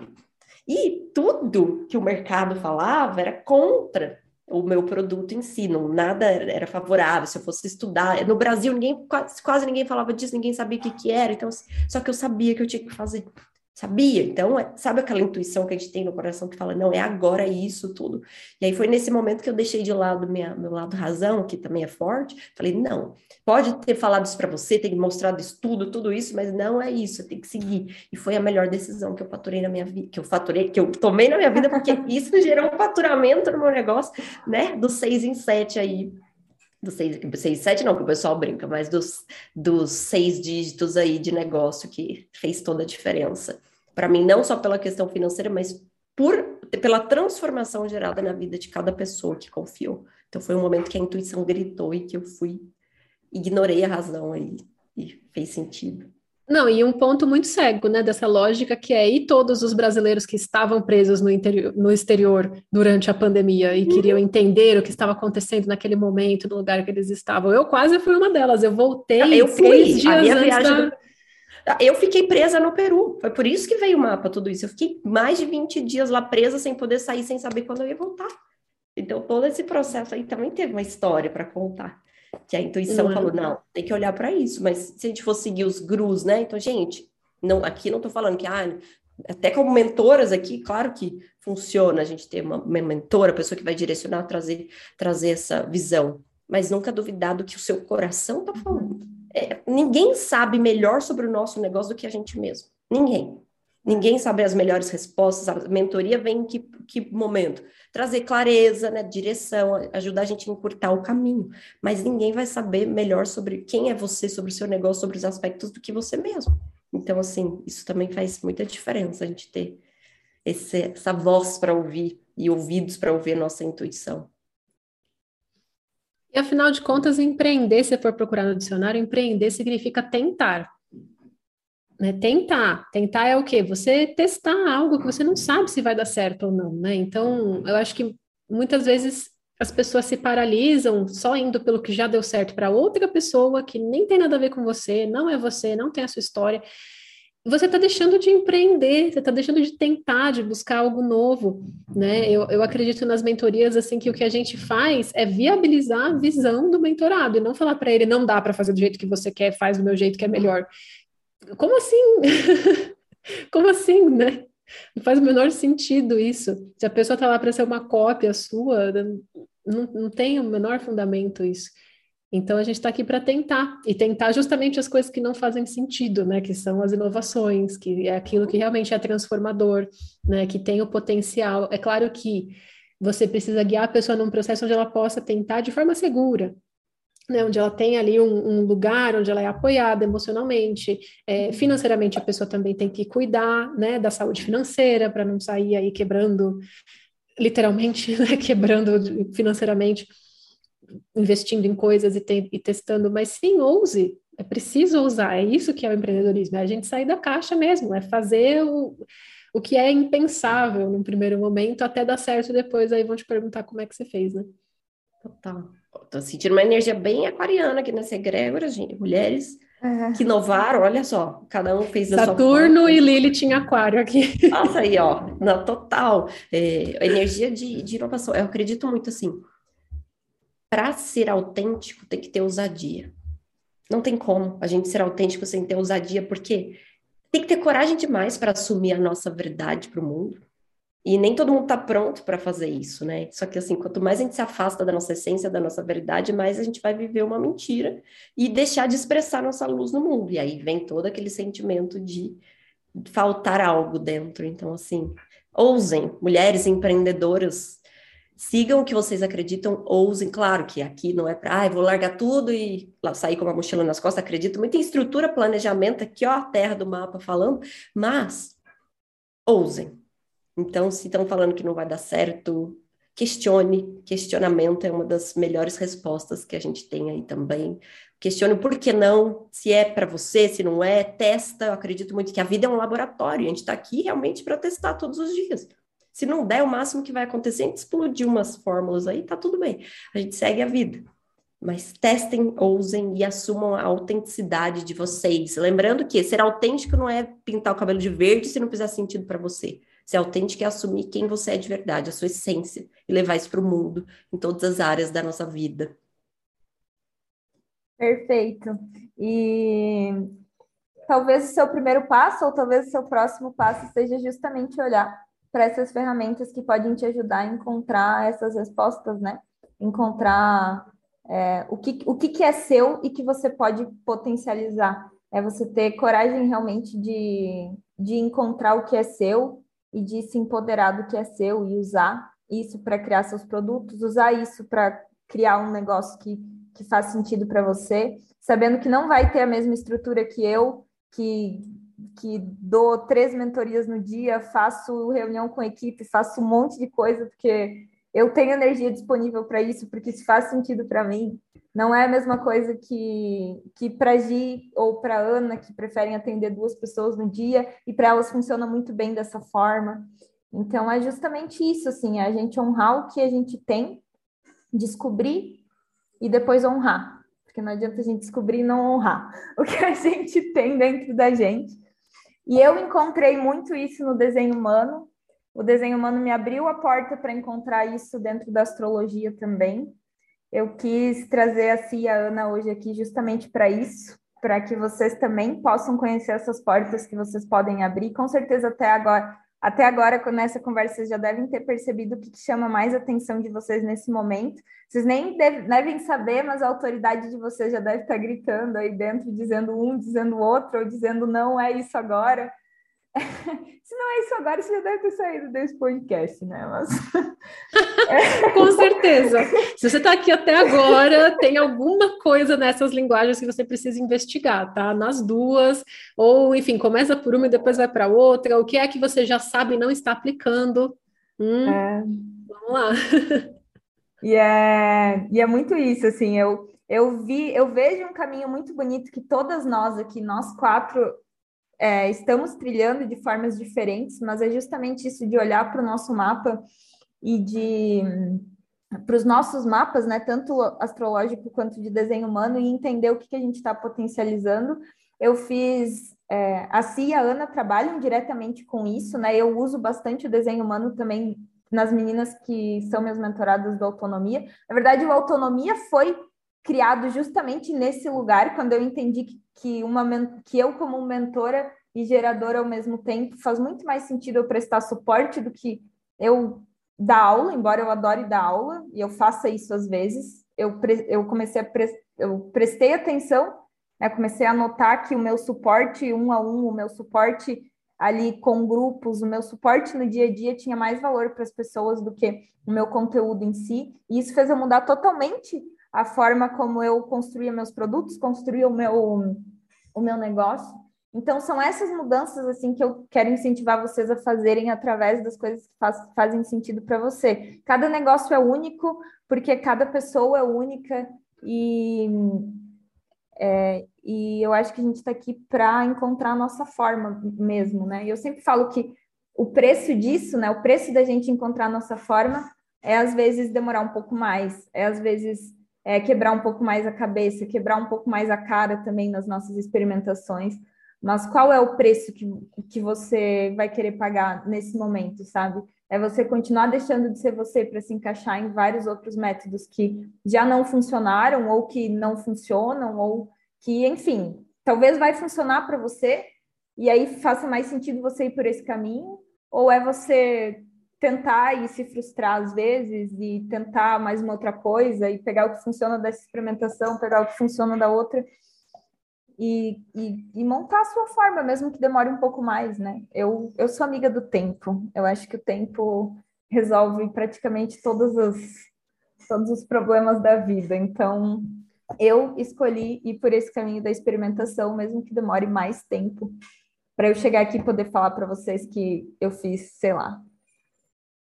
E tudo que o mercado falava era contra o meu produto em si, não, nada era favorável. Se eu fosse estudar, no Brasil ninguém quase, quase ninguém falava disso, ninguém sabia o que, que era, então só que eu sabia que eu tinha que fazer sabia? Então, é, sabe aquela intuição que a gente tem no coração que fala, não, é agora isso tudo. E aí foi nesse momento que eu deixei de lado minha, meu lado razão, que também é forte. Falei, não, pode ter falado isso para você, ter mostrado estudo, tudo isso, mas não é isso, tem que seguir. E foi a melhor decisão que eu faturei na minha vida, que eu faturei, que eu tomei na minha vida, porque isso gerou um faturamento no meu negócio, né? Do seis em sete aí dos seis, seis, sete não, que o pessoal brinca, mas dos, dos seis dígitos aí de negócio que fez toda a diferença. Para mim, não só pela questão financeira, mas por, pela transformação gerada na vida de cada pessoa que confiou. Então, foi um momento que a intuição gritou e que eu fui, ignorei a razão aí, e fez sentido. Não, e um ponto muito cego, né, dessa lógica que é e todos os brasileiros que estavam presos no, interior, no exterior durante a pandemia e queriam uhum. entender o que estava acontecendo naquele momento, no lugar que eles estavam. Eu quase fui uma delas, eu voltei eu fui, dias a minha viagem da... Eu fiquei presa no Peru, foi por isso que veio o mapa, tudo isso. Eu fiquei mais de 20 dias lá presa, sem poder sair, sem saber quando eu ia voltar. Então, todo esse processo aí também teve uma história para contar que a intuição falou, não, tem que olhar para isso, mas se a gente for seguir os grus, né? Então, gente, não, aqui não estou falando que, ah, até como mentoras aqui, claro que funciona a gente ter uma, uma mentora, pessoa que vai direcionar, trazer, trazer essa visão, mas nunca duvidar do que o seu coração está falando. É, ninguém sabe melhor sobre o nosso negócio do que a gente mesmo. Ninguém. Ninguém sabe as melhores respostas. A mentoria vem em que, que momento? Trazer clareza, né, direção, ajudar a gente a encurtar o caminho. Mas ninguém vai saber melhor sobre quem é você, sobre o seu negócio, sobre os aspectos do que você mesmo. Então, assim, isso também faz muita diferença a gente ter esse, essa voz para ouvir e ouvidos para ouvir a nossa intuição. E afinal de contas, empreender, se for procurar no dicionário, empreender significa tentar. Né? Tentar. Tentar é o quê? Você testar algo que você não sabe se vai dar certo ou não, né? Então, eu acho que muitas vezes as pessoas se paralisam só indo pelo que já deu certo para outra pessoa que nem tem nada a ver com você, não é você, não tem a sua história. Você está deixando de empreender, você está deixando de tentar, de buscar algo novo, né? Eu, eu acredito nas mentorias assim que o que a gente faz é viabilizar a visão do mentorado e não falar para ele não dá para fazer do jeito que você quer, faz do meu jeito que é melhor como assim? como assim, né? Não faz o menor sentido isso. Se a pessoa está lá para ser uma cópia sua, não, não tem o menor fundamento isso. Então a gente está aqui para tentar e tentar justamente as coisas que não fazem sentido, né? Que são as inovações, que é aquilo que realmente é transformador, né? Que tem o potencial. É claro que você precisa guiar a pessoa num processo onde ela possa tentar de forma segura, né, onde ela tem ali um, um, lugar onde ela é apoiada emocionalmente, é, financeiramente a pessoa também tem que cuidar, né, da saúde financeira para não sair aí quebrando, literalmente, né, quebrando financeiramente, investindo em coisas e, te, e testando, mas sim, ouse, é preciso ousar, é isso que é o empreendedorismo, é a gente sair da caixa mesmo, é fazer o, o que é impensável no primeiro momento até dar certo depois, aí vão te perguntar como é que você fez, né? Total. Tô sentindo uma energia bem aquariana aqui nessa egrégora, gente. Mulheres uhum. que inovaram, olha só, cada um fez da Saturno e Lili tinha aquário aqui. Nossa, aí, ó, na total. É, energia de, de inovação. Eu acredito muito assim. Para ser autêntico, tem que ter ousadia. Não tem como a gente ser autêntico sem ter ousadia, porque tem que ter coragem demais para assumir a nossa verdade para o mundo. E nem todo mundo está pronto para fazer isso, né? Só que assim, quanto mais a gente se afasta da nossa essência, da nossa verdade, mais a gente vai viver uma mentira e deixar de expressar nossa luz no mundo. E aí vem todo aquele sentimento de faltar algo dentro. Então, assim, ousem, mulheres empreendedoras, sigam o que vocês acreditam, ousem. Claro que aqui não é para, ah, vou largar tudo e sair com uma mochila nas costas. Acredito muito em estrutura, planejamento, aqui, ó, a terra do mapa falando, mas ousem então, se estão falando que não vai dar certo, questione. Questionamento é uma das melhores respostas que a gente tem aí também. Questione o porquê não, se é para você, se não é, testa. Eu acredito muito que a vida é um laboratório, a gente está aqui realmente para testar todos os dias. Se não der, o máximo que vai acontecer é explodir umas fórmulas aí, tá tudo bem. A gente segue a vida. Mas testem, ousem e assumam a autenticidade de vocês. Lembrando que ser autêntico não é pintar o cabelo de verde se não fizer sentido para você. Ser autêntico é assumir quem você é de verdade, a sua essência, e levar isso para o mundo, em todas as áreas da nossa vida. Perfeito. E talvez o seu primeiro passo, ou talvez o seu próximo passo, seja justamente olhar para essas ferramentas que podem te ajudar a encontrar essas respostas, né? Encontrar é, o, que, o que, é seu e que você pode potencializar. É você ter coragem realmente de, de encontrar o que é seu e de se empoderar do que é seu e usar isso para criar seus produtos, usar isso para criar um negócio que, que faz sentido para você, sabendo que não vai ter a mesma estrutura que eu, que, que dou três mentorias no dia, faço reunião com equipe, faço um monte de coisa, porque eu tenho energia disponível para isso, porque isso faz sentido para mim. Não é a mesma coisa que, que para Gi ou para Ana, que preferem atender duas pessoas no dia, e para elas funciona muito bem dessa forma. Então, é justamente isso, assim, é a gente honrar o que a gente tem, descobrir e depois honrar. Porque não adianta a gente descobrir e não honrar o que a gente tem dentro da gente. E eu encontrei muito isso no desenho humano. O desenho humano me abriu a porta para encontrar isso dentro da astrologia também. Eu quis trazer a Cia a Ana hoje aqui justamente para isso, para que vocês também possam conhecer essas portas que vocês podem abrir. Com certeza até agora até agora, nessa conversa, vocês já devem ter percebido o que chama mais atenção de vocês nesse momento. Vocês nem devem saber, mas a autoridade de vocês já deve estar gritando aí dentro, dizendo um, dizendo outro, ou dizendo não é isso agora. Se não é isso agora, você já deve ter saído desse podcast, né? Mas... Com certeza. Se você está aqui até agora, tem alguma coisa nessas linguagens que você precisa investigar, tá? Nas duas, ou enfim, começa por uma e depois vai para outra. O que é que você já sabe e não está aplicando? Hum, é... Vamos lá. E é, e é muito isso, assim, eu, eu vi, eu vejo um caminho muito bonito que todas nós aqui, nós quatro, é, estamos trilhando de formas diferentes, mas é justamente isso de olhar para o nosso mapa e de para os nossos mapas, né, tanto astrológico quanto de desenho humano, e entender o que, que a gente está potencializando. Eu fiz é, a Cia e a Ana trabalham diretamente com isso, né? Eu uso bastante o desenho humano também nas meninas que são minhas mentoradas do Autonomia. Na verdade, o Autonomia foi criado justamente nesse lugar, quando eu entendi que, que, uma, que eu, como mentora e geradora ao mesmo tempo, faz muito mais sentido eu prestar suporte do que eu dar aula, embora eu adore dar aula, e eu faça isso às vezes. Eu, eu comecei a pre, eu prestei atenção, né, comecei a notar que o meu suporte um a um, o meu suporte ali com grupos, o meu suporte no dia a dia tinha mais valor para as pessoas do que o meu conteúdo em si. E isso fez eu mudar totalmente a forma como eu construía meus produtos, construía o meu, o meu negócio. Então, são essas mudanças assim que eu quero incentivar vocês a fazerem através das coisas que faz, fazem sentido para você. Cada negócio é único, porque cada pessoa é única e, é, e eu acho que a gente está aqui para encontrar a nossa forma mesmo, né? E eu sempre falo que o preço disso, né? O preço da gente encontrar a nossa forma é às vezes demorar um pouco mais, é às vezes é, quebrar um pouco mais a cabeça, quebrar um pouco mais a cara também nas nossas experimentações. Mas qual é o preço que, que você vai querer pagar nesse momento, sabe? É você continuar deixando de ser você para se encaixar em vários outros métodos que já não funcionaram ou que não funcionam ou que, enfim, talvez vai funcionar para você e aí faça mais sentido você ir por esse caminho ou é você tentar e se frustrar às vezes e tentar mais uma outra coisa e pegar o que funciona dessa experimentação, pegar o que funciona da outra e, e, e, montar a sua forma, mesmo que demore um pouco mais, né? Eu, eu sou amiga do tempo, eu acho que o tempo resolve praticamente todos os, todos os problemas da vida, então eu escolhi ir por esse caminho da experimentação, mesmo que demore mais tempo, para eu chegar aqui e poder falar para vocês que eu fiz, sei lá,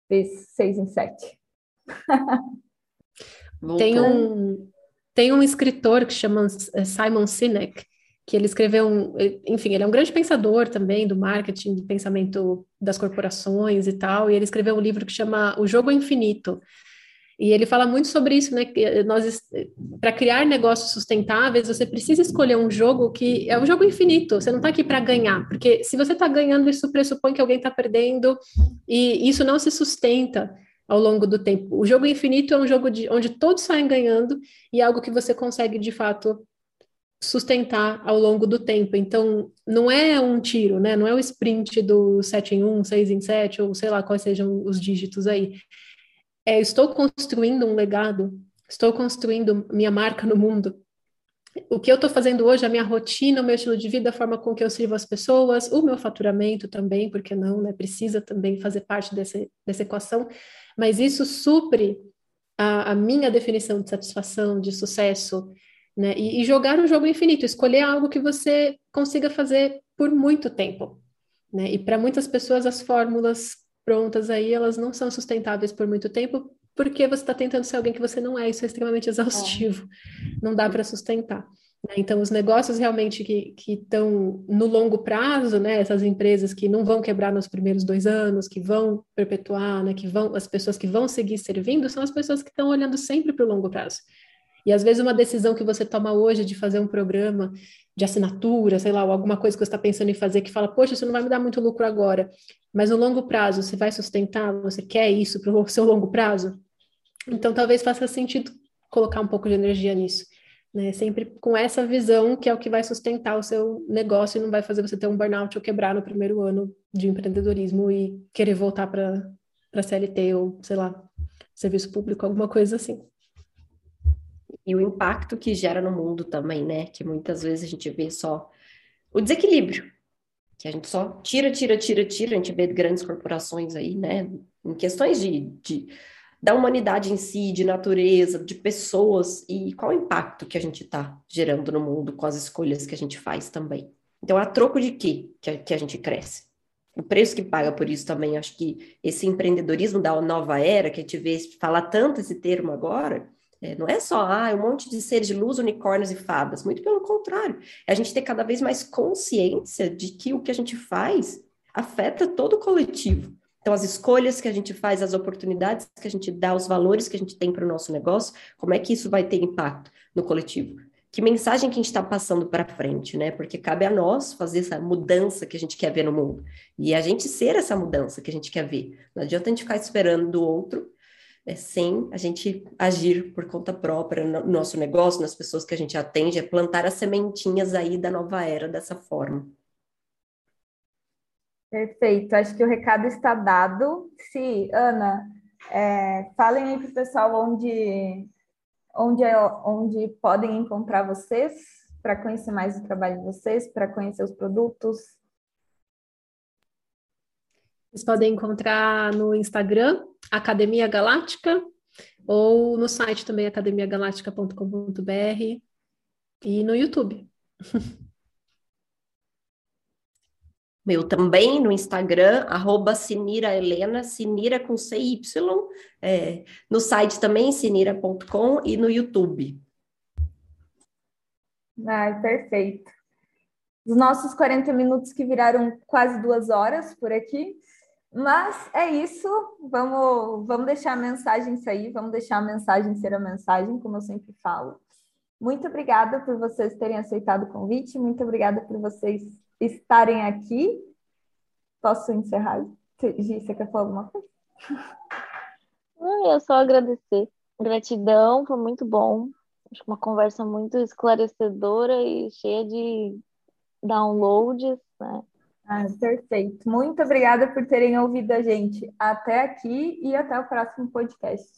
fiz seis em sete. tem um, tem um escritor que chama eh, Simon Sinek, que ele escreveu um, enfim, ele é um grande pensador também do marketing, do pensamento das corporações e tal, e ele escreveu um livro que chama O Jogo Infinito. E ele fala muito sobre isso, né? Que eh, nós, para criar negócios sustentáveis, você precisa escolher um jogo que é um jogo infinito. Você não está aqui para ganhar, porque se você está ganhando, isso pressupõe que alguém está perdendo, e isso não se sustenta ao longo do tempo. O jogo infinito é um jogo de, onde todos saem ganhando e é algo que você consegue de fato sustentar ao longo do tempo. Então, não é um tiro, né? Não é o sprint do 7 em 1, 6 em 7, ou sei lá quais sejam os dígitos aí. É, estou construindo um legado, estou construindo minha marca no mundo. O que eu estou fazendo hoje, a minha rotina, o meu estilo de vida, a forma com que eu sirvo as pessoas, o meu faturamento também, porque não, né? Precisa também fazer parte desse, dessa equação, mas isso supre a, a minha definição de satisfação, de sucesso, né? E, e, jogar um jogo infinito, escolher algo que você consiga fazer por muito tempo, né? E para muitas pessoas as fórmulas prontas aí elas não são sustentáveis por muito tempo porque você está tentando ser alguém que você não é, isso é extremamente exaustivo, é. não dá para sustentar. Né? Então, os negócios realmente que estão no longo prazo, né, essas empresas que não vão quebrar nos primeiros dois anos, que vão perpetuar, né, que vão, as pessoas que vão seguir servindo, são as pessoas que estão olhando sempre para o longo prazo. E às vezes uma decisão que você toma hoje de fazer um programa de assinatura, sei lá, ou alguma coisa que você está pensando em fazer que fala, poxa, isso não vai me dar muito lucro agora, mas no longo prazo você vai sustentar, você quer isso para o seu longo prazo? Então talvez faça sentido colocar um pouco de energia nisso. Né? Sempre com essa visão que é o que vai sustentar o seu negócio e não vai fazer você ter um burnout ou quebrar no primeiro ano de empreendedorismo e querer voltar para CLT ou, sei lá, serviço público, alguma coisa assim. E o impacto que gera no mundo também, né? Que muitas vezes a gente vê só o desequilíbrio, que a gente só tira, tira, tira, tira, a gente vê grandes corporações aí, né? Em questões de, de da humanidade em si, de natureza, de pessoas e qual o impacto que a gente está gerando no mundo com as escolhas que a gente faz também. Então, a troco de quê que a, que a gente cresce? O preço que paga por isso também, acho que esse empreendedorismo da nova era, que a gente vê falar tanto esse termo agora, é, não é só ah, um monte de seres de luz, unicórnios e fadas, muito pelo contrário. É a gente ter cada vez mais consciência de que o que a gente faz afeta todo o coletivo. Então, as escolhas que a gente faz, as oportunidades que a gente dá, os valores que a gente tem para o nosso negócio, como é que isso vai ter impacto no coletivo? Que mensagem que a gente está passando para frente, né? Porque cabe a nós fazer essa mudança que a gente quer ver no mundo. E a gente ser essa mudança que a gente quer ver. Não adianta a gente ficar esperando do outro é, sem a gente agir por conta própria no nosso negócio, nas pessoas que a gente atende, é plantar as sementinhas aí da nova era dessa forma. Perfeito, acho que o recado está dado. Sim, Ana, é, falem aí para o pessoal onde, onde, é, onde podem encontrar vocês, para conhecer mais o trabalho de vocês, para conhecer os produtos. Vocês podem encontrar no Instagram, Academia Galáctica, ou no site também, academiagaláctica.com.br, e no YouTube. meu também no Instagram, arroba Sinira Helena, Sinira com CY, é, no site também, sinira.com e no YouTube. Ah, perfeito. Os nossos 40 minutos que viraram quase duas horas por aqui. Mas é isso, vamos, vamos deixar a mensagem sair, vamos deixar a mensagem ser a mensagem, como eu sempre falo. Muito obrigada por vocês terem aceitado o convite, muito obrigada por vocês estarem aqui. Posso encerrar? Gi, você quer falar alguma coisa? Eu só agradecer. Gratidão, foi muito bom. Acho que uma conversa muito esclarecedora e cheia de downloads, né? Ah, perfeito. Muito obrigada por terem ouvido a gente até aqui e até o próximo podcast.